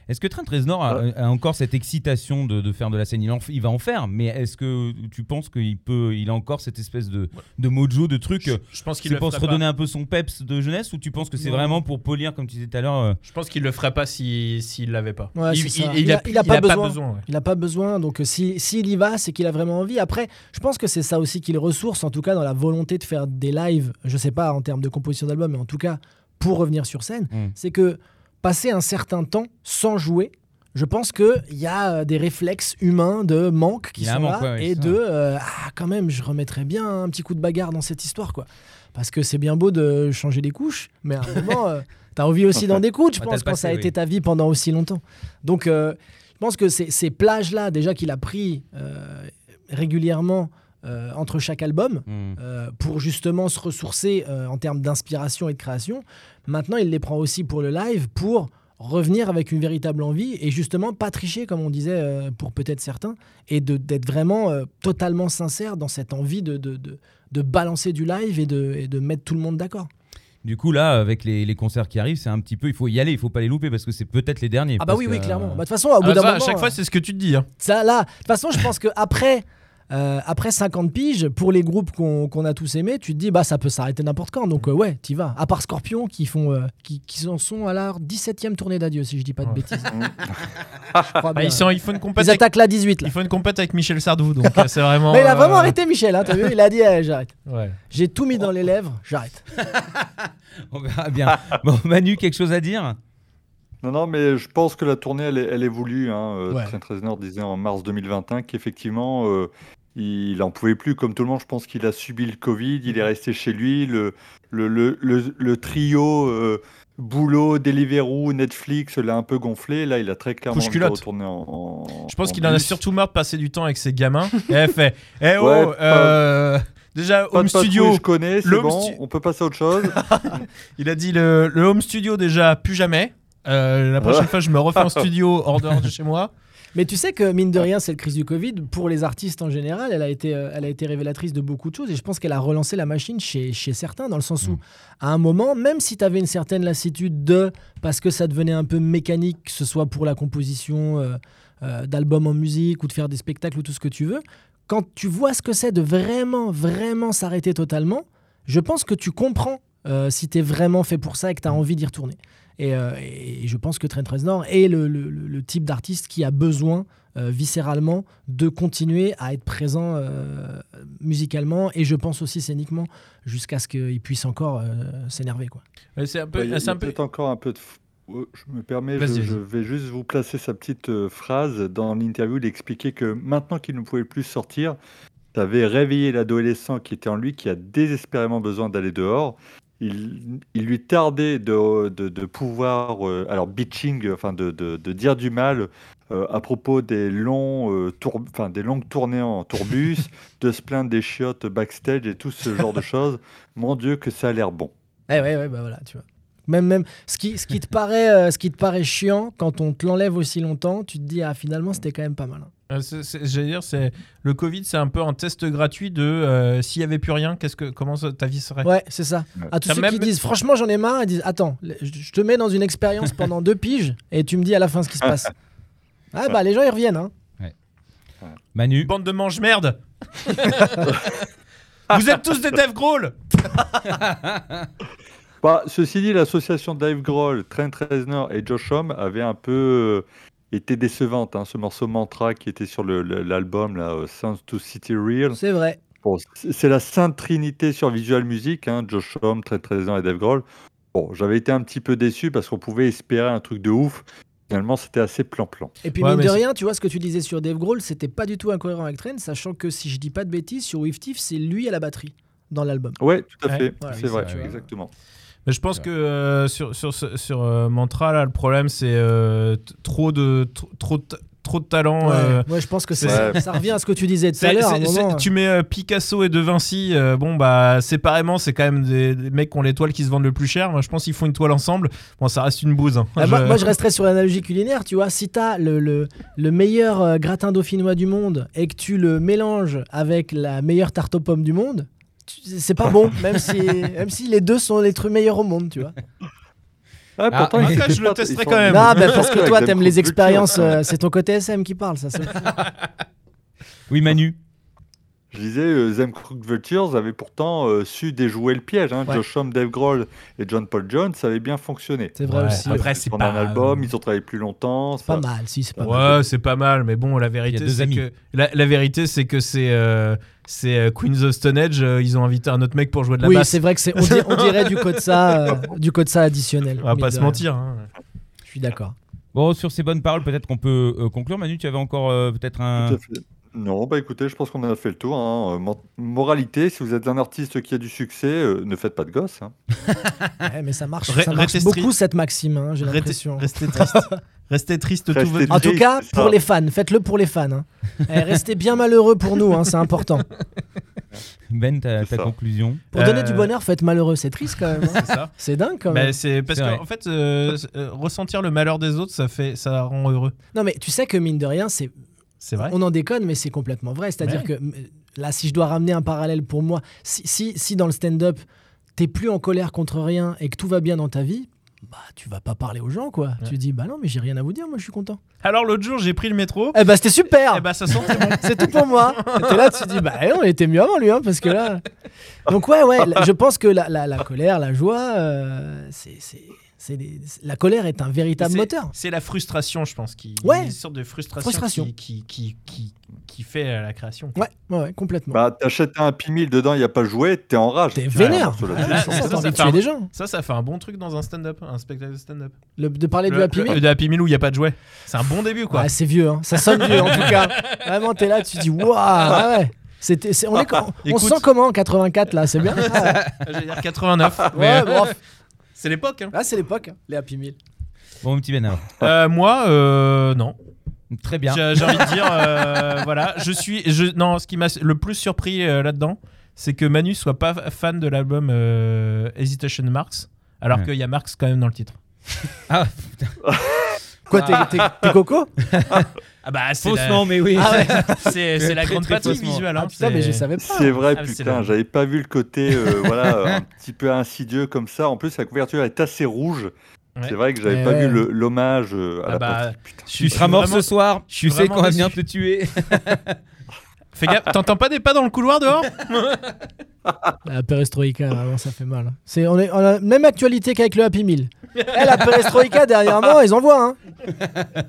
Est-ce que Trent Reznor a, a encore cette excitation de, de faire de la scène? Il, en il va en faire, mais est-ce que tu penses qu'il peut, il a encore cette espèce de, de mojo, de truc? Je, je pense qu'il C'est le pour se redonner pas. un peu son peps de jeunesse ou tu penses que c'est vraiment pour polir, comme tu disais tout à l'heure euh, Je pense qu'il le ferait pas si s'il l'avait pas. Ouais, il, il- il a, Il a- il a pas besoin. besoin. ouais. Il n'a pas besoin, donc euh, si- s'il y va, c'est qu'il a vraiment envie. Après, je pense que c'est ça aussi qui le ressource, en tout cas dans la volonté de faire des lives, je sais pas en termes de composition d'album, mais en tout cas pour revenir sur scène, Mm. c'est que passer un certain temps sans jouer, je pense qu'il y a euh, des réflexes humains de manque qui sont manque, là ouais, et de euh, ah quand même je remettrais bien un petit coup de bagarre dans cette histoire quoi. Parce que c'est bien beau de changer les couches mais à un moment euh, t'as envie aussi d'en découdre je pense quand ça a oui. été ta vie pendant aussi longtemps. Donc euh, je pense que ces, ces plages là déjà qu'il a pris régulièrement euh, entre chaque album hmm. euh, pour justement se ressourcer euh, en termes d'inspiration et de création. Maintenant, il les prend aussi pour le live pour revenir avec une véritable envie et justement pas tricher comme on disait euh, pour peut-être certains et de- d'être vraiment euh, totalement sincère dans cette envie de, de, de- de balancer du live et de, et de mettre tout le monde d'accord. Du coup, là, avec les, les concerts qui arrivent, c'est un petit peu, il faut y aller, il faut pas les louper parce que c'est peut-être les derniers. Ah bah oui, que, oui, clairement. Bah, De toute façon, au bout Ah, d'un ça, moment, à chaque fois, c'est ce que tu te dis. hein. ça là, de toute façon, je pense que après euh, après 50 piges, pour les groupes qu'on a tous aimés, tu te dis bah ça peut s'arrêter n'importe quand. Donc euh, ouais, t'y vas. À part Scorpion qui font euh, qui, qui en sont à leur 17e tournée d'adieu si je dis pas de Ouais. bêtises. Bah, ils sont- il faut une compète. Ils avec- attaquent la 18 là. Il faut une compète avec Michel Sardou, donc euh, c'est vraiment. Mais il a vraiment arrêté Michel, hein, t'as vu Il a dit eh, j'arrête. Ouais. J'ai tout mis dans les lèvres, j'arrête. On verra bien. bon, Manu, quelque chose à dire? Non, non, mais je pense que la tournée, elle est, elle est voulue. Hein. Ouais. Trent Reznor disait en mars 2021 qu'effectivement, euh, il en pouvait plus. Comme tout le monde, je pense qu'il a subi le Covid. Il est resté chez lui. Le, le, le, le, le trio euh, boulot, Deliveroo, Netflix l'a un peu gonflé. Là, il a très clairement retourner en, en- Je pense en qu'il en a surtout marre de passer du temps avec ses gamins. Et elle fait Eh oh, Ouais, euh, Déjà, Pas home studio, je connais, c'est bon, stu- on peut passer à autre chose. il a dit le, home studio déjà, plus jamais. Euh, la prochaine fois, je me refais en studio hors dehors de chez moi. Mais tu sais que mine de rien, cette crise du Covid, pour les artistes en général, elle a été, euh, elle a été révélatrice de beaucoup de choses et je pense qu'elle a relancé la machine chez, chez certains, dans le sens où, Mm. à un moment, même si tu avais une certaine lassitude de, parce que ça devenait un peu mécanique, que ce soit pour la composition euh, euh, d'albums en musique ou de faire des spectacles ou tout ce que tu veux, quand tu vois ce que c'est de vraiment, vraiment s'arrêter totalement, je pense que tu comprends euh, si tu es vraiment fait pour ça et que tu as envie d'y retourner. Et, euh, et je pense que Trent Reznor est le, le- le- le type d'artiste qui a besoin euh, viscéralement de continuer à être présent euh, musicalement et je pense aussi scéniquement jusqu'à ce qu'il puisse encore euh, s'énerver. quoi. C'est un peu. Ouais, un peu... encore un peu de. Ouais, Je me permets, je, vais juste vous placer sa petite euh, phrase. Dans l'interview, il expliquait que maintenant qu'il ne pouvait plus sortir, ça avait réveillé l'adolescent qui était en lui, qui a désespérément besoin d'aller dehors. Il, il lui tardait de, de, de pouvoir, euh, alors bitching, enfin de, de, dire du mal euh, à propos des, longs, euh, tour- des longues tournées en tourbus, de se plaindre des chiottes backstage et tout ce genre de choses. Mon Dieu, que ça a l'air bon. Eh ouais, ouais, bah voilà, tu vois. Même, même ce, qui, ce, qui te paraît, ce qui te paraît chiant, quand on te l'enlève aussi longtemps, tu te dis, ah finalement, c'était quand même pas mal. hein. Euh, J'allais dire, c'est le Covid, c'est un peu un test gratuit de euh, s'il y avait plus rien, qu'est-ce que comment ça- ta vie serait? Ouais, c'est ça. Ouais. À tous T'as ceux même- qui disent, franchement, j'en ai marre, ils disent, attends, je je te mets dans une expérience pendant deux piges et tu me dis à la fin ce qui se passe. Ah bah, les gens, ils reviennent. Hein. Manu Bande de mange merde. Vous êtes tous des Dave Grohl. Bah, ceci dit, l'association Dave Grohl, Trent Reznor et Josh Homme avait un peu euh, été décevante. hein, ce morceau Mantra qui était sur le- le- l'album là, euh, Sounds to City Real. C'est vrai. Bon, c'est la sainte trinité sur Visual Music, hein, Josh Homme, Trent Reznor et Dave Grohl. Bon, j'avais été un petit peu déçu parce qu'on pouvait espérer un truc de ouf. Finalement, c'était assez plan-plan. Et puis, Ouais, mine de rien, tu vois ce que tu disais sur Dave Grohl, c'était pas du tout incohérent avec Trent, sachant que si je dis pas de bêtises, sur With Thief, c'est lui à la batterie dans l'album. Ouais, tout à Ouais. fait. Ouais, c'est oui, vrai, c'est vrai. exactement. Mais je pense que euh, sur, sur, sur euh, Mantra, là, le problème, c'est euh, trop, de, trop, de, trop de talent. euh, Ouais, je pense que ça. Ça revient à ce que tu disais tout à l'heure. tu mets euh, Picasso et De Vinci, euh, bon, bah, séparément, c'est quand même des, des mecs qui ont les toiles qui se vendent le plus cher. Moi, je pense qu'ils font une toile ensemble. Bon, ça reste une bouse. hein. Ah, moi, Je- moi, je resterais sur l'analogie culinaire, tu vois. Si t'as le, le, le meilleur euh, gratin dauphinois du monde et que tu le mélanges avec la meilleure tarte aux pommes du monde, c'est pas bon, même si, même si les deux sont les trucs meilleurs au monde, tu vois. Ah, Ah, pourtant, ah, je le testerai quand même. Non, bah, parce que toi, t'aimes les expériences. Euh, c'est ton côté SM qui parle, ça. c'est- Oui, Manu. Je disais, euh, Crooked Vultures avaient pourtant euh, su déjouer le piège. Hein. Ouais. Josh Homme, Dave Grohl et John Paul Jones, ça avait bien fonctionné. C'est vrai Ouais, aussi. après, c'est Pendant pas un album, ils ont travaillé plus longtemps. C'est pas mal, si, c'est pas mal. Ouais, c'est pas mal, mais bon, la vérité, c'est que la, la vérité, c'est que c'est euh, c'est euh, Queens of Stone Age. euh, ils ont invité un autre mec pour jouer de la Oui, basse. c'est vrai que c'est. On, dir- on dirait du code ça, euh, du code ça additionnel. On va pas de se mentir. hein. Je suis d'accord. Bon, sur ces bonnes paroles, peut-être qu'on peut euh, conclure. Manu, tu avais encore euh, peut-être un. Non, bah écoutez, je pense qu'on a fait le tour. hein. Euh, mo- Moralité, si vous êtes un artiste qui a du succès, euh, ne faites pas de gosse. hein. Ouais, mais ça marche, Re- ça marche restez beaucoup cette maxime, hein, j'ai Restez, l'impression. restez triste. restez triste tout Restez votre En tout triste, cas, c'est pour ça. les fans, faites-le pour les fans. hein. Eh, restez bien malheureux pour nous, hein, c'est important. Ben, ta, C'est ta ça. conclusion. Pour donner Euh, du bonheur, faut être malheureux, c'est triste quand même. hein. C'est ça. C'est dingue quand Bah, même. c'est parce C'est vrai. qu'en fait, euh, euh, ressentir le malheur des autres, ça fait, ça rend heureux. Non mais tu sais que mine de rien, c'est C'est vrai. on en déconne, mais c'est complètement vrai. C'est-à-dire Ouais. que là, si je dois ramener un parallèle pour moi, si, si, si dans le stand-up, t'es plus en colère contre rien et que tout va bien dans ta vie, bah tu vas pas parler aux gens quoi. Ouais. Tu dis bah non mais j'ai rien à vous dire, moi je suis content. Alors l'autre jour, j'ai pris le métro. Eh bah c'était super. Et bah ça sentait bon. C'est tout pour moi. T'es là, tu dis, bah non, il était mieux avant lui, hein, parce que là. Donc, ouais, ouais, je pense que la, la- la colère, la joie, euh, c'est. Des- La colère est un véritable moteur. C'est la frustration, je pense, qui Ouais. une sorte de frustration, Frustration. Qui, qui, qui, qui, qui fait euh, la création. Ouais, ouais, ouais, complètement. Bah, t'achètes un P1000 dedans, il n'y a pas joué, t'es en rage. T'es Ouais, vénère. Ah, ça, ça, ça, de fait un- des gens. Ça, ça fait un bon truc dans un stand-up, un spectacle de stand-up. De parler de Le- Happy le- Meal de Happy Meal où il n'y a pas de jouet. C'est un bon début, quoi. Ouais, c'est vieux, hein. ça sonne vieux en tout cas. Vraiment, t'es là, tu dis, waouh, ah ouais. C'était, c'est- on, est, co- on se sent comment en 84 là, c'est bien Ah J'allais dire 89. Ouais, mais, ouais, bon, c'est l'époque. hein. là c'est l'époque, hein, les Happy Meal. Bon, mon petit Ben, alors. Euh, moi, euh, non. Très bien. J'ai j'ai envie de dire, euh, voilà, je suis, je, non, ce qui m'a le plus surpris euh, là-dedans, c'est que Manu soit pas fan de l'album euh, Hesitation Marks, alors Ouais. qu'il y a Marx quand même dans le titre. Ah, Quoi, t'es, t'es- coco Ah bah c'est la, faussement, mais oui. Ah ouais. c'est, la Très, grande très patrie faussement. visuelle. Ah hein, putain, mais je savais pas. C'est vrai, Ah, putain, j'avais pas vu le côté euh, voilà, un petit peu insidieux comme ça. En plus, la couverture est assez rouge. Ouais. C'est vrai que j'avais Ouais, pas ouais. vu l'hommage euh, à Ah la bah, patrie. Putain. je Tu seras mort vraiment- ce soir. Tu sais qu'on va venir te tuer. Fais gaffe, t'entends pas des pas dans le couloir dehors? La perestroïka, vraiment, ça fait mal. C'est, on, est, on a la même actualité qu'avec le Happy Meal. Eh, la perestroïka, dernièrement, ils en voient. Hein.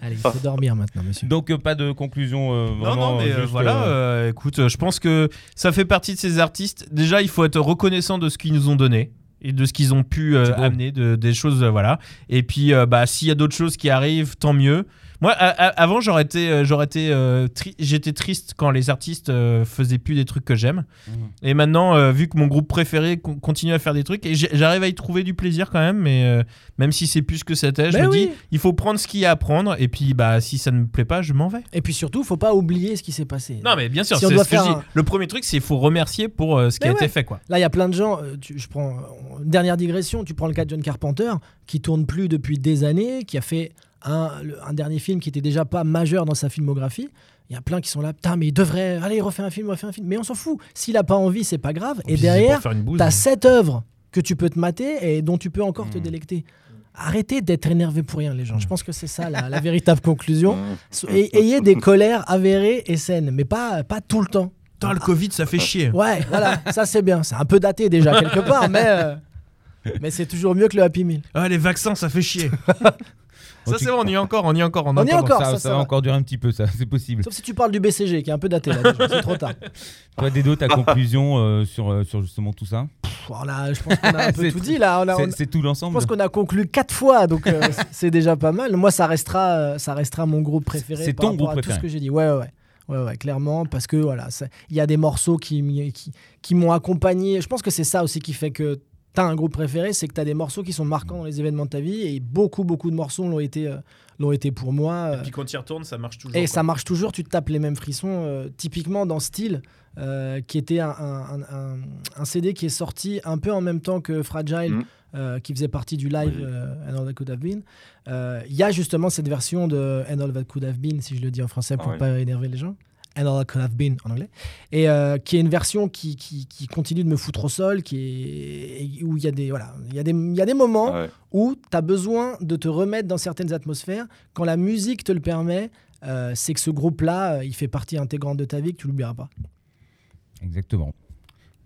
Allez, il faut dormir maintenant, monsieur. Donc, euh, pas de conclusion euh, Non, vraiment. non, mais euh, euh, juste, voilà, euh, euh, écoute, je pense que ça fait partie de ces artistes. Déjà, il faut être reconnaissant de ce qu'ils nous ont donné et de ce qu'ils ont pu euh, amener, de, des choses, euh, voilà. Et puis, euh, bah, s'il y a d'autres choses qui arrivent, tant mieux. Moi, avant, j'aurais été, euh, j'aurais été, euh, tri- j'étais triste quand les artistes euh, faisaient plus des trucs que j'aime. Mhm. Et maintenant, euh, vu que mon groupe préféré con- continue à faire des trucs, et j'arrive à y trouver du plaisir quand même, mais même si c'est plus ce que c'était, je Mais me oui. dis, il faut prendre ce qu'il y a à prendre, et puis, bah, si ça ne me plaît pas, je m'en vais. Et puis surtout, faut pas oublier ce qui s'est passé. Non, mais bien sûr, Si on c'est doit ce que je dis. Le premier truc, c'est qu'il faut remercier pour ce qui Mais a été fait, quoi. Là, il y a plein de gens. tu- je prends dernière digression. Tu prends le cas de John Carpenter, qui tourne plus depuis des années, qui a fait un, le- un dernier film qui était déjà pas majeur dans sa filmographie. Il y a plein qui sont là. Putain, mais il devrait. Allez, refais un film, refais un film. Mais on s'en fout. S'il a pas envie, c'est pas grave. Et derrière, bouse, t'as hein. sept œuvres que tu peux te mater et dont tu peux encore te Mm. délecter. Arrêtez d'être énervé pour rien, les gens. Je pense que c'est ça la, la véritable conclusion. Et- ayez des colères avérées et saines, mais pas, pas tout le temps. Putain, le Covid, ça fait chier. Ouais, voilà, ça c'est bien. C'est un peu daté déjà quelque part, mais, euh, mais c'est toujours mieux que le Happy Meal. Ah, les vaccins, ça fait chier. Ça, tout c'est bon, on y est encore, on y est encore. On, On y est encore, ça, ça, ça ça va va. encore durer un petit peu, ça, c'est possible. Sauf si tu parles du BCG qui est un peu daté là, c'est trop tard. Toi, Dedo, ta conclusion euh, sur, euh, sur justement tout ça? Voilà, je pense qu'on a un peu tout dit là. On a- on- C'est- C'est tout je l'ensemble pense qu'on a conclu quatre fois, donc euh, c'est- déjà pas mal. Moi, ça restera, euh, ça restera mon groupe préféré. C'est ton groupe à tout préféré. ce que j'ai dit. Ouais, ouais, ouais. Ouais, ouais, clairement, parce que voilà, il y a des morceaux qui, qui m'ont accompagné. Je pense que c'est ça aussi qui fait que tu as un groupe préféré, c'est que tu as des morceaux qui sont marquants dans les événements de ta vie, et beaucoup, beaucoup de morceaux l'ont été, euh, l'ont été pour moi. euh, Et puis quand il retourne, ça marche toujours. et quoi. ça marche toujours, tu te tapes les mêmes frissons, euh, typiquement dans Style, euh, qui était un, un- un- un CD qui est sorti un peu en même temps que Fragile, Mm. euh, qui faisait partie du live Oui. euh, And All That Could Have Been. Euh, Il y a justement cette version de And All That Could Have Been, si je le dis en français pour Ah ouais. pas énerver les gens. And All I Could Have Been en anglais, et euh, qui est une version qui, qui, qui continue de me foutre au sol, qui est, et où il y a des, voilà, il y a des, il y a des moments Ouais. où tu as besoin de te remettre dans certaines atmosphères. Quand la musique te le permet, euh, c'est que ce groupe-là, euh, il fait partie intégrante de ta vie, que tu l'oublieras pas. Exactement.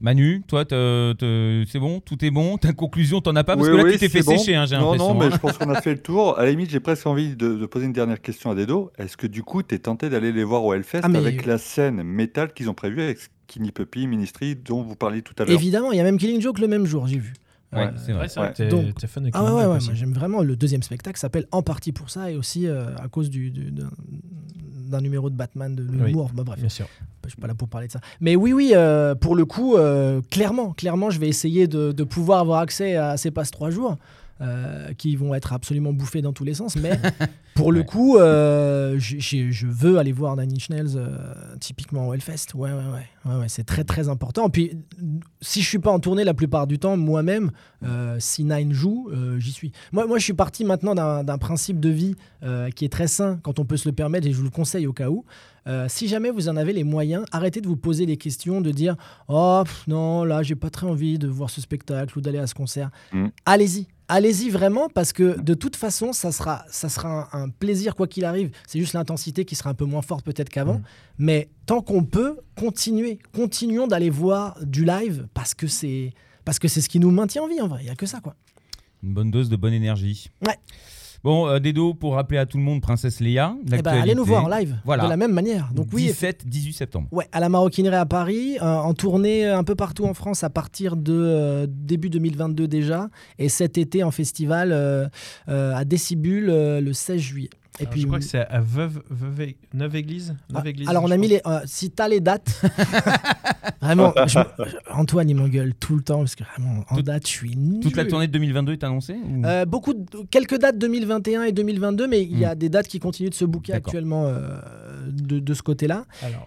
Manu, toi, c'est bon? Tout est bon? Ta conclusion, t'en as pas? Parce Oui, que là, oui, tu t'es fait bon. sécher, hein, j'ai Non, l'impression. non, mais hein. je pense qu'on a fait le tour. À la limite, j'ai presque envie de, de poser une dernière question à Dedo. Est-ce que du coup, tu es tenté d'aller les voir au Hellfest Ah, mais- avec la scène métal qu'ils ont prévue avec Skinny Puppy, Ministry, dont vous parliez tout à l'heure? Évidemment, il y a même Killing Joke le même jour, j'ai vu. Ouais, Euh, c'est vrai. Ouais, c'est vrai Ouais. t'es Donc- t'es fan de Ah ouais, ouais, ouais, j'aime vraiment. Le deuxième spectacle s'appelle en partie pour ça et aussi euh, à cause du, du- d'un, numéro de Batman de, de Oui. Moore. Bah, bref, Bien sûr. je suis pas là pour parler de ça. Mais oui, oui, euh, pour le coup, euh, clairement, clairement, je vais essayer de, de pouvoir avoir accès à ces passes trois jours. Euh, qui vont être absolument bouffés dans tous les sens, mais pour le coup, euh, je veux aller voir Nine Inch Nails euh, typiquement au Hellfest. Ouais, ouais, ouais, ouais, ouais, c'est très très important. Puis si je suis pas en tournée la plupart du temps, moi-même, euh, si Nine joue, euh, j'y suis. Moi, moi, je suis parti maintenant d'un principe de vie euh, qui est très sain quand on peut se le permettre, et je vous le conseille au cas où. Euh, si jamais vous en avez les moyens, arrêtez de vous poser des questions, de dire Oh pff, non, là, j'ai pas très envie de voir ce spectacle ou d'aller à ce concert. Mm. Allez-y, allez-y vraiment, parce que de toute façon, ça sera, ça sera un, un plaisir quoi qu'il arrive. C'est juste l'intensité qui sera un peu moins forte peut-être qu'avant. Mm. Mais tant qu'on peut, continuez. Continuons d'aller voir du live parce que c'est. Parce que c'est ce qui nous maintient en vie en vrai, il n'y a que ça quoi. Une bonne dose de bonne énergie. Ouais. Bon, euh, Dedo, pour rappeler à tout le monde, Princesse Leia. Eh ben, allez nous voir en live Voilà. de la même manière. Donc oui, 17-18 septembre. Ouais, à la Maroquinerie à Paris, euh, en tournée un peu partout en France à partir de euh, début 2022 déjà, et cet été en festival euh, à Décibule le 16 juillet. Et Alors, je crois que c'est à Veuve, Veuve, Neuve Église. Neuve Ah, Église, alors on a mis les, euh, si t'as les dates, vraiment, je- Antoine il m'engueule tout le temps parce que vraiment en Toute- date je suis nul. Toute la tournée de 2022 est annoncée ou- Euh, beaucoup de- quelques dates 2021 et 2022, mais il y a des dates qui continuent de se D'accord. actuellement euh, de, de ce côté-là. Alors,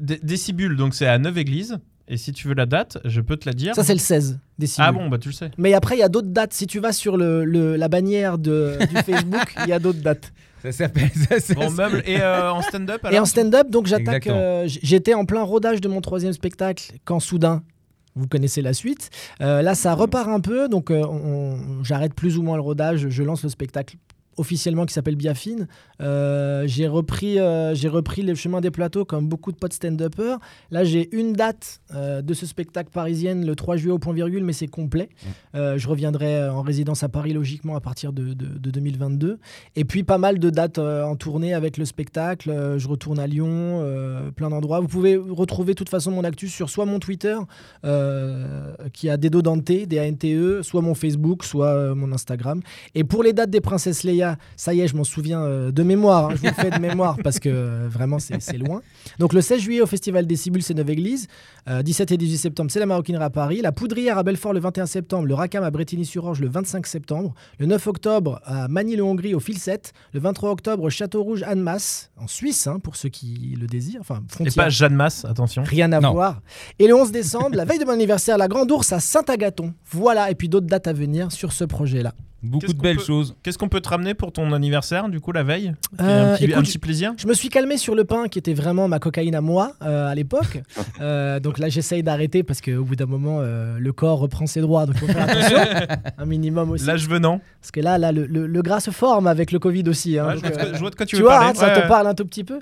Dé- Décibule, donc c'est à Neuve Église. Et si tu veux la date, je peux te la dire. Ça c'est le 16 Décibule. Ah bon, bah tu le sais. Mais après, il y a d'autres dates. Si tu vas sur le, le- la bannière de, du Facebook, il y a d'autres dates. Ça s'appelle. ça, meuble et euh, en stand-up Et en stand-up, donc j'attaque. Euh, J'étais en plein rodage de mon troisième spectacle quand soudain. Vous connaissez la suite. Euh, là, ça repart un peu, donc euh, on- on- j'arrête plus ou moins le rodage. Je lance le spectacle officiellement qui s'appelle Biafine. Euh, j'ai repris, euh, j'ai repris les chemins des plateaux comme beaucoup de potes stand-uppers. Là, j'ai une date euh, de ce spectacle parisienne le 3 juillet au point virgule, mais c'est complet. Euh, je reviendrai en résidence à Paris logiquement à partir de, de- de 2022. Et puis pas mal de dates en tournée avec le spectacle. Je retourne à Lyon, plein d'endroits. Vous pouvez retrouver de toute façon mon actu sur soit mon Twitter, qui a Dedo Dante, D-A-N-T-E, soit mon Facebook, soit mon Instagram. Et pour les dates des Princesses Leia, ça y est, je m'en souviens euh, de mémoire. hein. je vous le fais de mémoire parce que euh, vraiment, c'est loin. Donc le 16 juillet au Festival des Cibules, c'est Neuve-Église. Euh, 17 et 18 septembre, c'est la Maroquinerie à Paris. La Poudrière à Belfort le 21 septembre. Le Racam à Bretigny-sur-Orge le 25 septembre. Le 9 octobre à Manille-Hongrie au Filset. Le 23 octobre au Château Rouge Annemasse, en Suisse, hein, pour ceux qui le désirent. Enfin, Et pas Jeanne Masse, attention. Rien à Non. voir. Et le 11 décembre, la veille de mon anniversaire, la Grande Ourse à Saint-Agathon. Voilà, et puis d'autres dates à venir sur ce projet-là. Beaucoup de belles peut- choses. Qu'est-ce qu'on peut te ramener pour ton anniversaire, du coup, la veille Euh, un, petit, écoute, un petit plaisir Je me suis calmé sur le pain qui était vraiment ma cocaïne à moi euh, à l'époque. Euh, donc là, j'essaye d'arrêter parce qu'au bout d'un moment, euh, le corps reprend ses droits. Donc il faut faire attention. un minimum aussi. L'âge venant. Parce que là, là le, le- le gras se forme avec le Covid aussi. hein. Ouais, Donc, je, vois de euh, quoi, je vois de quoi tu, tu veux vois, parler. hein, ça Ouais, te parle un tout petit peu.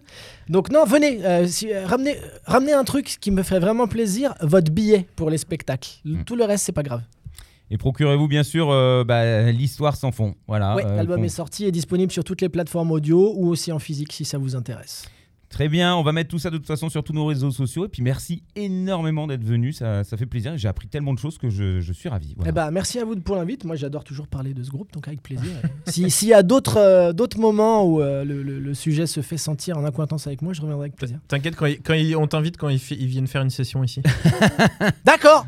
Donc non, venez, euh, si- euh, ramenez, ramenez un truc qui me ferait vraiment plaisir, votre billet pour les spectacles. Mm. Tout le reste, c'est pas grave. Et procurez-vous bien sûr euh, bah, l'histoire sans fond. Voilà. ouais, euh, l'album est sorti et disponible sur toutes les plateformes audio ou aussi en physique si ça vous intéresse. Très bien, on va mettre tout ça de toute façon sur tous nos réseaux sociaux. Et puis merci énormément d'être venu, ça, ça fait plaisir. J'ai appris tellement de choses que je, je suis ravi. Voilà. Eh ben, merci à vous pour l'invite. Moi, j'adore toujours parler de ce groupe, donc avec plaisir. Si- S'il y a d'autres euh, d'autres moments où euh, le, le- le sujet se fait sentir en acquaintance avec moi, je reviendrai avec plaisir. T'inquiète, quand, quand ils- on t'invite quand ils, viennent faire une session ici. D'accord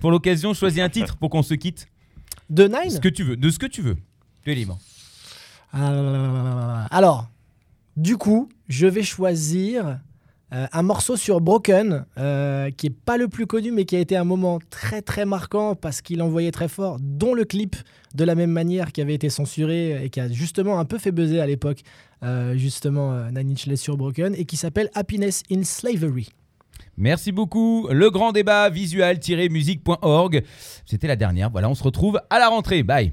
Pour l'occasion, choisis un titre pour qu'on se quitte. De Nine Ce que tu veux, de ce que tu veux. Tu es libre. Alors, du coup, je vais choisir Euh, un morceau sur Broken, euh, qui est pas le plus connu, mais qui a été un moment très très marquant parce qu'il envoyait très fort, dont le clip de la même manière qui avait été censuré et qui a justement un peu fait buzzer à l'époque, euh, justement Nine sur Broken, et qui s'appelle Happiness in Slavery. Merci beaucoup. Le grand débat visual-musique.org. C'était la dernière. Voilà, on se retrouve à la rentrée. Bye.